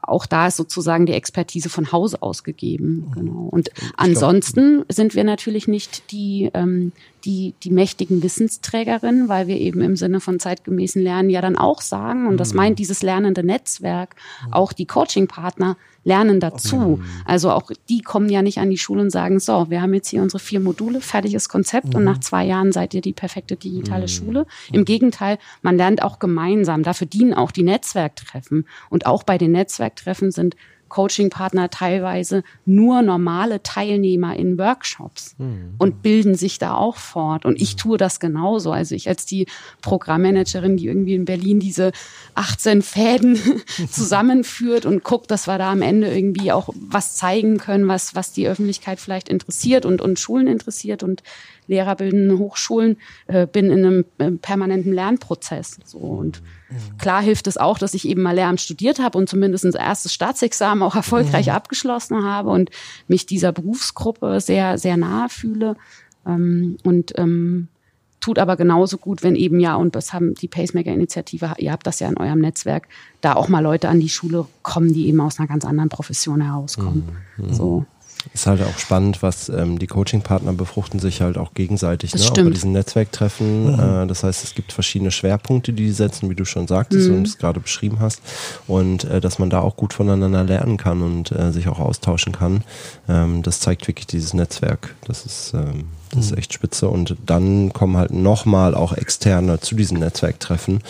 auch da ist sozusagen die Expertise von Hause aus gegeben. Mhm. Genau. Und ansonsten sind wir natürlich nicht die, ähm, die, die mächtigen Wissensträgerinnen, weil wir eben im Sinne von zeitgemäßen Lernen ja dann auch sagen, und das mhm. meint dieses lernende Netzwerk, mhm. auch die Coaching-Partner lernen dazu. Also auch die kommen ja nicht an die Schule und sagen, so, wir haben jetzt hier unsere vier Module, fertiges Konzept und nach zwei Jahren seid ihr die perfekte digitale Schule. Im Gegenteil, man lernt auch gemeinsam. Dafür dienen auch die Netzwerktreffen. Und auch bei den Netzwerktreffen sind Coaching-Partner teilweise nur normale Teilnehmer in Workshops mhm. und bilden sich da auch fort. Und ich hm. tue das genauso. Also ich als die Programmmanagerin, die irgendwie in Berlin diese 18 Fäden zusammenführt und guckt, dass wir da am Ende irgendwie auch was zeigen können, was, was die Öffentlichkeit vielleicht interessiert und, und Schulen interessiert und lehrerbildenden Hochschulen, äh, bin in einem äh, permanenten Lernprozess. So und mhm. klar hilft es auch, dass ich eben mal Lehramt studiert habe und zumindest ein erstes Staatsexamen auch erfolgreich mhm. abgeschlossen habe und mich dieser Berufsgruppe sehr, sehr nahe fühle. Ähm, und ähm, tut aber genauso gut, wenn eben ja, und das haben die Pacemaker-Initiative, ihr habt das ja in eurem Netzwerk, da auch mal Leute an die Schule kommen, die eben aus einer ganz anderen Profession herauskommen. Mhm. So. Ist halt auch spannend, was ähm, die Coaching-Partner befruchten sich halt auch gegenseitig, das ne? auch bei diesen Netzwerktreffen. Mhm. Äh, das heißt, es gibt verschiedene Schwerpunkte, die die setzen, wie du schon sagtest mhm. und es gerade beschrieben hast. Und äh, dass man da auch gut voneinander lernen kann und äh, sich auch austauschen kann. Ähm, das zeigt wirklich dieses Netzwerk. Das ist ähm, das ist mhm. echt spitze. Und dann kommen halt nochmal auch Externe zu diesen Netzwerktreffen,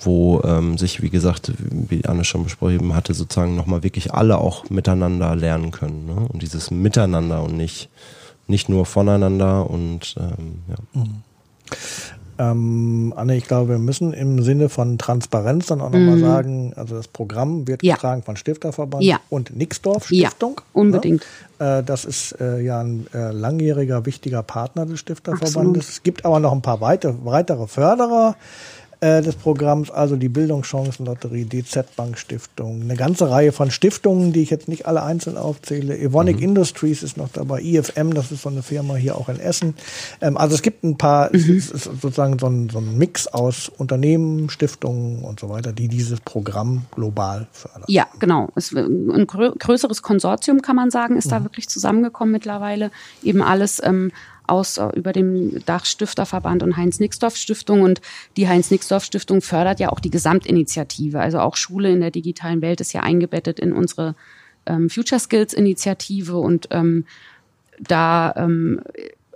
wo ähm, sich, wie gesagt, wie Anne schon besprochen hatte, sozusagen nochmal wirklich alle auch miteinander lernen können. Ne? Und dieses Miteinander und nicht, nicht nur voneinander und ähm, ja. Mhm. Ähm, Anne, ich glaube, wir müssen im Sinne von Transparenz dann auch nochmal mm. sagen, also das Programm wird ja. getragen von Stifterverband ja. und Nixdorf Stiftung. Ja, unbedingt. Ne? Äh, das ist äh, ja ein äh, langjähriger, wichtiger Partner des Stifterverbandes. Absolut. Es gibt aber noch ein paar weite, weitere Förderer äh, des Programms, also die Bildungschancenlotterie, DZ Bank Stiftung, eine ganze Reihe von Stiftungen, die ich jetzt nicht alle einzeln aufzähle. Evonik mhm. Industries ist noch dabei, IFM, das ist so eine Firma hier auch in Essen. Ähm, also es gibt ein paar, mhm. es ist sozusagen so ein, so ein Mix aus Unternehmen, Stiftungen und so weiter, die dieses Programm global fördern. Ja, genau. Es, ein größeres Konsortium, kann man sagen, ist mhm. da wirklich zusammengekommen mittlerweile. Eben alles ähm, aus äh, über dem Dach Stifterverband und Heinz-Nixdorf-Stiftung. Und die Heinz-Nixdorf-Stiftung fördert ja auch die Gesamtinitiative. Also auch Schule in der digitalen Welt ist ja eingebettet in unsere ähm, Future Skills-Initiative. Und ähm, da ähm,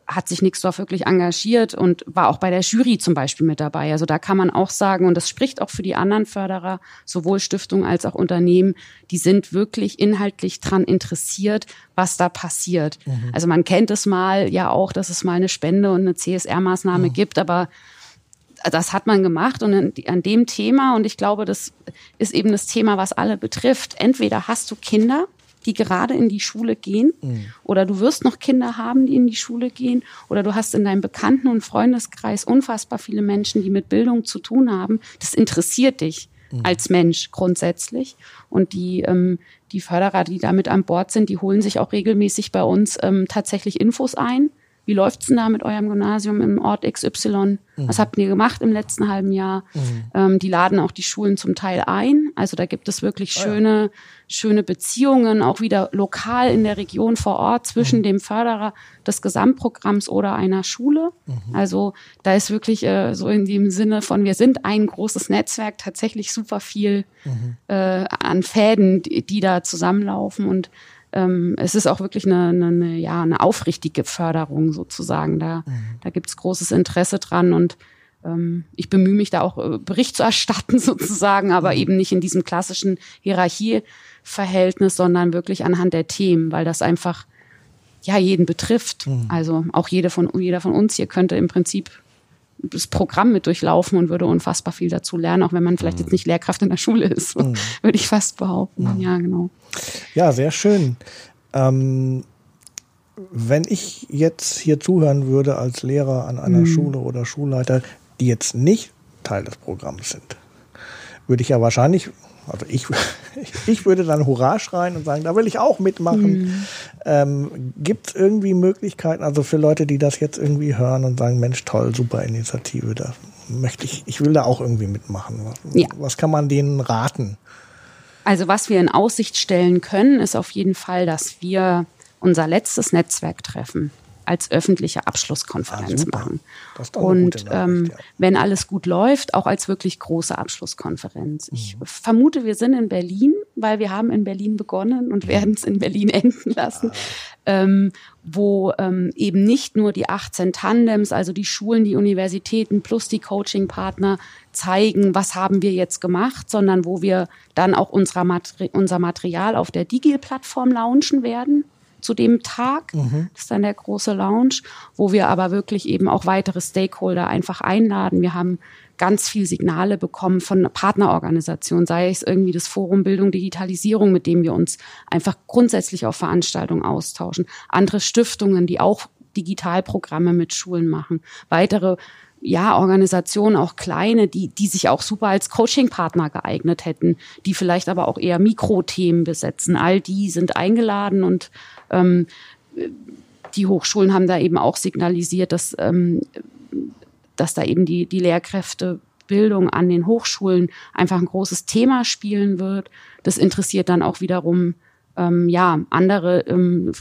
hat sich Nixdorf wirklich engagiert und war auch bei der Jury zum Beispiel mit dabei. Also da kann man auch sagen, und das spricht auch für die anderen Förderer, sowohl Stiftungen als auch Unternehmen, die sind wirklich inhaltlich dran interessiert, was da passiert. Mhm. Also man kennt es mal ja auch, dass es mal eine Spende und eine CSR-Maßnahme mhm. gibt, aber das hat man gemacht und an dem Thema, und ich glaube, das ist eben das Thema, was alle betrifft. Entweder hast du Kinder, die gerade in die Schule gehen. Mhm. Oder du wirst noch Kinder haben, die in die Schule gehen. Oder du hast in deinem Bekannten- und Freundeskreis unfassbar viele Menschen, die mit Bildung zu tun haben. Das interessiert dich mhm. als Mensch grundsätzlich. Und die, ähm, die Förderer, die damit an Bord sind, die holen sich auch regelmäßig bei uns ähm, tatsächlich Infos ein wie läuft's denn da mit eurem Gymnasium im Ort XY? Mhm. Was habt ihr gemacht im letzten halben Jahr? Mhm. Ähm, die laden auch die Schulen zum Teil ein. Also da gibt es wirklich ah, schöne, ja. schöne Beziehungen, auch wieder lokal in der Region vor Ort zwischen mhm. dem Förderer des Gesamtprogramms oder einer Schule. Mhm. Also da ist wirklich äh, so in dem Sinne von, wir sind ein großes Netzwerk, tatsächlich super viel mhm. äh, an Fäden, die, die da zusammenlaufen und ähm, es ist auch wirklich eine, eine, eine, ja, eine aufrichtige Förderung sozusagen. Da, mhm. da gibt es großes Interesse dran und ähm, ich bemühe mich da auch äh, Bericht zu erstatten sozusagen, aber mhm. eben nicht in diesem klassischen Hierarchieverhältnis, sondern wirklich anhand der Themen, weil das einfach ja jeden betrifft. Mhm. Also auch jede von, jeder von uns hier könnte im Prinzip das Programm mit durchlaufen und würde unfassbar viel dazu lernen, auch wenn man vielleicht mhm. jetzt nicht Lehrkraft in der Schule ist, mhm. würde ich fast behaupten. Mhm. Ja, genau. Ja, sehr schön. Ähm, wenn ich jetzt hier zuhören würde als Lehrer an einer mhm. Schule oder Schulleiter, die jetzt nicht Teil des Programms sind, würde ich ja wahrscheinlich, also ich, ich würde dann Hurra schreien und sagen, da will ich auch mitmachen. Mhm. Ähm, Gibt es irgendwie Möglichkeiten, also für Leute, die das jetzt irgendwie hören und sagen, Mensch, toll, super Initiative, da möchte ich, ich will da auch irgendwie mitmachen. Was, ja. was kann man denen raten? Also was wir in Aussicht stellen können, ist auf jeden Fall, dass wir unser letztes Netzwerktreffen als öffentliche Abschlusskonferenz ah, machen. Und ähm, ja. wenn alles gut läuft, auch als wirklich große Abschlusskonferenz. Mhm. Ich vermute, wir sind in Berlin, weil wir haben in Berlin begonnen und mhm. werden es in Berlin enden lassen, ah. ähm, wo ähm, eben nicht nur die 18 Tandems, also die Schulen, die Universitäten plus die Coaching-Partner zeigen, was haben wir jetzt gemacht, sondern wo wir dann auch Materi unser Material auf der Digi-Plattform launchen werden zu dem Tag. Mhm. Das ist dann der große Lounge, wo wir aber wirklich eben auch weitere Stakeholder einfach einladen. Wir haben ganz viel Signale bekommen von Partnerorganisationen, sei es irgendwie das Forum Bildung Digitalisierung, mit dem wir uns einfach grundsätzlich auf Veranstaltungen austauschen. Andere Stiftungen, die auch Digitalprogramme mit Schulen machen. Weitere ja, Organisationen, auch kleine, die, die sich auch super als Coaching-Partner geeignet hätten, die vielleicht aber auch eher Mikrothemen besetzen. All die sind eingeladen und ähm, die Hochschulen haben da eben auch signalisiert, dass, ähm, dass da eben die, die Lehrkräftebildung an den Hochschulen einfach ein großes Thema spielen wird. Das interessiert dann auch wiederum ähm, ja andere, ähm,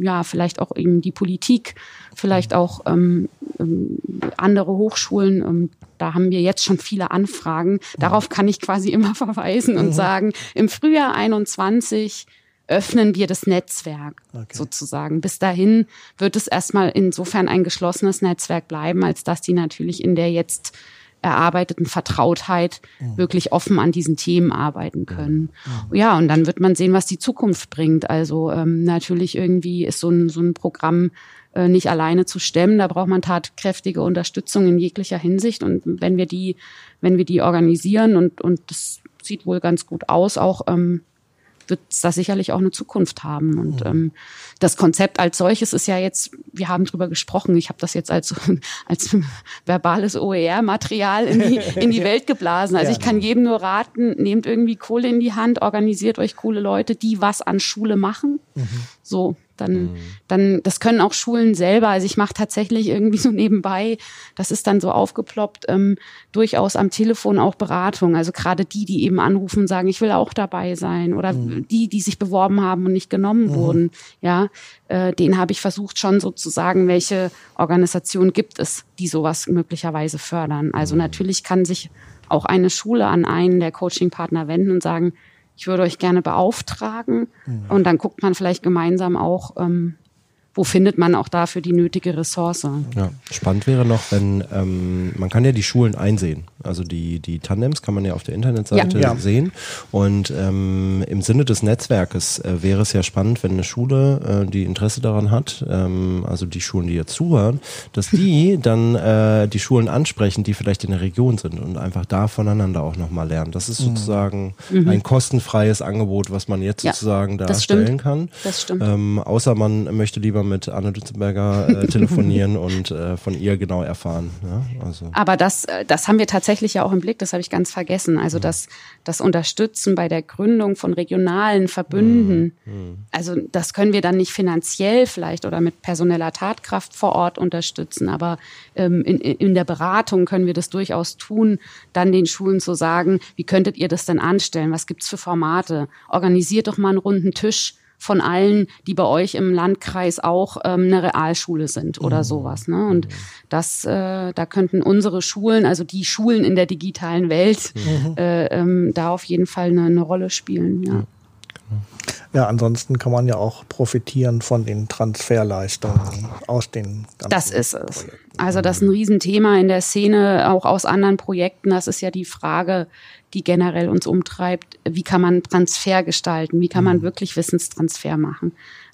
ja vielleicht auch eben die Politik, vielleicht auch ähm, ähm, andere Hochschulen. Ähm, da haben wir jetzt schon viele Anfragen. Darauf kann ich quasi immer verweisen und mhm. sagen: Im Frühjahr 21 öffnen wir das Netzwerk okay. sozusagen. Bis dahin wird es erstmal insofern ein geschlossenes Netzwerk bleiben, als dass die natürlich in der jetzt erarbeiteten Vertrautheit mhm. wirklich offen an diesen Themen arbeiten können. Mhm. Ja, und dann wird man sehen, was die Zukunft bringt. Also ähm, natürlich irgendwie ist so ein, so ein Programm äh, nicht alleine zu stemmen. Da braucht man tatkräftige Unterstützung in jeglicher Hinsicht. Und wenn wir die, wenn wir die organisieren und, und das sieht wohl ganz gut aus, auch ähm, wird es da sicherlich auch eine Zukunft haben. Und mhm. ähm, das Konzept als solches ist ja jetzt, wir haben drüber gesprochen, ich habe das jetzt als, als verbales OER-Material in die, in die Welt geblasen. Also ich kann jedem nur raten, nehmt irgendwie Kohle in die Hand, organisiert euch coole Leute, die was an Schule machen. Mhm. So, dann, mhm. dann, das können auch Schulen selber. Also ich mache tatsächlich irgendwie so nebenbei, das ist dann so aufgeploppt, ähm, durchaus am Telefon auch Beratung. Also gerade die, die eben anrufen und sagen, ich will auch dabei sein. Oder mhm. die, die sich beworben haben und nicht genommen mhm. wurden. Ja, äh, den habe ich versucht schon sozusagen, welche Organisationen gibt es, die sowas möglicherweise fördern. Also mhm. natürlich kann sich auch eine Schule an einen der Coaching-Partner wenden und sagen, ich würde euch gerne beauftragen. Mhm. Und dann guckt man vielleicht gemeinsam auch, ähm, wo findet man auch dafür die nötige Ressource. Ja, spannend wäre noch, wenn ähm, man kann ja die Schulen einsehen. Also die, die Tandems kann man ja auf der Internetseite ja. sehen. Und ähm, im Sinne des Netzwerkes äh, wäre es ja spannend, wenn eine Schule, äh, die Interesse daran hat, ähm, also die Schulen, die jetzt zuhören, dass die dann äh, die Schulen ansprechen, die vielleicht in der Region sind und einfach da voneinander auch nochmal lernen. Das ist mhm. sozusagen mhm. ein kostenfreies Angebot, was man jetzt ja, sozusagen darstellen kann. Das stimmt. Ähm, außer man möchte lieber mit Anne Dutzenberger äh, telefonieren und äh, von ihr genau erfahren. Ja? Also. Aber das, äh, das haben wir tatsächlich tatsächlich ja auch im Blick, das habe ich ganz vergessen. Also mhm. das, das Unterstützen bei der Gründung von regionalen Verbünden, mhm. also das können wir dann nicht finanziell vielleicht oder mit personeller Tatkraft vor Ort unterstützen, aber ähm, in, in der Beratung können wir das durchaus tun, dann den Schulen zu sagen, wie könntet ihr das denn anstellen? Was gibt's für Formate? Organisiert doch mal einen runden Tisch von allen, die bei euch im Landkreis auch ähm, eine Realschule sind oder mhm. sowas. Ne? Und mhm. das, äh, da könnten unsere Schulen, also die Schulen in der digitalen Welt, mhm. äh, ähm, da auf jeden Fall eine, eine Rolle spielen. Ja. Ja, ansonsten kann man ja auch profitieren von den Transferleistungen aus den ganzen Das ist es. Projekten. Also das ist ein Riesenthema in der Szene, auch aus anderen Projekten. Das ist ja die Frage, die generell uns umtreibt. Wie kann man Transfer gestalten? Wie kann man mhm. wirklich Wissenstransfer machen?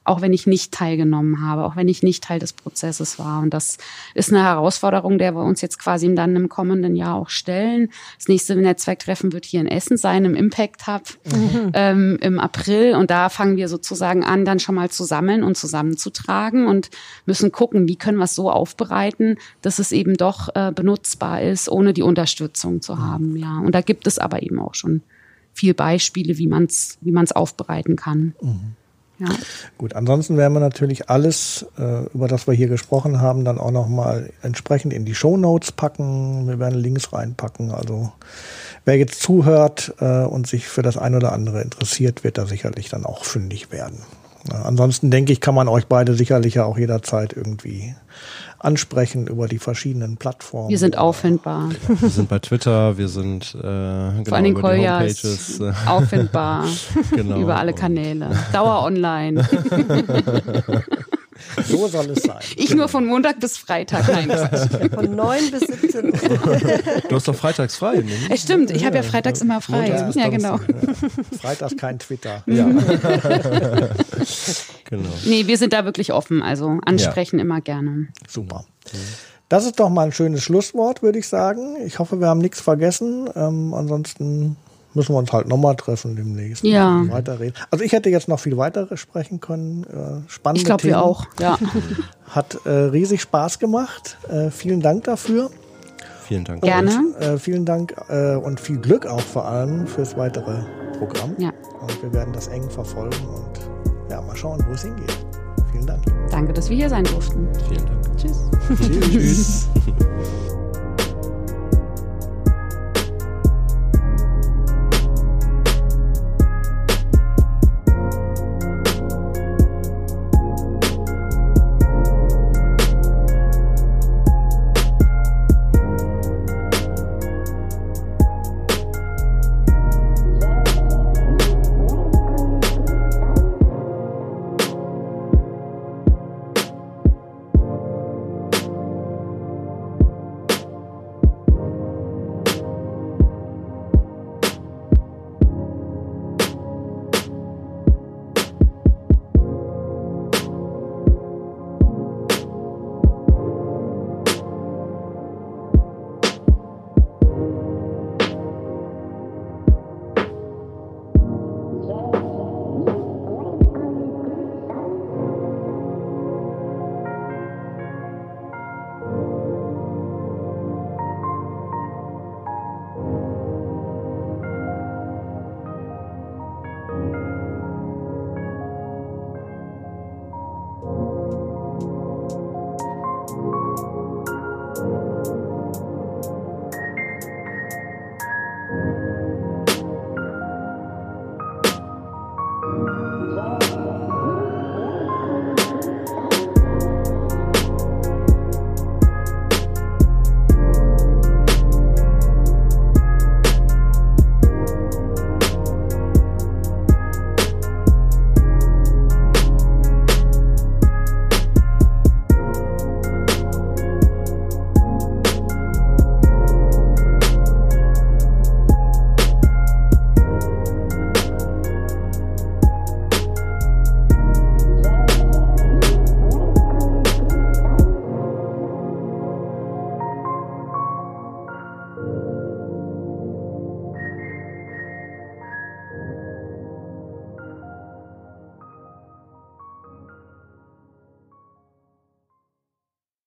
Auch wenn ich nicht teilgenommen habe, auch wenn ich nicht Teil des Prozesses war. Und das ist eine Herausforderung, der wir uns jetzt quasi dann im kommenden Jahr auch stellen. Das nächste Netzwerktreffen wird hier in Essen sein, im Impact Hub mhm. ähm, im April. Und da fangen wir sozusagen an, dann schon mal zu sammeln und zusammenzutragen und müssen gucken, wie können wir es so aufbereiten, dass es eben doch äh, benutzbar ist, ohne die Unterstützung zu haben. Ja, und da gibt es aber eben auch schon viel Beispiele, wie man es wie man's aufbereiten kann. Mhm. Ja. Gut, ansonsten werden wir natürlich alles, äh, über das wir hier gesprochen haben, dann auch nochmal entsprechend in die Show Notes packen. Wir werden Links reinpacken. Also wer jetzt zuhört äh, und sich für das ein oder andere interessiert, wird da sicherlich dann auch fündig werden. Ja, ansonsten denke ich, kann man euch beide sicherlich ja auch jederzeit irgendwie ansprechen über die verschiedenen Plattformen. Wir sind auffindbar. Wir sind bei Twitter, wir sind äh, genau, Vor allem über die Homepages. auffindbar genau. über alle Kanäle. Dauer online. So soll es sein. Ich nur von Montag bis Freitag. Nein, Von 9 bis 17 Uhr. Du hast doch freitags frei. Ne? Es stimmt, ich habe ja freitags immer frei. Montags, ja, genau. Freitags kein Twitter. Ja. genau. Nee, wir sind da wirklich offen. Also ansprechen ja. immer gerne. Super. Das ist doch mal ein schönes Schlusswort, würde ich sagen. Ich hoffe, wir haben nichts vergessen. Ähm, ansonsten müssen wir uns halt nochmal treffen demnächst. Ja. Weiterreden. Also ich hätte jetzt noch viel weiter sprechen können. Äh, spannende Ich glaube, wir auch. Ja. Hat äh, riesig Spaß gemacht. Äh, vielen Dank dafür. Vielen Dank. Gerne. Und, äh, vielen Dank äh, und viel Glück auch vor allem fürs weitere Programm. Ja. Und wir werden das eng verfolgen und ja, mal schauen, wo es hingeht. Vielen Dank. Danke, dass wir hier sein durften. Vielen Dank. Tschüss. Tschüss.